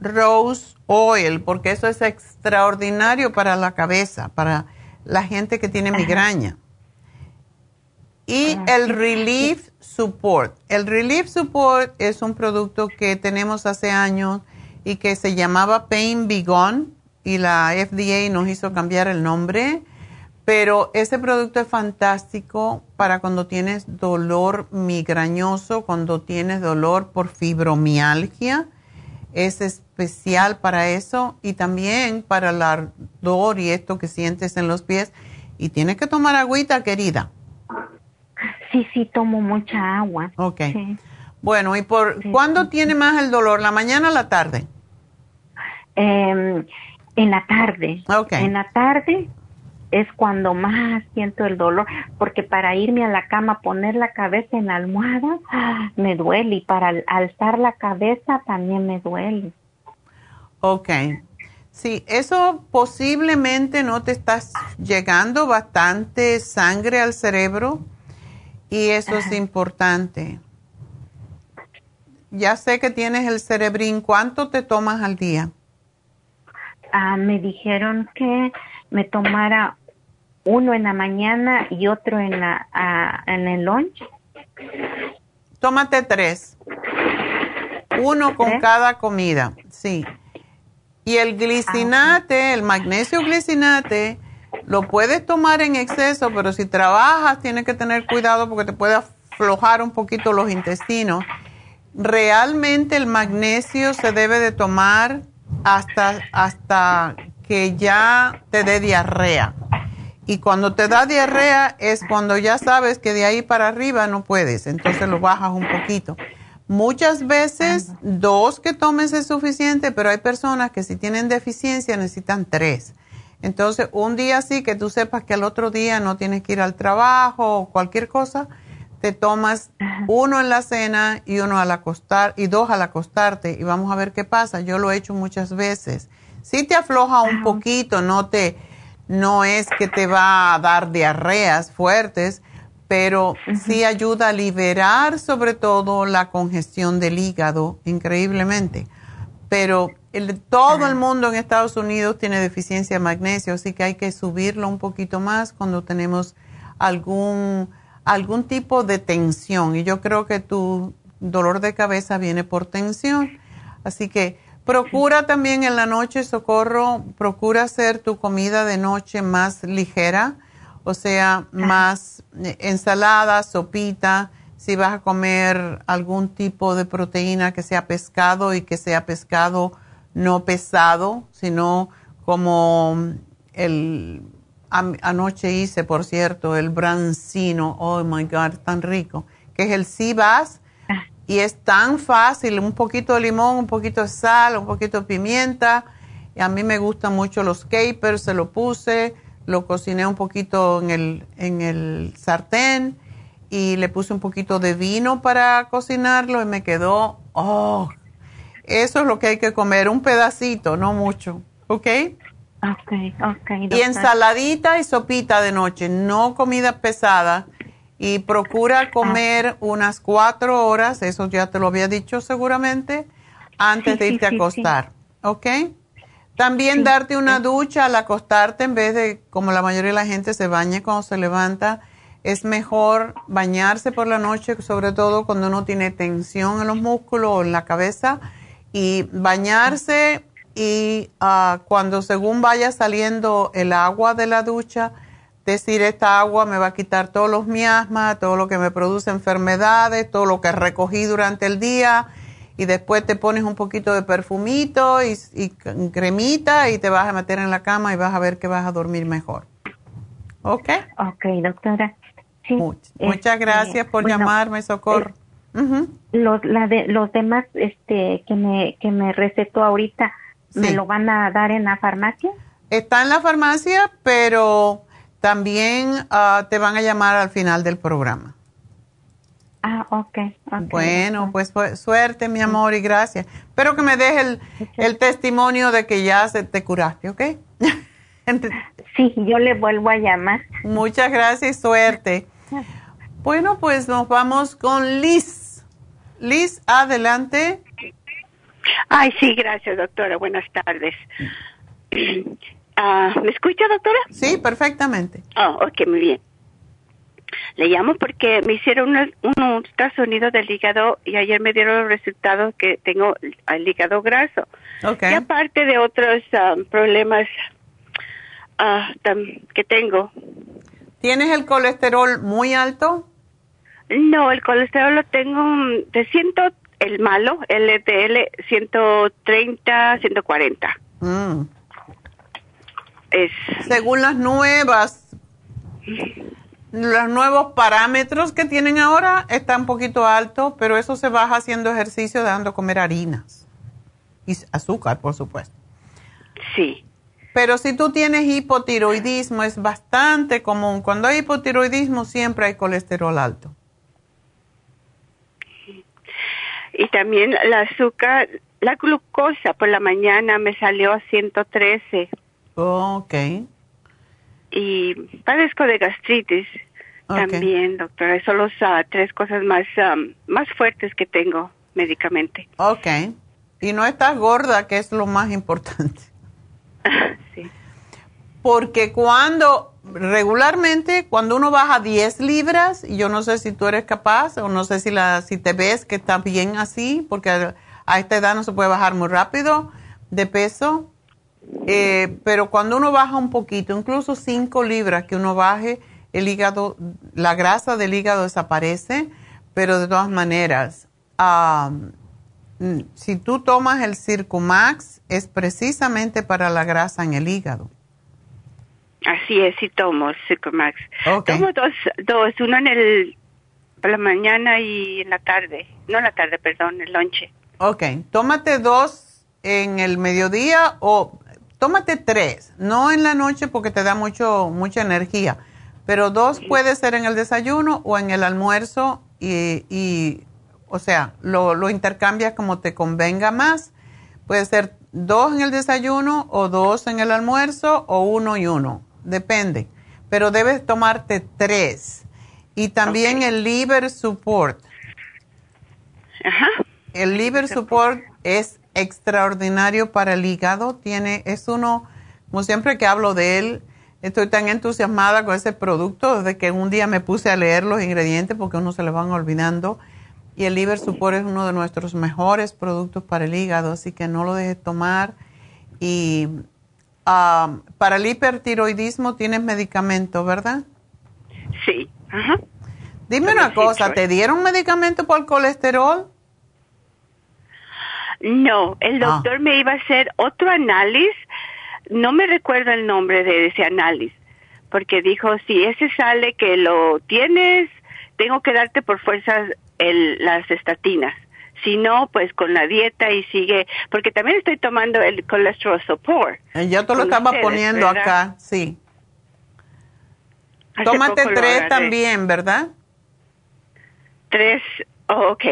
Rose Oil porque eso es extraordinario para la cabeza, para la gente que tiene migraña. Y ah, el Relief Support. El Relief Support es un producto que tenemos hace años y que se llamaba Pain Be Gone y la FDA nos hizo cambiar el nombre, pero ese producto es fantástico para cuando tienes dolor migrañoso, cuando tienes dolor por fibromialgia, es especial para eso y también para el ardor y esto que sientes en los pies. Y tienes que tomar agüita, querida. Sí, sí, tomo mucha agua. Ok. Bueno, ¿y por cuándo tiene más el dolor? ¿La mañana o la tarde? Eh, en la tarde. En la tarde es cuando más siento el dolor, porque para irme a la cama, poner la cabeza en la almohada, me duele, y para alzar la cabeza también me duele. Ok. Sí, eso posiblemente no te estás llegando bastante sangre al cerebro y eso es importante. Ya sé que tienes el cerebrín. ¿Cuánto te tomas al día? Ah, me dijeron que me tomara uno en la mañana y otro en, la, ah, en el lunch. Tómate tres. Uno con cada comida, sí. Y el glicinate, el magnesio glicinate, lo puedes tomar en exceso, pero si trabajas tienes que tener cuidado porque te puede aflojar un poquito los intestinos. Realmente el magnesio se debe de tomar hasta, hasta que ya te dé diarrea. Y cuando te da diarrea es cuando ya sabes que de ahí para arriba no puedes, entonces lo bajas un poquito. Muchas veces dos que tomes es suficiente, pero hay personas que si tienen deficiencia necesitan tres. Entonces, un día sí que tú sepas que al otro día no tienes que ir al trabajo o cualquier cosa, te tomas uno en la cena y uno al acostar y dos al acostarte y vamos a ver qué pasa. Yo lo he hecho muchas veces. Si te afloja un poquito, no te no es que te va a dar diarreas fuertes, pero sí ayuda a liberar sobre todo la congestión del hígado increíblemente. Pero todo el mundo en Estados Unidos tiene deficiencia de magnesio, así que hay que subirlo un poquito más cuando tenemos algún algún tipo de tensión y yo creo que tu dolor de cabeza viene por tensión. Así que procura también en la noche, socorro, procura hacer tu comida de noche más ligera, o sea, más ensalada, sopita, si vas a comer algún tipo de proteína que sea pescado y que sea pescado no pesado, sino como el anoche hice, por cierto, el brancino, oh my God, tan rico, que es el Cibas ah. Y es tan fácil, un poquito de limón, un poquito de sal, un poquito de pimienta. Y a mí me gustan mucho los capers, se lo puse, lo cociné un poquito en el, en el sartén y le puse un poquito de vino para cocinarlo y me quedó, oh, eso es lo que hay que comer, un pedacito, no mucho, ¿ok? Okay, okay, y ensaladita y sopita de noche, no comida pesada. Y procura ah. comer unas cuatro horas, eso ya te lo había dicho seguramente, antes de irte a acostar. ¿Ok? También darte una ducha al acostarte en vez de, como la mayoría de la gente se baña cuando se levanta, es mejor bañarse por la noche, sobre todo cuando uno tiene tensión en los músculos o en la cabeza, y bañarse y ah, cuando según vaya saliendo el agua de la ducha, decir esta agua me va a quitar todos los miasmas, todo lo que me produce enfermedades, todo lo que recogí durante el día y después te pones un poquito de perfumito y, y cremita y te vas a meter en la cama y vas a ver que vas a dormir mejor. ¿Ok? Ok, doctora. Sí, muchas este, gracias por llamarme, Socorro. Eh, los, la de, los demás este, que, me, que me recetó ahorita, ¿me lo van a dar en la farmacia? Está en la farmacia, pero también uh, te van a llamar al final del programa. Ah, ok. okay bueno, pues, suerte, mi amor, y gracias. Espero que me dejes el, el testimonio de que ya se te curaste, ¿ok? sí, yo le vuelvo a llamar. Muchas gracias y suerte. Bueno, pues nos vamos con Liz. Liz, adelante. Ay, sí, gracias, doctora. Buenas tardes. Ah, ¿Me escucha, doctora? Sí, perfectamente. Oh, ok, muy bien. Le llamo porque me hicieron un, ultrasonido del hígado y ayer me dieron los resultados que tengo el hígado graso. Okay. Y aparte de otros ah, problemas uh, que tengo. ¿Tienes el colesterol muy alto? No, el colesterol lo tengo de ciento, el malo, LDL 130, 140. Mm. Es. Según las nuevas, los nuevos parámetros que tienen ahora, está un poquito alto, pero eso se baja haciendo ejercicio, dando comer harinas. Y azúcar, por supuesto. Sí. Pero si tú tienes hipotiroidismo, es bastante común. Cuando hay hipotiroidismo, siempre hay colesterol alto. Y también el azúcar, la glucosa por la mañana me salió a 113. Ok. Y padezco de gastritis también, doctora. Son las uh, tres cosas más, um, más fuertes que tengo médicamente. Ok. Y no estás gorda, que es lo más importante. Porque cuando, regularmente, cuando uno baja 10 libras, yo no sé si tú eres capaz o no sé si, la, si te ves que está bien así, porque a, esta edad no se puede bajar muy rápido de peso, eh, pero cuando uno baja un poquito, incluso 5 libras que uno baje, el hígado, la grasa del hígado desaparece, pero de todas maneras, si tú tomas el Circumax, es precisamente para la grasa en el hígado. Así es, sí tomo Circumax. Tomo dos, dos, uno en el, la mañana y en la tarde. No en la tarde, perdón, el lonche. Ok, tómate dos en el mediodía o tómate tres, no en la noche porque te da mucho, mucha energía, pero dos puede ser en el desayuno o en el almuerzo y, y o sea, lo, lo intercambias como te convenga más. Puede ser dos en el desayuno o dos en el almuerzo o uno y uno depende, pero debes tomarte tres. Y también el liver support. Ajá. El liver support es extraordinario para el hígado. Tiene, es uno, como siempre que hablo de él, estoy tan entusiasmada con ese producto desde que un día me puse a leer los ingredientes porque uno se le van olvidando. Y el liver support es uno de nuestros mejores productos para el hígado, así que no lo dejes tomar. Y para el hipertiroidismo tienes medicamento, ¿verdad? Sí. Ajá. Dime una cosa, ¿te dieron medicamento por el colesterol? No, el ah. doctor me iba a hacer otro análisis, no me recuerdo el nombre de ese análisis, porque dijo, si ese sale que lo tienes, tengo que darte por fuerza las estatinas. Si no, pues con la dieta y sigue, porque también estoy tomando el cholesterol support. Eh, yo te lo estaba poniendo acá, sí. Tómate tres también, ¿verdad? Tres, oh, ok.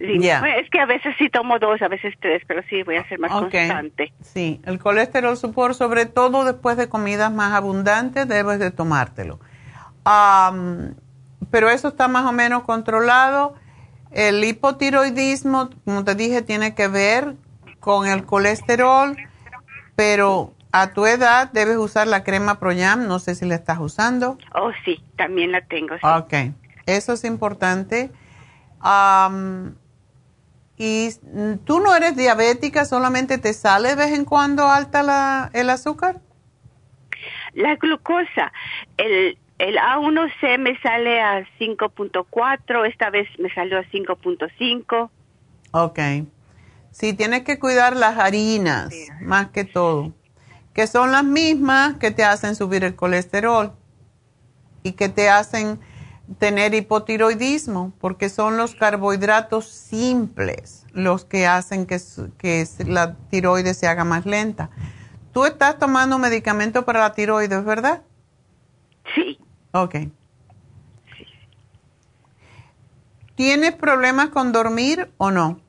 Es que a veces sí tomo dos, a veces tres, pero sí voy a ser más constante. Sí, el colesterol support, sobre todo después de comidas más abundantes, debes de tomártelo. pero eso está más o menos controlado. El hipotiroidismo, como te dije, tiene que ver con el colesterol, pero a tu edad debes usar la crema Proyam, no sé si la estás usando. Oh, sí, también la tengo. Sí. Ok, eso es importante. ¿Y tú no eres diabética, solamente te sale de vez en cuando alta la, el azúcar? La glucosa, el, el A1C me sale a 5.4, esta vez me salió a 5.5. Ok. Sí, tienes que cuidar las harinas, más que todo, que son las mismas que te hacen subir el colesterol y que te hacen tener hipotiroidismo, porque son los carbohidratos simples los que hacen que, que la tiroides se haga más lenta. Tú estás tomando medicamento para la tiroides, ¿verdad? Sí. Ok. ¿Tienes problemas con dormir o no?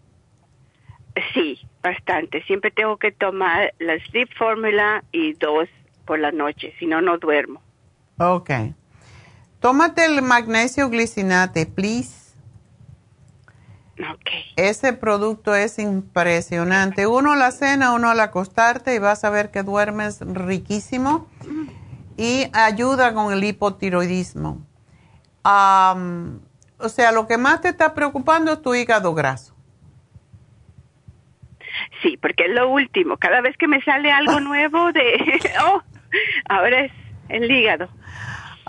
Sí, bastante. Siempre tengo que tomar la Sleep Formula y dos por la noche, si no, no duermo. Ok. Tómate el magnesio glicinate, please. Ok. Ese producto es impresionante. Uno a la cena, uno al acostarte y vas a ver que duermes riquísimo y ayuda con el hipotiroidismo. O sea, lo que más te está preocupando es tu hígado graso. Sí, porque es lo último. Cada vez que me sale algo nuevo de, oh, ahora es el hígado.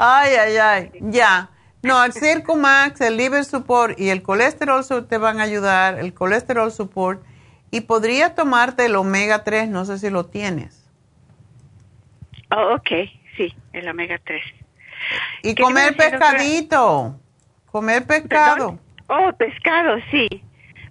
Ay, ay, ay, ya. No, el Circumax, el Liver Support y el colesterol te van a ayudar, el colesterol support. Y podría tomarte el omega 3, no sé si lo tienes. Oh, ok, sí, el omega 3. Y comer pescadito. Comer pescado. Oh, pescado, sí.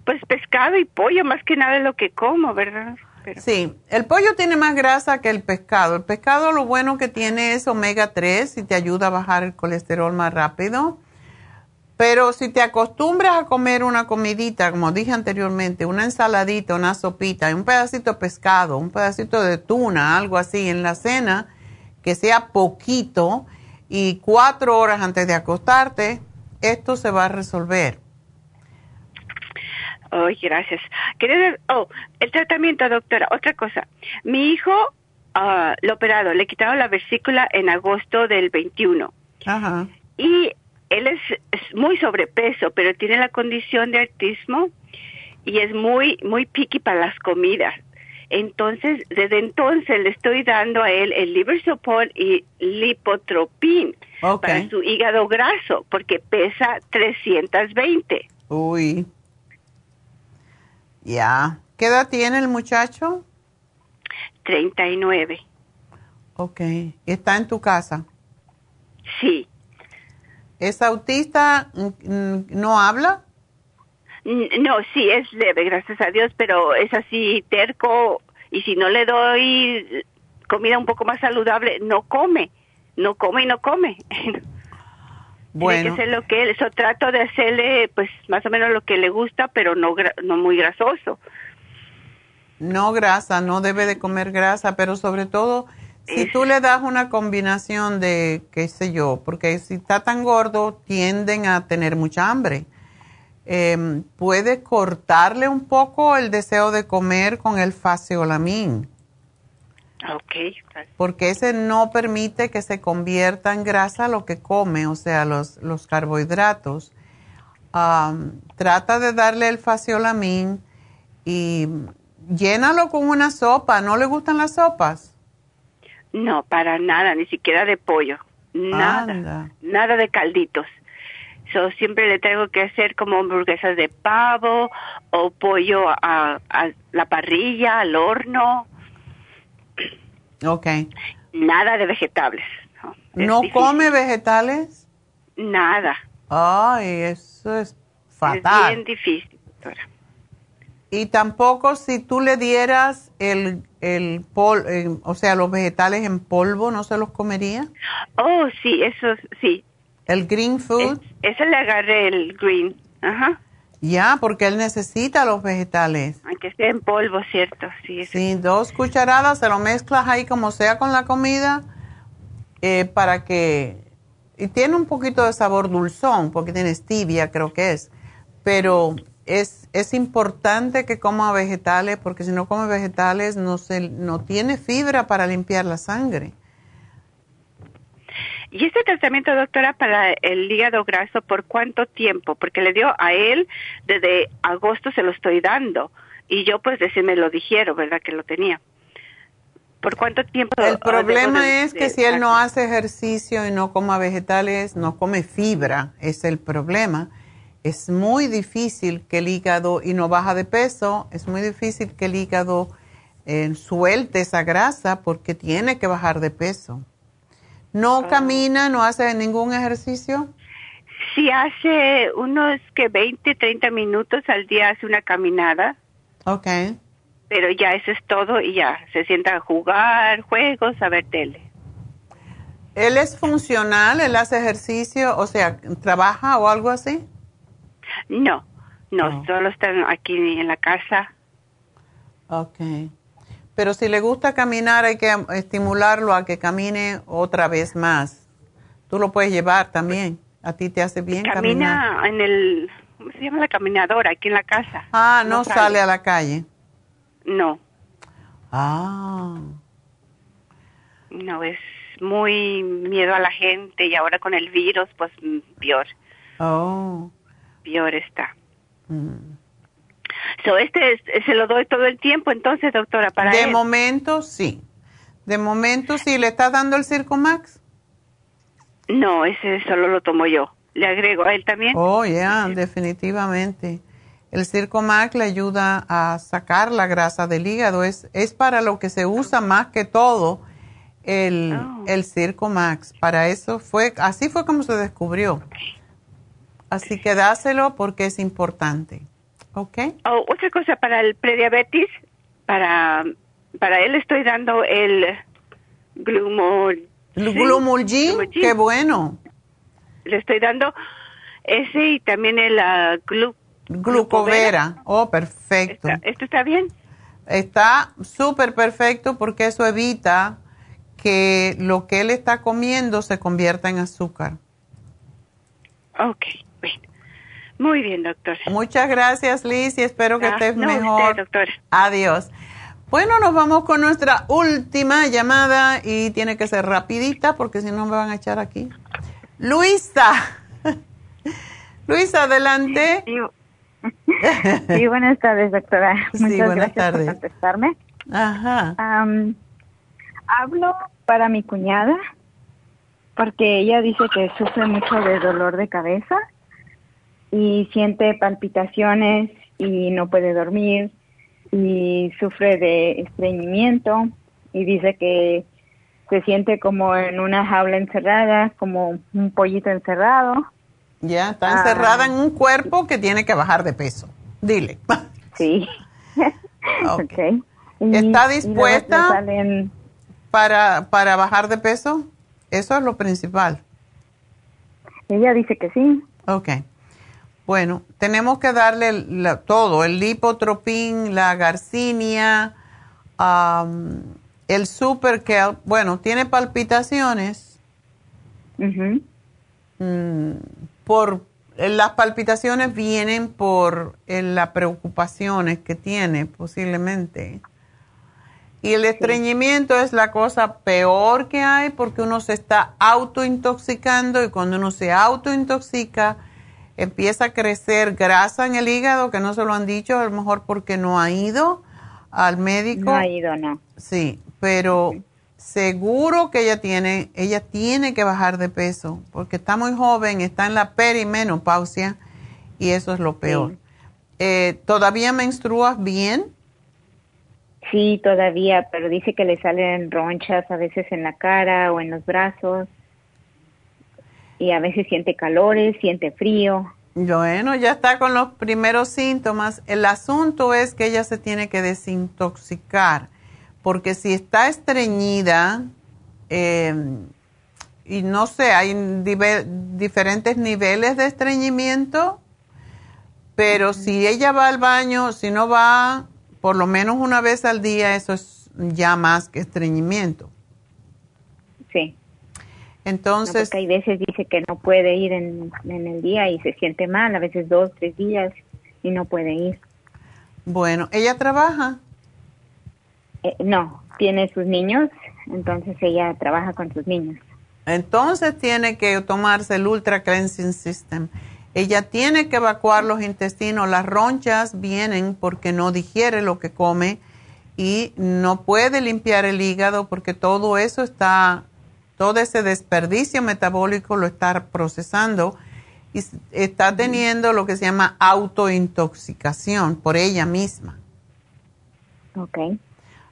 Pues pescado y pollo más que nada es lo que como, ¿verdad? Sí, el pollo tiene más grasa que el pescado. El pescado lo bueno que tiene es omega 3 y te ayuda a bajar el colesterol más rápido. Pero si te acostumbras a comer una comidita, como dije anteriormente, una ensaladita, una sopita, un pedacito de pescado, un pedacito de tuna, algo así en la cena, que sea poquito y cuatro horas antes de acostarte, esto se va a resolver. Ay, gracias. Quería oh, el tratamiento, doctora. Otra cosa. Mi hijo uh, lo operado, le quitaron la vesícula en agosto del 21. Ajá. Y él es, es, muy sobrepeso, pero tiene la condición de autismo y es muy, muy picky para las comidas. Entonces, desde entonces le estoy dando a él el liver support y lipotropin para su hígado graso, porque pesa 320. Uy. Ya. ¿Qué edad tiene el muchacho? 39. Ok. ¿Está en tu casa? Sí. ¿Es autista? ¿No habla? No, sí, es leve, gracias a Dios, pero es así terco y si no le doy comida un poco más saludable, no come, no come y no come. Bueno. Tiene que ser lo que él, eso trato de hacerle pues más o menos lo que le gusta, pero no, no muy grasoso. No grasa, no debe de comer grasa, pero sobre todo si tú le das una combinación de, qué sé yo, porque si está tan gordo tienden a tener mucha hambre. Eh, puede cortarle un poco el deseo de comer con el faseolamín. Ok. Porque ese no permite que se convierta en grasa lo que come, o sea, los, los carbohidratos. trata de darle el faciolamin y llénalo con una sopa. ¿No le gustan las sopas? No, para nada, ni siquiera de pollo. Nada. Nada de calditos. So, siempre le tengo que hacer como hamburguesas de pavo o pollo a, a la parrilla, al horno. Ok. Nada de vegetales. ¿No, come vegetales? Nada. Ay, eso es fatal. Es bien difícil, doctora. Y tampoco si tú le dieras el, el pol, eh, o sea, los vegetales en polvo, ¿no se los comería? Oh, sí, eso sí. ¿El green food? ese le agarré el green, ajá. Ya, porque él necesita los vegetales. Aunque sea en polvo, ¿cierto? Sí, sí dos cucharadas, se lo mezclas ahí como sea con la comida eh, para que... Y tiene un poquito de sabor dulzón, porque tiene stevia, creo que es. Pero es, es importante que coma vegetales, porque si no come vegetales no, se, no tiene fibra para limpiar la sangre. ¿Y este tratamiento, doctora, para el hígado graso, por cuánto tiempo? Porque le dio a él, desde agosto se lo estoy dando. Y yo, pues, recién me lo dijeron, ¿verdad? Que lo tenía. ¿Por cuánto tiempo? El problema es que si él no hace ejercicio y no coma vegetales, no come fibra, es el problema. es muy difícil que el hígado, y no baja de peso, es muy difícil que el hígado eh, suelte esa grasa porque tiene que bajar de peso. ¿No Ah. camina, no hace ningún ejercicio? Sí, hace unos que 20, 30 minutos al día hace una caminada, Ok. pero ya eso es todo y ya se sienta a jugar, juegos, a ver tele. ¿Él es funcional? ¿Él hace ejercicio? O sea, ¿trabaja o algo así? No, no, solo están aquí en la casa. Ok. Pero si le gusta caminar, hay que estimularlo a que camine otra vez más. Tú lo puedes llevar también. A ti te hace bien caminar. Camina en el, ¿cómo se llama la caminadora? Aquí en la casa. Ah, no, sale a la calle. No, Ah. no, es muy miedo a la gente y ahora con el virus, pues mm, peor, Oh. peor está. Mm. So, este es- se lo doy todo el tiempo, entonces, doctora, para de él. momento, sí. De momento, sí. ¿Le estás dando el Circo Max? No, ese solo lo tomo yo. ¿Le agrego a él también? Oh, ya, definitivamente. El Circo Max le ayuda a sacar la grasa del hígado. Es, es para lo que se usa más que todo el, Oh. el Circo Max. Para eso fue, así fue como se descubrió. Así que dáselo porque es importante. ¿Ok? Oh, otra cosa para el prediabetes, para, para él estoy dando el glumol. El Glumulgin, qué bueno. Le estoy dando ese y también el ah, glu- Glucovera. Oh, perfecto. ¿Esto está bien? Está súper perfecto porque eso evita que lo que él está comiendo se convierta en azúcar. Ok, bueno. Muy bien, doctor. Muchas gracias, Liz, y espero que Ah, estés no, mejor. usted, doctor. Adiós. Bueno, nos vamos con nuestra última llamada y tiene que ser rapidita porque si no me van a echar aquí. Luisa. Luisa, adelante. Sí, buenas tardes, doctora. Sí, Muchas buenas gracias tardes. por contestarme. Ajá. Hablo para mi cuñada porque ella dice que sufre mucho de dolor de cabeza y siente palpitaciones y no puede dormir y sufre de estreñimiento y dice que se siente como en una jaula encerrada, como un pollito encerrado. Ya, está Ah. encerrada en un cuerpo que tiene que bajar de peso. Dile. Sí. Ok. Y- ¿Está dispuesta salen- para, para bajar de peso? Eso es lo principal. Ella dice que sí. Ok. Bueno, tenemos que darle la- todo, el lipotropín, la garcinia, el super kelp. Bueno, tiene palpitaciones. Mm, por las palpitaciones vienen por eh, las preocupaciones que tiene posiblemente. Y el estreñimiento es la cosa peor que hay porque uno se está autointoxicando y cuando uno se autointoxica empieza a crecer grasa en el hígado que no se lo han dicho, a lo mejor porque no ha ido al médico. No ha ido, no. Sí, pero seguro que ella tiene, ella tiene que bajar de peso porque está muy joven, está en la perimenopausia y eso es lo peor. Eh, ¿Todavía menstruas bien? Sí, todavía, pero dice que le salen ronchas a veces en la cara o en los brazos. Y a veces siente calores, siente frío. Bueno, ya está con los primeros síntomas. El asunto es que ella se tiene que desintoxicar, porque si está estreñida, eh, y no sé, hay diferentes niveles de estreñimiento, pero si ella va al baño, si no va por lo menos una vez al día, eso es ya más que estreñimiento. Sí. Entonces, No, porque hay veces dice que no puede ir en, en el día y se siente mal, a veces dos, tres días y no puede ir. bueno, ella trabaja. Eh, no, tiene sus niños, entonces ella trabaja con sus niños. Entonces tiene que tomarse el Ultra Cleansing System. Ella tiene que evacuar los intestinos. Las ronchas vienen porque no digiere lo que come y no puede limpiar el hígado porque todo eso está, todo ese desperdicio metabólico lo está procesando y está teniendo lo que se llama autointoxicación por ella misma. Ok.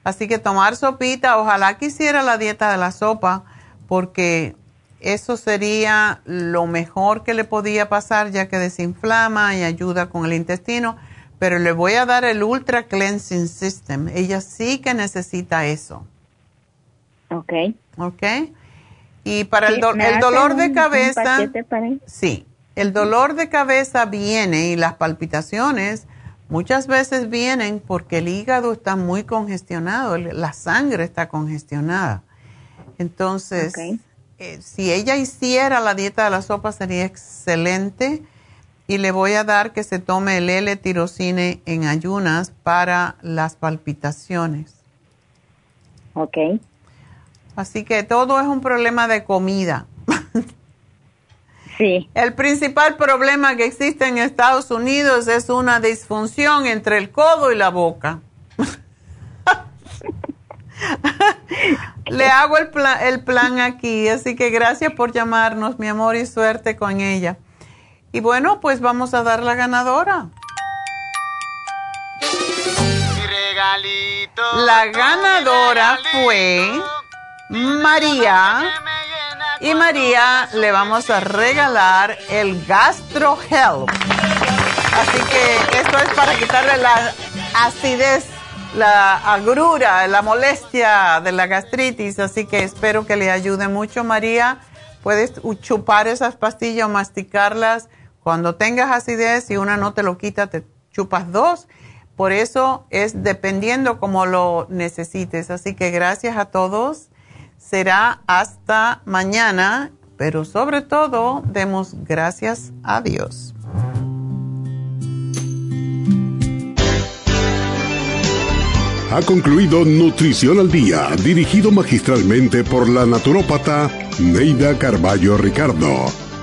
Así que tomar sopita, ojalá quisiera la dieta de la sopa, porque eso sería lo mejor que le podía pasar, ya que desinflama y ayuda con el intestino. Pero le voy a dar el Ultra Cleansing System. Ella sí que necesita eso. Ok. Ok. Y para el, el dolor de cabeza. sí. El dolor de cabeza viene y las palpitaciones muchas veces vienen porque el hígado está muy congestionado, la sangre está congestionada. Entonces, eh, si ella hiciera la dieta de la sopa sería excelente y le voy a dar que se tome el L-tirocine en ayunas para las palpitaciones. Ok. Así que todo es un problema de comida. Sí. El principal problema que existe en Estados Unidos es una disfunción entre el codo y la boca. Le hago el, el plan aquí, así que gracias por llamarnos, mi amor, y suerte con ella. Y bueno, pues vamos a dar la ganadora. La ganadora fue María y María le vamos a regalar el Gastro Help. Así que esto es para quitarle la acidez, la agrura, la molestia de la gastritis. Así que espero que le ayude mucho, María. Puedes chupar esas pastillas o masticarlas. Cuando tengas acidez y una no te lo quita, te chupas dos. Por eso es dependiendo como lo necesites. Así que gracias a todos será hasta mañana, pero sobre todo demos gracias a Dios. Ha concluido Nutrición al Día, dirigido magistralmente por la naturópata Neida Carballo Ricardo.